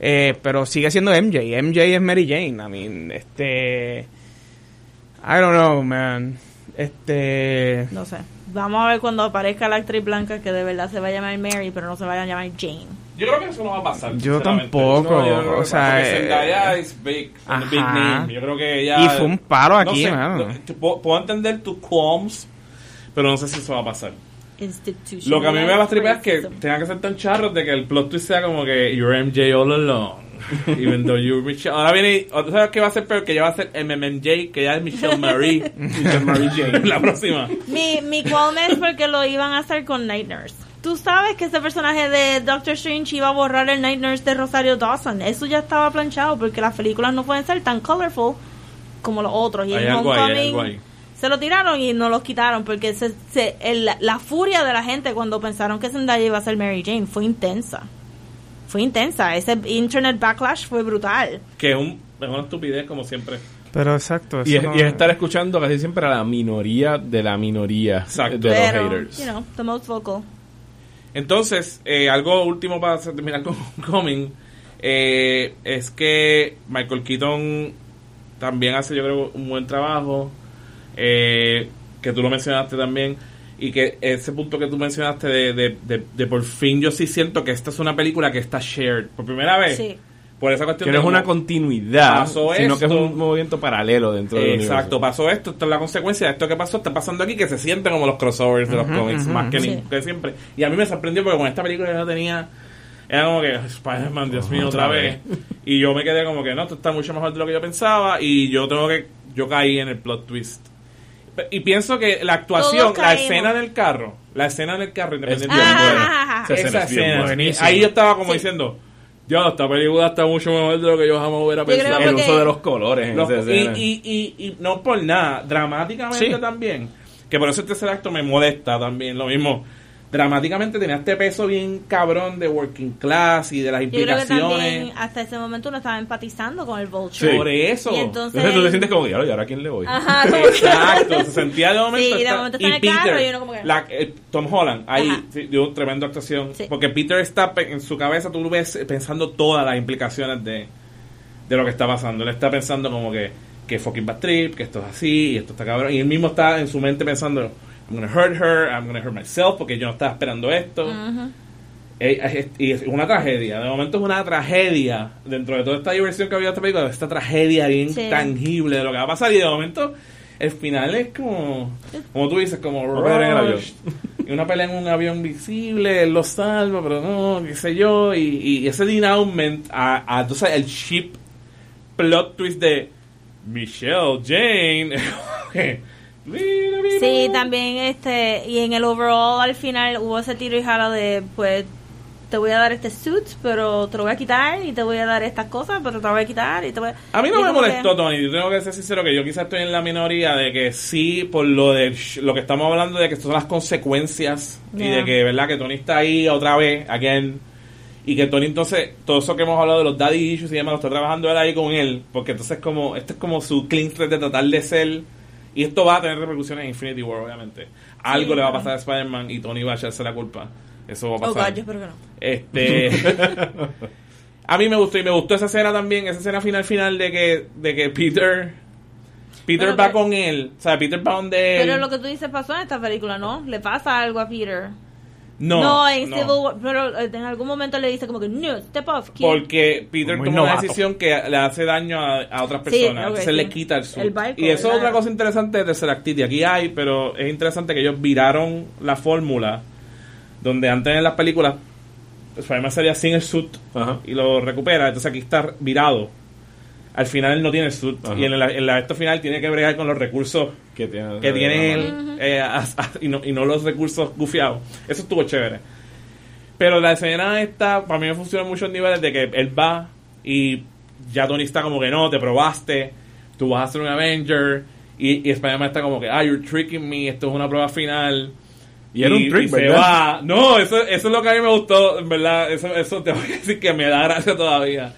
eh, pero sigue siendo MJ. MJ es Mary Jane. I mean, este, I don't know, man. Este, No sé. Vamos a ver cuando aparezca la actriz blanca que de verdad se va a llamar Mary, pero no se va a llamar Jane. Yo creo que eso no va a pasar. Yo tampoco, No, yo creo o que sea, porque eh, Zendaya is big, a big ajá. name. Yo creo que ella... Y fue un paro aquí, no sé, mano. no, te puedo, puedo entender tus qualms, pero no sé si eso va a pasar. Lo que a mí me va a tripear es que tengan que ser tan charros de que el plot twist sea como que you're MJ all along. Even though you're Michelle. Ahora viene, ¿tú sabes qué va a ser peor? Que ya va a ser MMJ, que ya es Michelle Marie. Michelle Marie Jane. La próxima. Mi, mi qualm es porque lo iban a hacer con Night Nurse. Tú sabes que ese personaje de Doctor Strange iba a borrar el Night Nurse de Rosario Dawson. Eso ya estaba planchado porque las películas no pueden ser tan colorful como los otros. Y Hay en algo ahí, hay Homecoming algo ahí. se lo tiraron y no los quitaron porque se, se- el- la furia de la gente cuando pensaron que Zendaya iba a ser Mary Jane fue intensa. Fue intensa. Ese internet backlash fue brutal. Que es, un, es una estupidez como siempre. pero exacto. Y, eso es, no- y es estar escuchando casi siempre a la minoría de la minoría Exacto. de los haters. you know, the most vocal. Entonces, eh, algo último para terminar con Coming eh, es que Michael Keaton también hace, yo creo, un buen trabajo. eh, que tú lo mencionaste también. Y que ese punto que tú mencionaste de, de, de, de por fin yo sí siento que esta es una película que está shared por primera vez. Sí. Por esa cuestión Que no de es una continuidad, Pasó sino que es un movimiento paralelo dentro del Exacto, universo. pasó esto, esto es la consecuencia de esto que pasó, está pasando aquí, que se sienten como los crossovers de los cómics, más que, ni- Sí. que siempre. Y a mí me sorprendió porque con esta película yo no tenía, era como que, Spider-Man, Dios mío, otra, Otra vez. Y yo me quedé como que, no, esto está mucho mejor de lo que yo pensaba, y yo tengo que, yo caí en el plot twist. Y pienso que la actuación, la escena del carro, la escena del carro, independientemente bien Ah, buena. ah. Esa escena es bien ahí yo estaba como Sí. diciendo, Dios, esta película está mucho mejor de lo que yo jamás hubiera Yo pensado. El uso de los colores en Los- esa y, y, y, y no por nada, dramáticamente Sí. también. Que por eso el tercer acto me molesta también. Lo mismo, dramáticamente tenía este peso bien cabrón de working class y de las Yo creo que implicaciones. también hasta ese momento uno estaba empatizando con el Vulture. Sí. Por eso. Y entonces, Entonces tú te sientes como, "Diablo, ¿y ahora a quién le voy? Ajá, Exacto, se sentía de momento. Sí, de está- momento está en el carro y uno como que- la- eh, Tom Holland, ahí sí, dio una tremenda actuación. Sí. Porque Peter está en su cabeza, tú lo ves pensando todas las implicaciones de, de lo que está pasando. Él está pensando como que, que fucking bad trip, que esto es así, y esto está cabrón. Y él mismo está en su mente pensando, I'm gonna hurt her, I'm gonna hurt myself, porque yo no estaba esperando esto. Ujú. Eh, es- y es una tragedia. De momento es una tragedia dentro de toda esta diversión que había en esta película, esta tragedia bien Sí. tangible de lo que va a pasar. Y de momento el final es como, como tú dices, como Una pelea en el avión. Y una pelea en un avión visible, él lo salva, pero no, qué sé yo. Y, y ese denouncement a, a entonces el ship plot twist de Michelle, Jane. Sí, también este, y en el overall al final hubo ese tiro y jala de, pues, te voy a dar este suit, pero te lo voy a quitar, y te voy a dar estas cosas, pero te lo voy a quitar, y te voy A mí no me que- molestó, Tony. Yo tengo que ser sincero que yo quizás estoy en la minoría de que sí, por lo de lo que estamos hablando de que son las consecuencias y de que, ¿verdad? Que Tony está ahí otra vez, again. Y que Tony entonces, todo eso que hemos hablado de los daddy issues y demás, lo está trabajando él ahí con él. Porque entonces como, este es como su clean de tratar de ser. Y esto va a tener repercusiones en Infinity War, obviamente. Algo le va a pasar a Spider-Man y Tony va a echarse la culpa. Eso va a Oh, pasar. God, yo espero que no. Este. a mí me gustó y me gustó esa escena también, esa escena final final de que, de que Peter. Peter Bueno, va pero- con él. O sea, Peter va donde él. Pero lo que tú dices pasó en esta película, ¿no? Le pasa algo a Peter. No, en no. Civil War, pero eh, en algún momento le dice como que, no, step off, kid. Porque Peter Muy toma una decisión que le hace daño a, a otras Sí, personas. sí. le quita el suit. El barco, y eso es otra cosa interesante de Tercer Activity. Aquí hay, pero es interesante que ellos viraron la fórmula donde antes en las películas Spider-Man salía sin el suit Ajá. y lo recupera. Entonces aquí está virado. Al final él no tiene el suit. Ajá. Y en la, en la esto final tiene que bregar con los recursos Que tiene, que tiene él eh, a- a- y, no, y no los recursos gufiados. Eso estuvo chévere. Pero la escena esta, para mí me funciona en niveles de que él va y ya Tony está como que no, te probaste, tú vas a ser un Avenger. Y, y Spider-Man está como que, ah, you're tricking me, esto es una prueba final. Y era un trick, se va. No, eso, eso es lo que a mí me gustó, en verdad. Eso, eso te voy a decir que me da gracia todavía.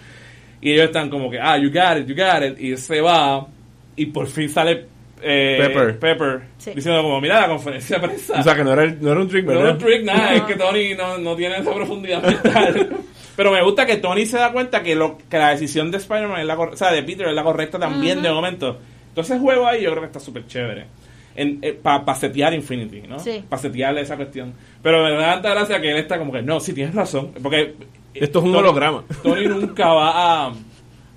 Y ellos están como que, ah, you got it, you got it. Y él se va. Y por fin sale eh, Pepper. Sí. diciendo como, mira la conferencia de prensa. O sea, que no era, no era un trick, no ¿verdad? es un trick, nada, No. es que Tony no, no tiene esa profundidad mental. Pero me gusta que Tony se da cuenta que, lo, que la decisión de Spider-Man es la o sea, de Peter es la correcta también de momento. Entonces el juego ahí yo creo que está súper chévere. Para setear Infinity, ¿no? Sí. Para setearle esa cuestión. Pero me da tanta gracia que él está como que, no, sí tienes razón. Porque Esto es un Tony- holograma. Tony nunca va a,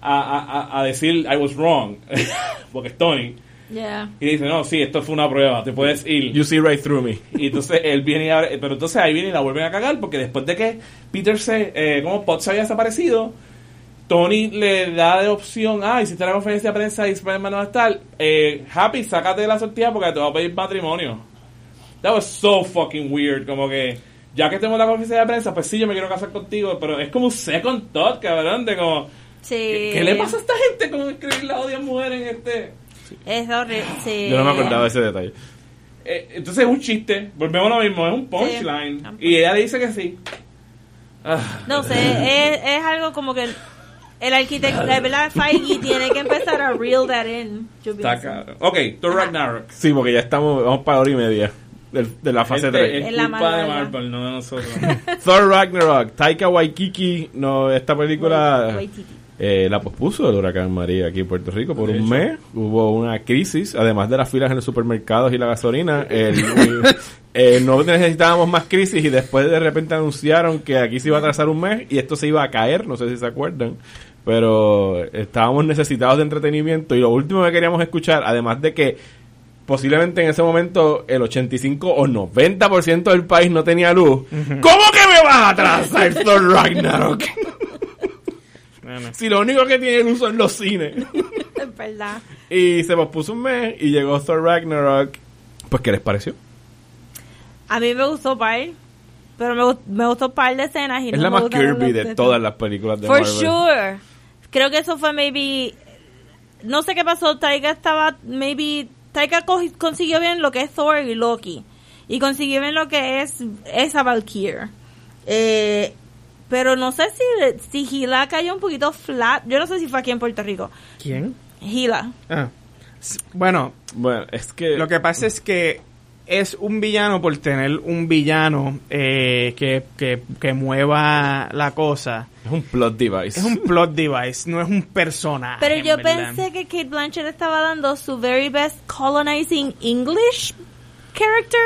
a, a, a decir I was wrong. porque es Tony. Yeah. Y dice, no, sí, esto fue una prueba, te puedes ir. You see right through me. Y entonces él viene y abre, pero entonces ahí viene y la vuelven a cagar porque después de que Peter se, eh, como Potts había desaparecido, Tony le da de opción, ah, hiciste la conferencia de prensa y Spider-Man no va a estar, eh, Happy, sácate de la sortija porque te va a pedir matrimonio. That was so fucking weird, como que, ya que tengo la conferencia de prensa, pues sí, yo me quiero casar contigo, pero es como un second thought, cabrón, de como, Sí. ¿qué, qué le pasa a esta gente con escribir la odia mujer en este...? Es horrible, sí. Yo no me acordaba de ese detalle. Eh, entonces es un chiste, volvemos a lo mismo, es un punchline. Y ella le dice que sí. Ah, No sé, es, es algo como que el arquitecto, la verdad, Feige tiene que empezar a reel that in. Yo está pienso. cabrón. Ok, Thor Ragnarok. Sí, porque ya estamos, vamos para hora y media del- de, la fase Gente, 3. es Es la culpa de. Marvel, no de nosotros. Thor Ragnarok, Taika Waikiki, no, esta película eh, la pospuso el huracán María aquí en Puerto Rico por De un hecho. mes. Hubo una crisis, además de las filas en los supermercados y la gasolina. el- eh, no necesitábamos más crisis y después de repente anunciaron que aquí se iba a trazar un mes y esto se iba a caer, no sé si se acuerdan. Pero estábamos necesitados de entretenimiento y lo último que queríamos escuchar, además de que posiblemente en ese momento el 85 o 90% del país no tenía luz. ¿Cómo que me vas a atrasar Thor Ragnarok? si lo único que tiene luz son los cines. Es verdad. Y se pospuso un mes y llegó Thor Ragnarok. Pues, ¿qué les pareció? A mí me gustó par, pero me, gust- me gustó par de escenas y Es no la más Kirby de todas las películas de For Marvel. sure. Creo que eso fue maybe no sé qué pasó, Taika estaba maybe Taika co- consiguió bien lo que es Thor y Loki y consiguió bien lo que es esa Valkyrie. Eh, pero no sé si si Gila cayó un poquito flat. Yo no sé si fue aquí en Puerto Rico. ¿Quién? Gila. Ah. Bueno, Bueno, es que... lo que pasa es que es un villano por tener un villano eh, que, que, que mueva la cosa. Es un plot device. Es un plot device, no es un personaje. Pero yo verdad. pensé que Kate Blanchett estaba dando su very best colonizing English character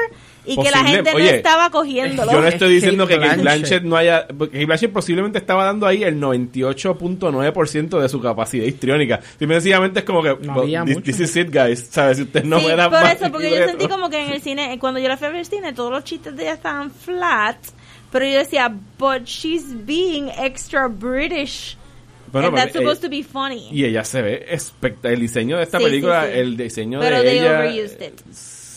y que la gente oye, no estaba cogiéndolo. Yo no estoy Es diciendo que Blanchett. Blanchett no haya... Porque Kate Blanchett posiblemente estaba dando ahí el 98.9% de su capacidad histriónica. Simple y sencillamente es como que... No well, this, this is it, guys. ¿Sabes? Si usted no sí, me da por eso, porque yo sentí como que en el cine, cuando yo la fui a ver al cine, todos los chistes de ella estaban flat, pero yo decía, but she's being extra British Bueno, And that's supposed ella- to be funny. Y ella se ve espectacular. El diseño de esta Sí, sí, película, sí. el diseño Pero de they ella. overused it.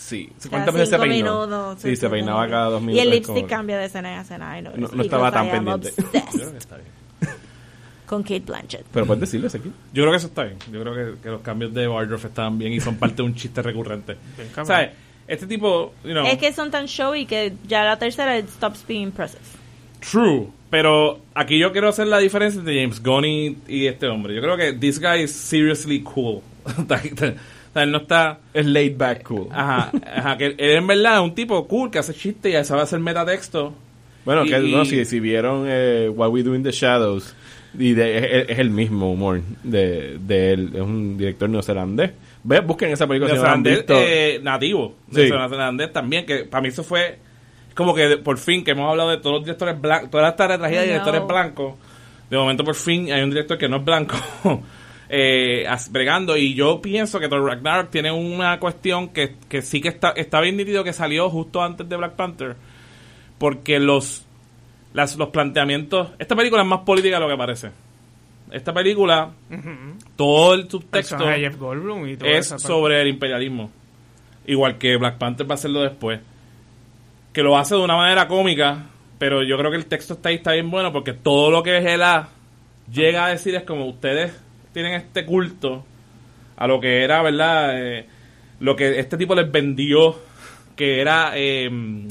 Sí. ¿Cuántas veces se peinó? minutos, sí, se peinaba cada dos Y minutos. el es lipstick como- cambia de escena en escena. No- this no estaba tan pendiente. Yo creo obsessed que está bien. con Kate Blanchett. Pero puedes decirlo ese aquí. Yo creo que eso está bien. Yo creo que, que los cambios de Wardrobe estaban bien y son parte de un chiste recurrente. ¿Sabes? Este tipo, you know, Es que son tan showy que ya la tercera it stops being impressive. true. Pero aquí yo quiero hacer la diferencia entre James Gunn y, y este hombre. Yo creo que this guy is seriously cool. sea, él no está... Es laid back cool. Ajá, ajá, que él en verdad es un tipo cool que hace chistes y sabe hacer metatexto. Bueno, Y- que no, si, si vieron eh, What We Do in the Shadows, y de- es, es el mismo humor de, de él. Es un director neozelandés. Ve, busquen esa película. si no Neozelandés visto. eh, nativo. Sí. Neozelandés también, que para mí eso fue como que por fin que hemos hablado de todos los directores blancos, toda esta tragedia de directores blancos. De momento por fin hay un director que no es blanco eh, bregando y yo pienso que Thor Ragnarok tiene una cuestión que, que sí que está, está bien nítido que salió justo antes de Black Panther porque los las, los planteamientos esta película es más política de lo que parece esta película todo el subtexto Jeff Goldblum y es sobre el imperialismo. Igual que Black Panther va a hacerlo después. Que lo hace de una manera cómica, pero yo creo que el texto está ahí, está bien bueno, porque todo lo que Hela llega a decir es como ustedes tienen este culto a lo que era, ¿verdad? Eh, lo que este tipo les vendió, que era, eh,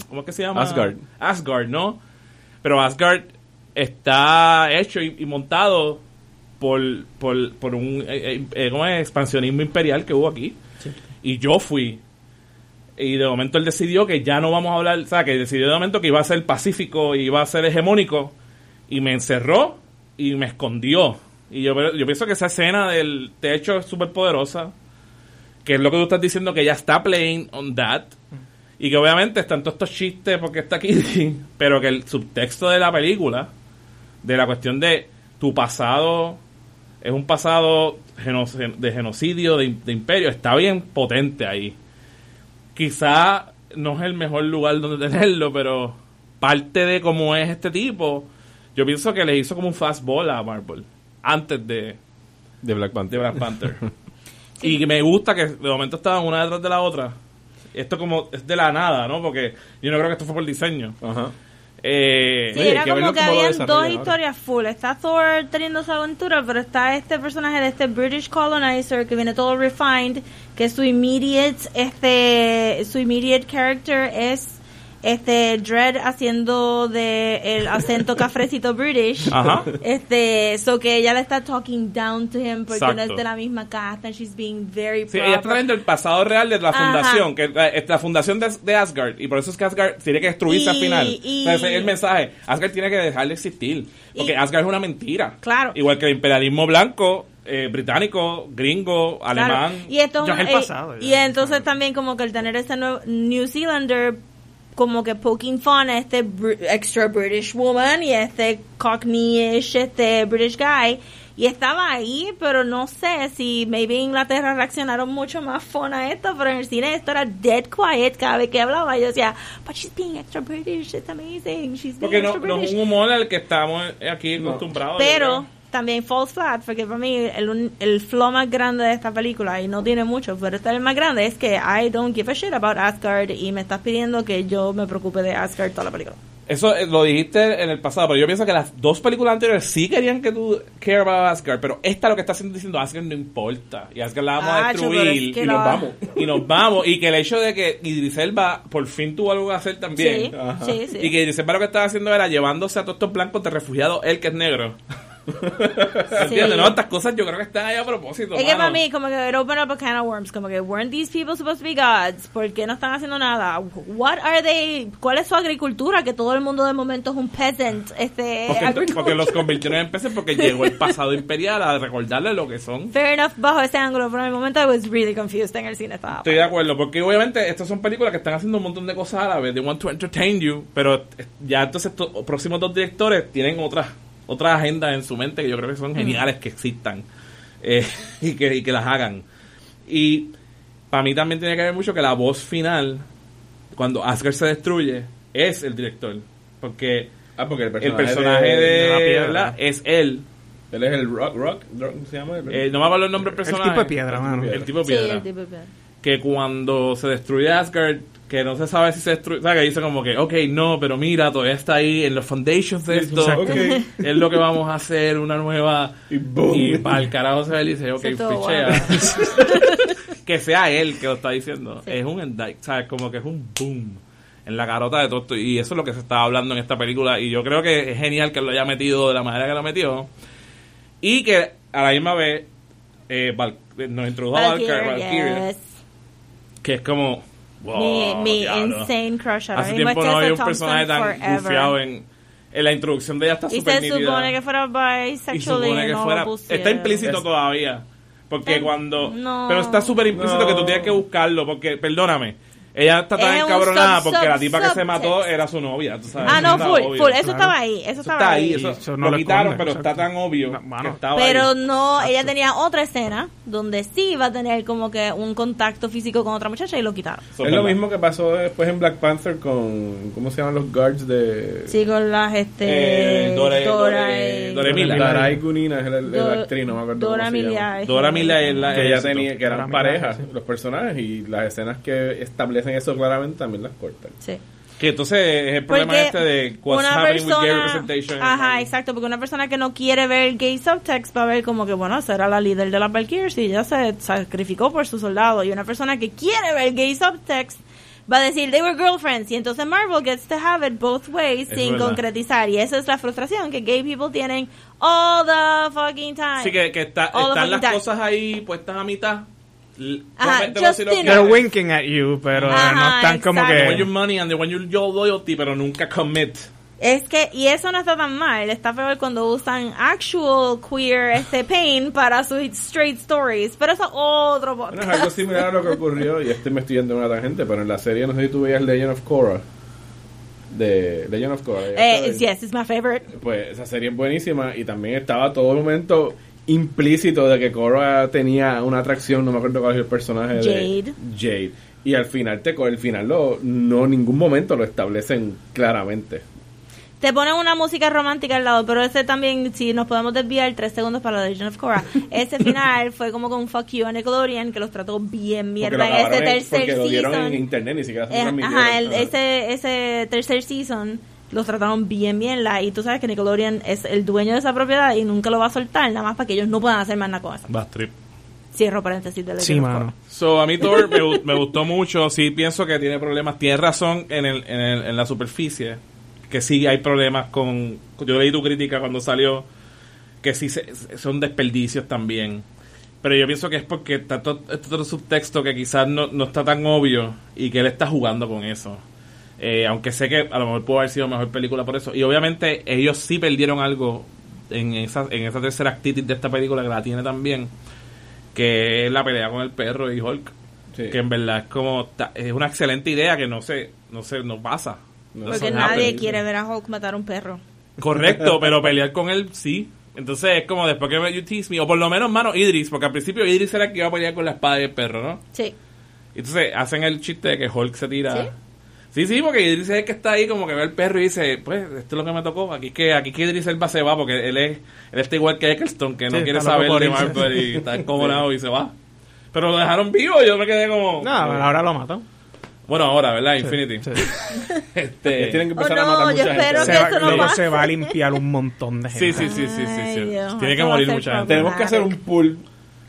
¿cómo es que se llama? Asgard. Asgard, ¿no? Pero Asgard está hecho y, y montado por, por, por un eh, eh, eh, ¿cómo es? expansionismo imperial que hubo aquí. Y yo fui. Y de momento él decidió que ya no vamos a hablar, o sea, que decidió de momento que iba a ser pacífico y iba a ser hegemónico. Y me encerró y me escondió. Y yo, yo pienso que esa escena del techo es súper poderosa. Que es lo que tú estás diciendo, que ya está playing on that. Y que obviamente están todos estos chistes porque está aquí. pero que el subtexto de la película, de la cuestión de tu pasado, es un pasado de genocidio, de, de imperio, está bien potente ahí. Quizá no es el mejor lugar donde tenerlo, pero parte de cómo es este tipo, yo pienso que le hizo como un fastball a Marvel antes de, De Black de Panther. Black Panther. Y que me gusta que de momento estaban una detrás de la otra. Esto como es de la nada, ¿no? Porque yo no creo que esto fue por diseño. Ajá. Eh, Sí, Oye, era que como que habían dos ahora. historias full. Está Thor teniendo su aventura, pero está este personaje de este British colonizer que viene todo refined, que su immediate, este, su immediate character es este Dread haciendo de el acento cafrecito British. Ajá. Este, so que ella le está talking down to him porque no Exacto. es de la misma casta she's being very Sí, ella está trayendo el pasado real de la Ajá. fundación, que la, es la fundación de, de Asgard, y por eso es que Asgard tiene que destruirse al final. y- O sea, ese es el mensaje. Asgard tiene que dejar de existir, porque Y- Asgard es una mentira. Claro. Igual que el imperialismo blanco, eh, británico, gringo, Claro. alemán. Y esto Ya es el eh, pasado, y entonces también como que el tener este nuevo New Zealander como que poking fun a este br- extra British woman y a este Cockney-ish, este British guy. Y estaba ahí, pero no sé si maybe en Inglaterra reaccionaron mucho más fun a esto, pero en el cine esto era dead quiet cada vez que hablaba. Yo decía, but she's being extra British, it's amazing, she's being Porque no, extra no British. es un humor al que estamos aquí acostumbrados. Pero. También falls flat, porque para mí el, el flow más grande de esta película, y no tiene mucho, pero este es el más grande, es que I don't give a shit about Asgard y me estás pidiendo que yo me preocupe de Asgard toda la película. Eso eh, lo dijiste en el pasado, pero yo pienso que las dos películas anteriores sí querían que tú care about Asgard, pero esta lo que está haciendo diciendo Asgard no importa y Asgard la vamos a destruir es que y la- nos vamos y nos vamos y que el hecho de que Idris Elba por fin tuvo algo que hacer también Sí, sí, sí. y que Idris Elba lo que estaba haciendo era llevándose a todos estos blancos de refugiados él que es negro ¿entiendes? No estas cosas yo creo que están ahí a propósito Es que para mí, como que it opened up a can of worms. Como que, weren't these people supposed to be gods? ¿Por qué no están haciendo nada? What are they? ¿Cuál es su agricultura? Que todo el mundo de momento es un peasant. Este, porque, porque los convirtieron en peces porque llegó el pasado imperial a recordarles lo que son Fair enough, bajo ese ángulo, pero en el momento I was really confused en el cine. Estaba Estoy de acuerdo, porque obviamente estas son películas que están haciendo un montón de cosas a la vez. They want to entertain you, pero eh, ya entonces estos próximos dos directores tienen otras otras agendas en su mente que yo creo que son geniales que existan eh, y, que, y que las hagan. Y para mí también tiene que ver mucho que la voz final, cuando Asgard se destruye, es el director. Porque Ah, porque el el personaje, de, de- de la piedra. es él Él es el Rock, Rock, Rock ¿cómo se llama? Eh, no me acuerdo el nombre del El personaje. tipo de piedra, mano. El tipo de Sí, piedra. el tipo de piedra. que cuando se destruye Asgard, que no se sabe si se destruye, ¿sabes? Que dice como que, ok, no, pero mira, todavía está ahí en los foundations de esto. Exacto. Ok. Es lo que vamos a hacer, una nueva. Y boom. Y para el carajo se ve y dice, ok, pichea. que sea él que lo está diciendo. Sí. Es un indict, ¿sabes? Como que es un boom en la carota de todo esto. Y eso es lo que se está hablando en esta película. Y yo creo que es genial que lo haya metido de la manera que lo metió. Y que a la misma vez eh, Val- nos introdujo a Valkyrie, Valkyrie, yes. que es como. Wow, mi mi insane crush. Ahora Hace mismo tiempo no había un personaje tan Thompson forever. bufiado en, en la introducción de ella está Y súper se nítida. supone que fuera y bisexual supone que no fuera está implícito Es- todavía porque Eh, cuando no. pero está súper implícito No. que tú tienes que buscarlo porque perdóname ella está tan Es encabronada sub- porque la tipa que se mató era su novia tú sabes, Ah, no, está full, obvio. full. Eso claro. estaba ahí. Eso Eso estaba está ahí. eso, Eso no lo lo quitaron esconde, pero está exacto. tan obvio No, mano. que estaba Pero ahí. no, ella tenía otra escena donde sí iba a tener como que un contacto físico con otra muchacha y lo quitaron. Eso es lo mismo que pasó después en Black Panther con. ¿Cómo se llaman los guards de. Sí, con las este Eh, Dora. Darai Gunina es la, actriz, no me acuerdo. Dora. Milia. Dora Mila es la Que ella tenía, que eran Dora parejas, los personajes, y las escenas que establecen eso claramente también las cortan. Sí. que entonces es el problema Porque este de what's happening with gay persona, representation ajá, exacto, porque una persona que no quiere ver gay subtext va a ver como que, bueno, será la líder de las Valkyries y ella se sacrificó por su soldado. Y una persona que quiere ver gay subtext va a decir, they were girlfriends. Y entonces Marvel gets to have it both ways Es sin verdad. concretizar. Y esa es la frustración que gay people tienen all the fucking time. Así que, que está, están las time. cosas ahí puestas a mitad. Ajá. They're winking at you, pero Ajá, no están como exacto. They want your que... money and they want your, loyalty, pero nunca commit. Es que, y eso no está tan mal, está peor cuando usan actual queer este pain para sus straight stories, pero eso es otro Bueno, es podcast. algo similar a lo que ocurrió, y este me estoy yendo en una tangente, pero en la serie, no sé si tú veías Legend of Korra. De Legend of Korra. Eh, yes, it's my favorite. Pues esa serie es buenísima y también estaba todo el momento implícito de que Korra tenía una atracción, no me acuerdo cuál es el personaje Jade. de Jade. Y al final, te, el final lo, no ningún momento lo establecen claramente. Te ponen una música romántica al lado, pero ese también, si nos podemos desviar tres segundos para la Legend of Korra, ese final fue como con fuck you a Nickelodeon, que los trató bien lo mierda en ese acabaron en- tercer porque lo dieron en season. internet, ni siquiera se Eh, ajá, el- Ajá. ese, ese tercer season los trataron bien, bien la y tú sabes que Nickelodeon es el dueño de esa propiedad y nunca lo va a soltar, nada más para que ellos no puedan hacer más nada con eso. Bad trip. Cierro paréntesis de Legend Sí, mano. So, a mí Thor me gustó mucho. Sí, pienso que tiene problemas. Tiene razón en, el, en, el- en la superficie. Que sí hay problemas con. Yo leí tu crítica cuando salió. Que sí se- son desperdicios también. Pero yo pienso que es porque está todo este otro subtexto que quizás no, no está tan obvio. Y que él está jugando con eso. Eh, aunque sé que a lo mejor pudo haber sido mejor película por eso. Y obviamente ellos sí perdieron algo en esa, en esa tercera actitud de esta película que la tiene también. Que es la pelea con el perro y Hulk. Sí. Que en verdad es como. Es una excelente idea que no se. No se. No pasa. No, Porque nadie quiere ver a Hulk matar a un perro. Correcto, pero pelear con él sí. Entonces es como después que me you tease me, o por lo menos mano Idris, porque al principio Idris era el que iba a pelear con la espada y el perro, ¿no? Sí. Entonces hacen el chiste de que Hulk se tira. ¿Sí? Sí, sí, porque Idris es el que está ahí como que ve al perro y dice, pues, esto es lo que me tocó. Aquí es que, aquí que Idris Elba se va porque él es, él está igual que Eccleston, que no Sí, quiere saber de. Marvel y está encojonado y se va. Pero lo dejaron vivo, yo me quedé como... No, ahora lo mató. Bueno, ahora, ¿verdad? Infinity. Sí. Este... Ellos tienen que empezar Oh, a matar mucha gente. que Se va, no luego pase. se va a limpiar un montón de gente. Sí, sí, sí, sí, sí. sí. Ay, Dios, Tiene que morir mucha gente. Tenemos que hacer un pool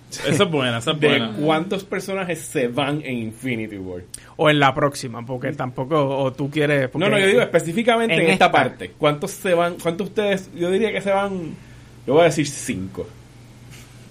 Eso es buena, eso es de buena. cuántos personajes se van en Infinity War. O en la próxima, porque tampoco, o tú quieres... No, no, yo digo específicamente en, en esta esta. parte. ¿Cuántos se van? ¿Cuántos ustedes? Yo diría que se van. Yo voy a decir cinco.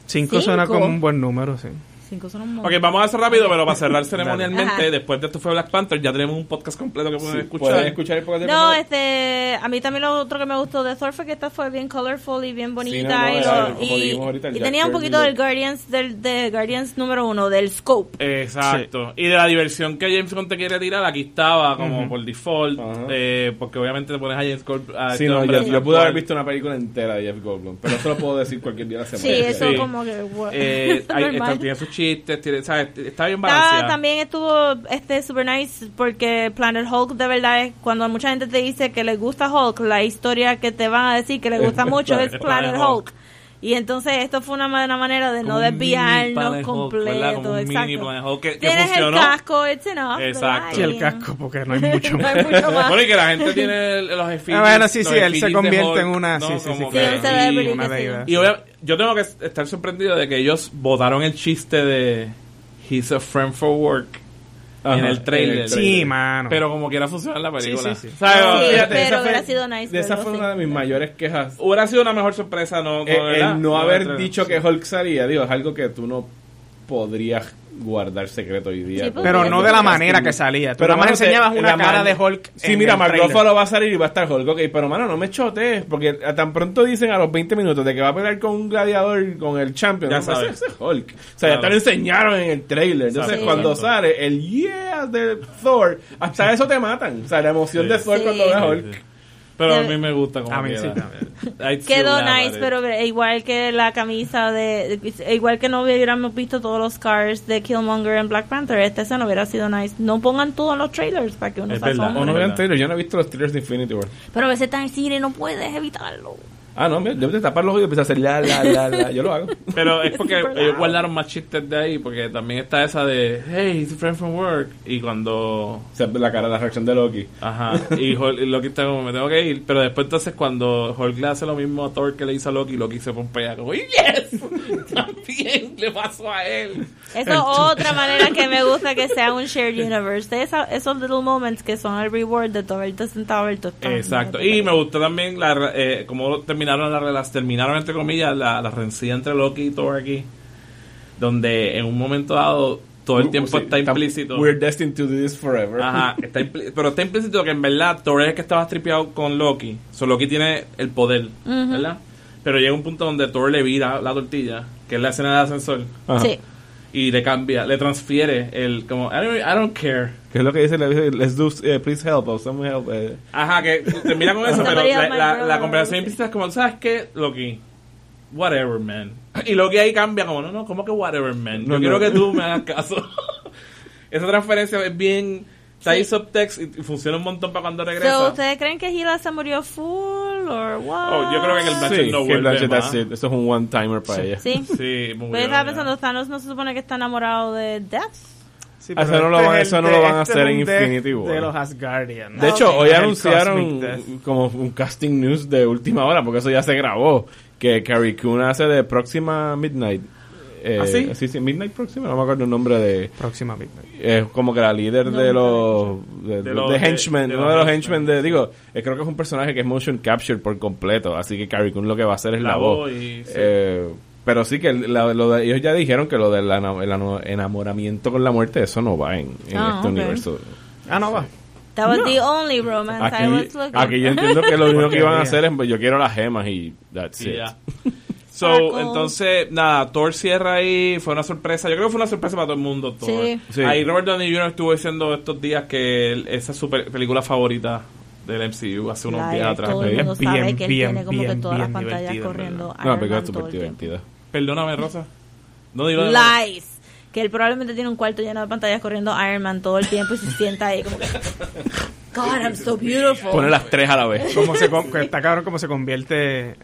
Cinco suena Cinco. como un buen número, sí. Cinco son un montón. Ok, vamos a hacer rápido, pero para cerrar ceremonialmente, después de esto fue Black Panther, ya tenemos un podcast completo que pueden Sí, escuchar. ¿Pueden escuchar el podcast de No, este, a mí también lo otro que me gustó de Thor fue que esta fue bien colorful y bien bonita. Sí, no, no, y, era, lo- y- tenía un poquito del Guardians, del de Guardians número uno, del scope. Exacto. Y de la diversión que James Gunn te quiere tirar, aquí estaba como por default, eh, porque obviamente te pones a James Gunn. a Sí, este no, yo, yo pude haber visto una película entera de Jeff Goldblum, pero eso lo puedo decir cualquier día de la semana. Sí, eso Sí. como que... Eh, tiene sus chistes, tiene, ¿sabes? está bien balanceada. también estuvo este super nice porque Planet Hulk de verdad es cuando mucha gente te dice que les gusta Hulk, la historia que te van a decir que les gusta mucho es Planet Planet Hulk. Hulk. Y entonces esto fue una, ma- una manera de no desviarnos completo. Como un exacto. Que- que Tienes funcionó. el casco, it's enough. Exacto. Sí, el casco, porque no hay mucho No más. hay mucho más. Bueno, y que la gente tiene los effigies. Ah, bueno, sí, sí, él se convierte en una- ¿no? sí, sí, sí, y- yo tengo que estar sorprendido de que ellos votaron el chiste de He's a friend for work Ajá, en el trailer. Sí, mano. Pero como quiera funcionar la película. Sí, sí, sí. ¿Sabes? Sí, Fíjate, pero hubiera sido nice de esa fue sí. una de mis mayores quejas. Hubiera sido una mejor sorpresa, ¿no? Eh, el no haber entre- dicho que Hulk salía, digo, es algo que tú no podrías guardar secreto hoy día. Sí, Pero no de la manera que salía. Tú Pero más enseñabas una cara de Hulk. Sí, mira, Mark. Ruffalo va a salir y va a estar Hulk. Ok, pero mano, no me chotes. Porque a tan pronto dicen a los 20 minutos de que va a pelear con un gladiador, con el champion. Ya ¿no? sabes. Ese es Hulk. O sea, ya te lo enseñaron en el trailer. Entonces, Sí. cuando Exacto. sale el yeah de Thor, hasta eso te matan. O sea, la emoción Sí. de Thor Sí. cuando ve a Sí, Hulk. Sí. Pero a mí me gusta como A mí sí también. I'd still Quedó nice, it. pero igual que la camisa de, de- Igual que no hubiéramos visto todos los cars de Killmonger en Black Panther, esta escena hubiera sido nice. No pongan todo en los trailers para que uno Es se verdad. asombre. O no vean trailer. Yo no he visto los trailers de Infinity War. Pero a veces está en cine y no puedes evitarlo. Ah, no, yo te tapar los oídos y empiezo a hacer la, la, la, la. Yo lo hago. Pero es porque ellos guardaron más chistes de ahí, porque también está esa de, hey, he's a friend from work. Y cuando O sea, la cara, la reacción de Loki. Ajá, y, Hulk, y Loki está como, me tengo que ir. Pero después, entonces, cuando Hulk le hace lo mismo a Thor que le hizo a Loki, Loki se pompea como, ¡Yes! También le pasó a él. Eso es otra manera que me gusta que sea un shared universe. De esa- esos little moments que son el reward de todo haberte sentado a ver todo esto. Exacto. Y me gustó también la, eh, cómo terminaron la rela- terminaron entre comillas la, la rencilla entre Loki y Thor aquí. Donde en un momento dado todo el tiempo Sí, está implícito. We're destined to do this forever. Ajá, está pero está implícito que en verdad Thor es el que estaba tripeado con Loki. So Loki tiene el poder, ¿verdad? Pero llega un punto donde Thor le vira la tortilla, que es la escena del ascensor, Ajá. Sí. Y le cambia, le transfiere el como I don't, I don't care. ¿Qué es lo que dice? Le dice, Let's do, eh, please help, or someone help. eh. Ajá, que termina con eso, pero la, la, la conversación implícita es como, ¿sabes qué, Loki? Whatever, man. Y Loki ahí cambia como, no, no, ¿cómo que whatever, man? Yo No, quiero no. que tú me hagas caso. Esa transferencia es bien... Está ahí subtext y funciona un montón para cuando regresa. So, ¿Ustedes creen que Gila se murió full or what? Oh, yo creo que en el Blanchett Sí, no vuelve Blanchett, más. that's it. Eso es un one-timer para ella. Sí. Sí, muy Pero bien, estaba pensando, Thanos no se supone que está enamorado de Death. Sí, eso no lo este van- es eso el no de- lo van a este hacer en Infinity War. De los Asgardians. De hecho, Ok. hoy anunciaron como un casting news de última hora, porque eso ya se grabó, que Carrie Coon hace de Próxima Midnight. Eh, ¿Ah, sí? sí, sí, Midnight Próxima, no me acuerdo el nombre de... Próxima Midnight. Es como que la líder No, de no, los de, De los- de henchmen, de uno de los henchmen, de digo, eh, creo que es un personaje que es motion captured por completo, así que Carrie Coon lo que va a hacer es la, La voz. y- sí. Eh, pero sí que la- lo de- ellos ya dijeron que lo del enamoramiento con la muerte eso no va en, en Ah, este ok. universo. Ah, no va. That was the only romance I was Aquí, looking aquí yo entiendo que lo único que iban a hacer es pues, yo quiero las gemas y that's Y it. ya. So, entonces, nada, Thor cierra ahí, fue una sorpresa. Yo creo que fue una sorpresa para todo el mundo, Thor. Sí. Sí. Ahí Robert Downey Jr. estuvo diciendo estos días que él- esa es su pe- película favorita del MCU hace unos días atrás. Todo el mundo Bien, sabe que él bien, tiene como que bien, todas las bien pantallas corriendo. No, la Iron película Man es súper divertida. Perdóname, Rosa. No digo nada. Lies. Que él probablemente tiene un cuarto lleno de pantallas corriendo Iron Man todo el tiempo y se sienta ahí como que. God, I'm so beautiful. Pone las tres a la vez. Como se, con- que está cabrón cómo se convierte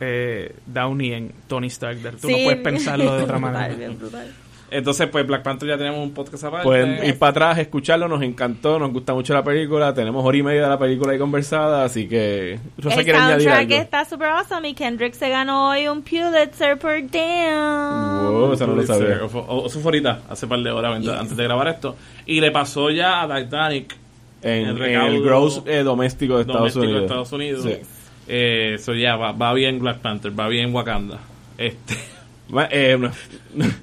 eh, Downey en Tony Stark. Tú no puedes pensarlo de otra Brutal, manera. bien brutal. Entonces, pues Black Panther ya tenemos un podcast aparte. Pueden ir para atrás, escucharlo, nos encantó, nos gusta mucho la película, tenemos hora y media de la película ahí conversada, así que Rosa El quiere añadir soundtrack está super awesome y Kendrick se ganó hoy un Pulitzer por Damn. Wow, eso no lo sabía. O, fue- o- eso fue ahorita, hace par de horas antes- antes de grabar esto. Y le pasó ya a Titanic En, El en el gross eh, doméstico de Estados doméstico de Unidos. Estados Unidos. Sí. Eh, so ya, va, va bien Black Panther, va bien Wakanda. Este, eh, nos,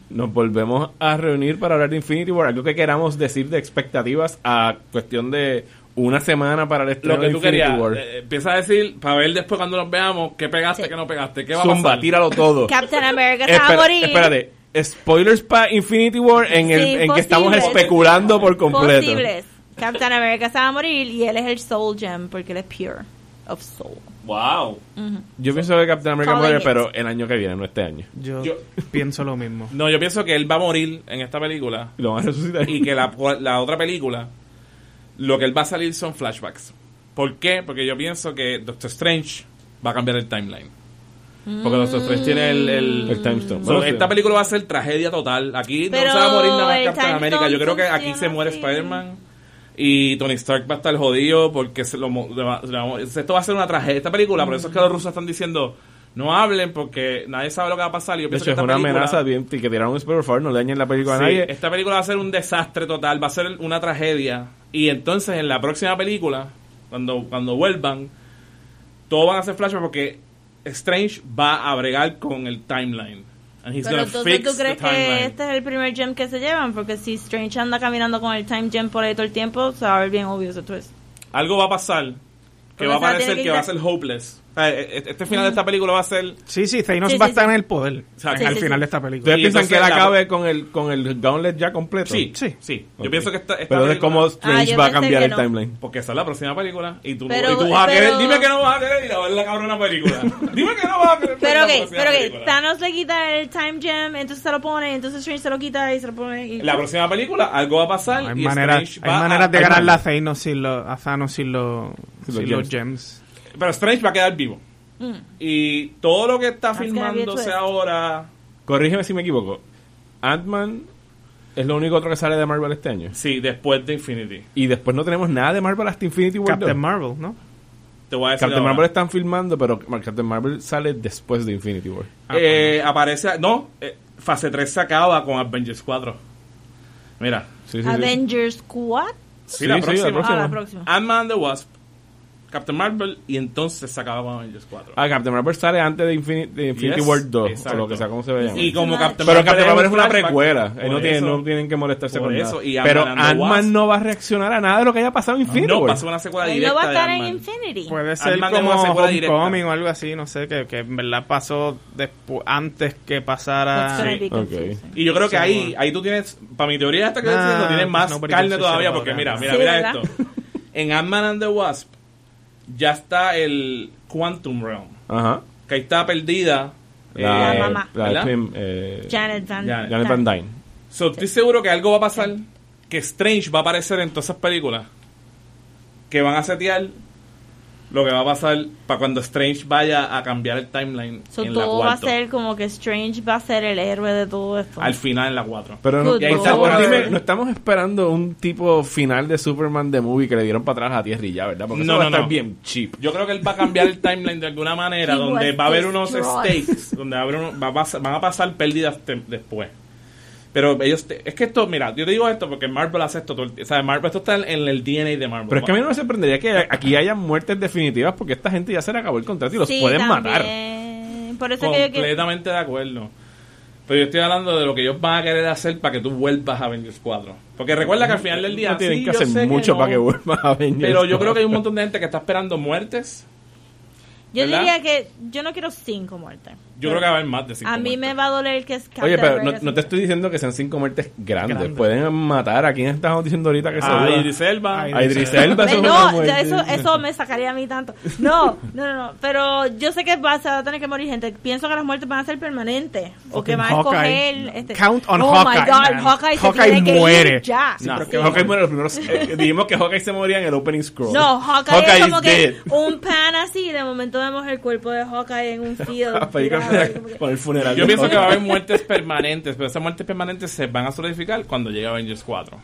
nos volvemos a reunir para hablar de Infinity War, algo que queramos decir de expectativas a cuestión de una semana para el estreno lo que de tú Infinity querías, War. eh, empieza a decir, para ver después cuando nos veamos, qué pegaste, Sí. qué no pegaste, qué va a Zumba, pasar. tíralo todo. Captain America se va a Espera- morir. espérate, spoilers para Infinity War en, el, Sí, en que estamos especulando por completo. Posibles. Captain America se va a morir y él es el Soul Gem porque él es pure of soul. Wow. Yo pienso que Captain America muere, pero el año que viene, no este año. Yo, Yo- pienso lo mismo. No, yo pienso que él va a morir en esta película Y lo van a resucitar. y que la, la otra película, lo que él va a salir son flashbacks. ¿Por qué? Porque yo pienso que Doctor Strange va a cambiar el timeline. Porque los tres tienen el, el, El Time Stone. So, Bueno, sí. esta película va a ser tragedia total. Aquí Pero no se va a morir nada más Captain America. Yo creo que aquí se muere. Spider-Man. Y Tony Stark va a estar jodido porque se lo, esto va a ser una tragedia. Esta película, por eso es que los rusos están diciendo no hablen porque nadie sabe lo que va a pasar. Y yo De pienso hecho, que es una película, amenaza bien, y que tiraron un spoiler, por favor, no le dañen la película a nadie. esta película va a ser un desastre total, va a ser una tragedia. Y entonces en la próxima película, cuando, cuando vuelvan, todo van a ser flashbacks porque Strange va a bregar con el timeline. And he's Pero entonces fix tú crees que este es el primer gem que se llevan, porque si Strange anda caminando con el time gem por ahí todo el tiempo, se va a ver bien obvio ese twist. Algo va a pasar que Porque va a parecer que que va a ser hopeless. E- e- este final de esta película va a ser... Sí, sí, Thanos Sí, va a sí, estar sí. en el poder sea, al final sí. de esta película. ¿Ustedes piensan que él acabe con el, con el gauntlet ya completo? Sí, Sí. sí. Yo pienso que esta, esta Pero es como Strange Ah, va a cambiar el no. timeline. Porque esa es la próxima película y tú, Pero- y tú vas a pero- querer, dime que no vas a querer ir a ver la cabrona película. dime que no vas a querer ver Pero que, pero que. Thanos le quita el time gem, entonces se lo pone, entonces Strange se lo quita y se lo pone. Y... La próxima película algo va a pasar Hay y maneras, Strange hay maneras de a, ganarle a Thanos sin, lo- a Thanos sin, lo- Sin los gems. Pero Strange va a quedar vivo. Mm. Y todo lo que está That's gonna be a filmándose ahora, Corrígeme si me equivoco. Ant-Man es lo único otro que sale de Marvel este año. sí, después de Infinity. Y después no tenemos nada de Marvel hasta Infinity War 2. Captain Marvel, ¿no? Te voy a decir Captain ahora. Marvel están filmando, pero Captain Marvel sale después de Infinity War. Eh, aparece, no, eh, fase 3 se acaba con Avengers 4. Mira, Sí, sí, sí. Avengers Squad. sí, Sí, la sí, próxima. la próxima. Ah, la próxima. Ant-Man and the Wasp, Captain Marvel y entonces se acaba con Avengers 4. Ah, Captain Marvel sale antes de Infinity, de Infinity Yes, War 2, exacto. o lo que sea, ¿cómo se ve Y como Pero Captain Pero Captain Marvel es una precuela. No, tienen, no que molestarse Por con eso, nada. y Pero Ant-Man no va a reaccionar a nada de lo que haya pasado en Infinity No, War. pasó una secuela directa no va a estar de en. Infinity. Puede ser como una secuela directa. Homecoming o algo así, no sé, que, que en verdad pasó despu- antes que pasara... Y yo creo que ahí, ahí tú tienes, para mi teoría esta que Nah, estoy diciendo, tienes más nobody carne todavía, porque mira, mira, mira esto. En Ant-Man and the Wasp ya está el Quantum Realm, Ajá. que ahí está perdida. La, eh, La mamá. la ¿verdad? Tim, eh, Janet Van, Janet Janet Van Dyne. So, estoy seguro que algo va a pasar, que Strange va a aparecer en todas esas películas, que van a setear lo que va a pasar para cuando Strange vaya a cambiar el timeline So, en la todo va a 4. ser como que Strange va a ser el héroe de todo esto. Al final en la 4. Pero no, Good Y ahí está, Lord. por dime, no estamos esperando un tipo final de Superman de movie que le dieron para atrás a tierra y ya, ¿verdad? Porque No, eso va no, a estar no. bien cheap. Yo creo que él va a cambiar el timeline de alguna manera, donde va a haber unos stakes, donde va a haber uno- va a pasar- van a pasar pérdidas después. Pero ellos, te- es que esto, mira, yo te digo esto porque Marvel hace esto todo el tiempo. O sea, Marvel, esto está en el DNA de Marvel. Pero es que a mí no me sorprendería que aquí haya muertes definitivas porque esta gente ya se le acabó el contrato y los Sí, pueden matar. Por eso que yo. Completamente de acuerdo. Pero yo estoy hablando de lo que ellos van a querer hacer para que tú vuelvas a Avengers 4. Porque recuerda que al final del día. No tienen sí, que hacer mucho no, para que vuelva a Avengers. Pero yo creo que hay un montón de gente que está esperando muertes. Yo ¿verdad? diría que yo no quiero cinco muertes. Yo creo que va a haber más de cinco A mí me va a doler que es Oye, pero no, te estoy diciendo que sean cinco muertes grandes. Pueden matar a quien estamos diciendo ahorita que se A. Idris Elba. Ay, A Idris Elba, No, eso, eso me sacaría a mí tanto. No, no, no, no. Pero yo sé que va, se va a tener que morir gente. Pienso que las muertes van a ser permanentes. Porque Fucking van a escoger. Este, Count on oh Hawkeye, my God, man. Hawkeye, se Hawkeye tiene que ir muere. ya. Sí, No. que Hawkeye muere los primeros. eh, dijimos que Hawkeye se moría en el opening scroll. No, Hawkeye, Hawkeye es is como que dead. un pan así. De momento vemos el cuerpo de Hawkeye en un field. Con el funeral. Yo pienso que va a haber muertes permanentes, pero esas muertes permanentes se van a solidificar cuando llegue Avengers 4.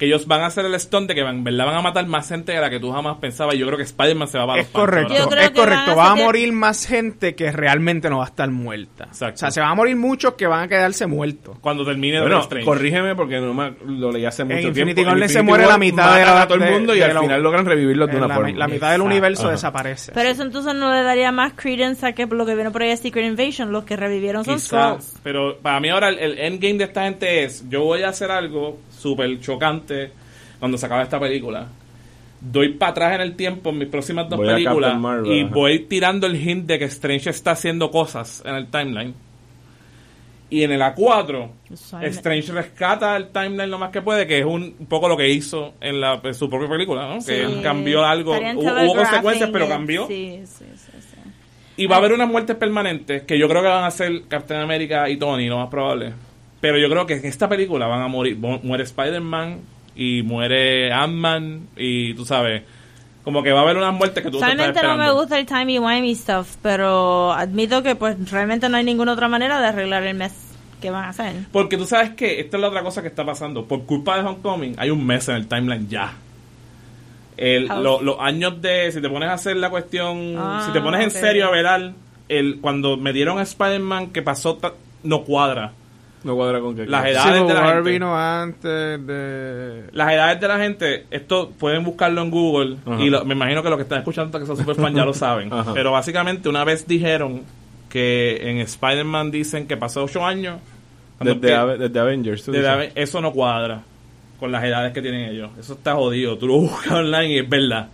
Que ellos van a hacer el stunt de que van, en verdad van a matar más gente de la que tú jamás pensabas. Y yo creo que Spider-Man se va para Es los correcto, es correcto. Va a morir más gente que realmente no va a estar muerta. Exacto. O sea, se van a morir muchos que van a quedarse muertos. Cuando termine Bueno, Strange. corrígeme porque no me, lo leí hace mucho Infinity tiempo. Gauntlet En se Infinity muere War la mitad de la- a todo el de- mundo y de al la- final logran revivirlos de una la, forma. la mitad del universo Ajá. desaparece. Pero eso entonces no le daría más credence a que lo que viene por ahí es Secret Invasion. Los que revivieron son Quizás, Skrulls. pero para mí ahora el, el endgame de esta gente es, yo voy a hacer algo súper chocante cuando se acabe esta película. Doy para atrás en el tiempo en mis próximas dos Voy películas Marvel, y ajá. voy tirando el hint de que Strange está haciendo cosas en el timeline. Y en el A4, Eso es- Strange rescata el timeline lo más que puede, que es un, un poco lo que hizo en, la, en su propia película, ¿no? Sí. Que él cambió algo, hubo, consecuencias, pero cambió. Sí, sí, sí, sí. Y va a haber unas muertes permanentes que yo creo que van a ser Captain America y Tony, lo más probable. Pero yo creo que en esta película van a morir. Mu- Muere Spider-Man y muere Ant-Man y tú sabes. Como que va a haber unas muertes que tú Realmente no me gusta el timey-wimey stuff, pero admito que pues realmente no hay ninguna otra manera de arreglar el mes que van a hacer. Porque tú sabes que esta es la otra cosa que está pasando. Por culpa de Homecoming, hay un mes en el timeline ya. El- lo- los años de. Si te pones a hacer la cuestión. Ah, si te pones en serio a velar. El, cuando me dieron a Spider-Man que pasó. ta- no cuadra. No cuadra con que... Las edades de la gente. vino antes de... Las edades de la gente, esto pueden buscarlo en Google. Ajá. Y lo- me imagino que los que están escuchando que son super fan ya lo saben. Ajá. Pero básicamente, una vez dijeron que en Spider-Man dicen que pasó 8 años. Desde, que- Ave- desde Avengers. eso no cuadra con las edades que tienen ellos. Eso está jodido. Tú lo buscas online y es verdad.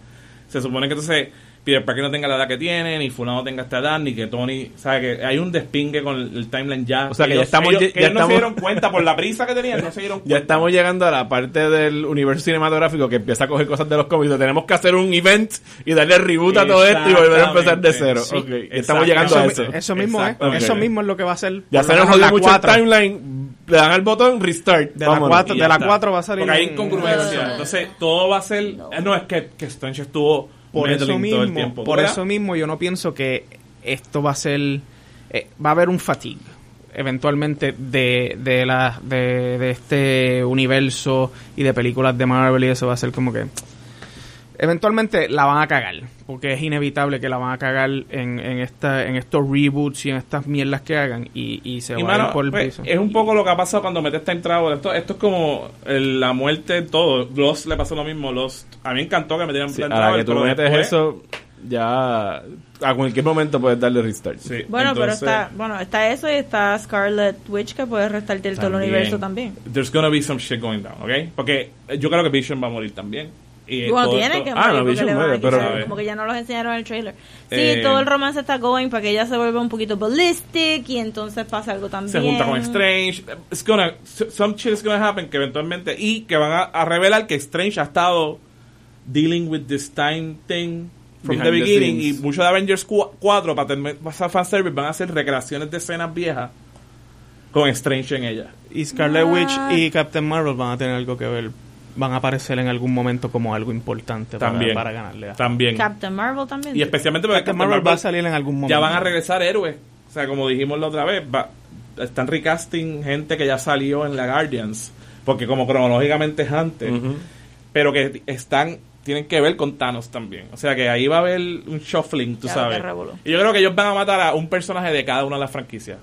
Se supone que entonces Peter Parker no tenga la edad que tiene, ni Fulano tenga esta edad, ni que Tony... ¿Sabes? Que hay un despingue con el, el timeline ya. O sea, que ya ellos, estamos- ellos- ya- que ya ellos no se estamos- dieron cuenta por la prisa que tenían, no se dieron cuenta. Ya estamos llegando a la parte del universo cinematográfico que empieza a coger cosas de los cómics. Tenemos que hacer un event y darle reboot a todo esto y volver a empezar de cero. Sí, Ok, exacto. Estamos llegando a Eso, eso. mi- eso mismo es. Exacto. Eso mismo es lo que va a ser. Ya se nos jodió la mucho el timeline. Le dan al botón restart. De la Vámonos. cuatro- Y de ya la está. 4 va a salir Porque hay incongruencia. Entonces, todo va a ser... eh, No, es que, que Strange estuvo por eso mismo, por ¿Verdad? eso mismo yo no pienso que esto va a ser eh, va a haber un fatigue eventualmente de de la de, de este universo y de películas de Marvel y eso va a ser como que eventualmente la van a cagar porque es inevitable que la van a cagar en, en esta en estos reboots y en estas mierdas que hagan y, y se Y, va a ir por el pues, piso es un poco lo que ha pasado cuando metes time travel. Esto, esto es como el- la muerte, todo. Lost le pasó lo mismo. Lost. A mí me encantó que metieran Sí, la travel, que tú pero metes después- eso, ya a cualquier momento puedes darle restart. Sí, Bueno, pero entonces, está, bueno, está eso y está Scarlet Witch que puede restarte el todo el universo también. There's gonna be some shit going down, ¿ok? Porque yo creo que Vision va a morir también. Y Bueno, todo tiene que Ah, no, porque Vision le van a muere, quitar, pero- como que ya no los enseñaron en el trailer. Sí, Eh, todo el romance está going para que ella se vuelva un poquito ballistic y entonces pasa algo también. se junta con Strange. It's gonna, some shit is gonna happen que eventualmente. Y que van a, a revelar que Strange ha estado dealing with this time thing from Behind the the beginning. Y scenes. muchos de Avengers 4 para terminar pasar fanservice van a hacer recreaciones de escenas viejas con Strange en ella. y Scarlet What? Witch y Captain Marvel van a tener algo que ver van a aparecer en algún momento como algo importante para- También. para, ganarle a También. Captain Marvel también. Y especialmente porque Captain Captain Marvel va a salir en algún momento. ya van a regresar héroes. O sea, como dijimos la otra vez, va- están recasting gente que ya salió en la Guardians. Porque como cronológicamente es antes. Pero que están tienen que ver con Thanos también. O sea que ahí va a haber un shuffling, tú sabes. Y yo creo que ellos van a matar a un personaje de cada una de las franquicias.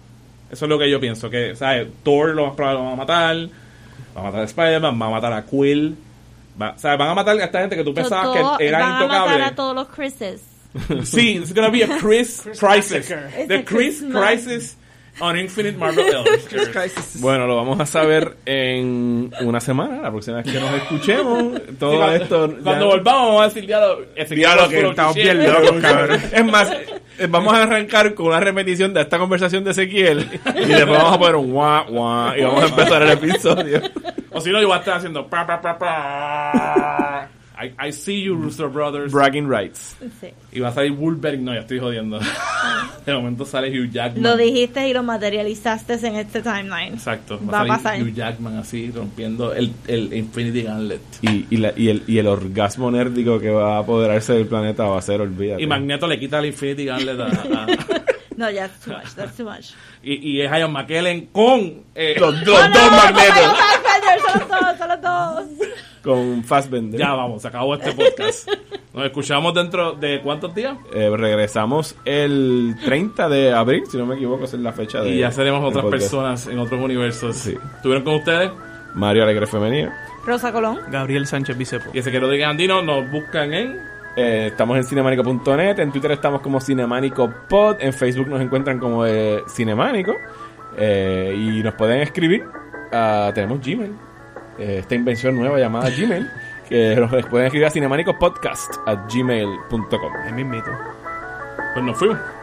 Eso es lo que yo pienso. Que, ¿sabes? Thor lo más probable lo van a matar. Va a matar a Spider-Man, va a matar a Quill. Va, o sea, van a matar a esta gente que tú pensabas Todo- que eran van a matar a todos los Chris's. Sí, it's gonna be a Chris, crisis. It's The Chris Christmas. crisis on Infinite Marvel Elders. Bueno, lo vamos a saber en una semana, la próxima vez que nos escuchemos. Todo cuando, esto. ya- Cuando volvamos vamos a decir diálogo. Diálogo que estamos bien locos, cabrón. Es más, eh, vamos a arrancar con una repetición de esta conversación de Ezequiel y después vamos a poner un guau, guau y vamos a empezar el episodio. O si no, yo voy a estar haciendo. pa, pa, pa, pa. I, I see you, Rooster Brothers. Bragging rights. Sí. Y va a salir Wolverine. No, ya estoy jodiendo. De momento sale Hugh Jackman. Lo dijiste y lo materializaste en este timeline. Exacto. Va a salir pasar. Hugh Jackman así, rompiendo el, el Infinity Gauntlet. Y, y, la- y el, y el orgasmo nérdico que va a apoderarse del planeta va a ser, olvídate. Y Magneto le quita el Infinity Gauntlet a... a- No, ya, that's too much, that's too much. y, y es Ian McKellen con... eh, Los, los No, no, dos no, magnetos no, Fassbender, son los dos, son los dos. Con Fassbender. Ya vamos, se acabó este podcast. Nos escuchamos dentro de cuántos días Eh, regresamos el 30 de abril, si no me equivoco, esa es la fecha de. y ya seremos otras podcast. personas en otros universos. Sí. ¿Estuvieron con ustedes? Mario Alegre Femenino. Rosa Colón. Gabriel Sánchez Bicepo. Y ese que Rodríguez Andino nos buscan en... Eh, estamos en cinemánico.net, en Twitter estamos como Cinemánico Pod, en Facebook nos encuentran como eh, Cinemánico eh, y nos pueden escribir. Tenemos Gmail, eh, esta invención nueva llamada Gmail, que nos pueden escribir a cinemánicopodcast at gmail.com. Mismito. Pues nos fuimos.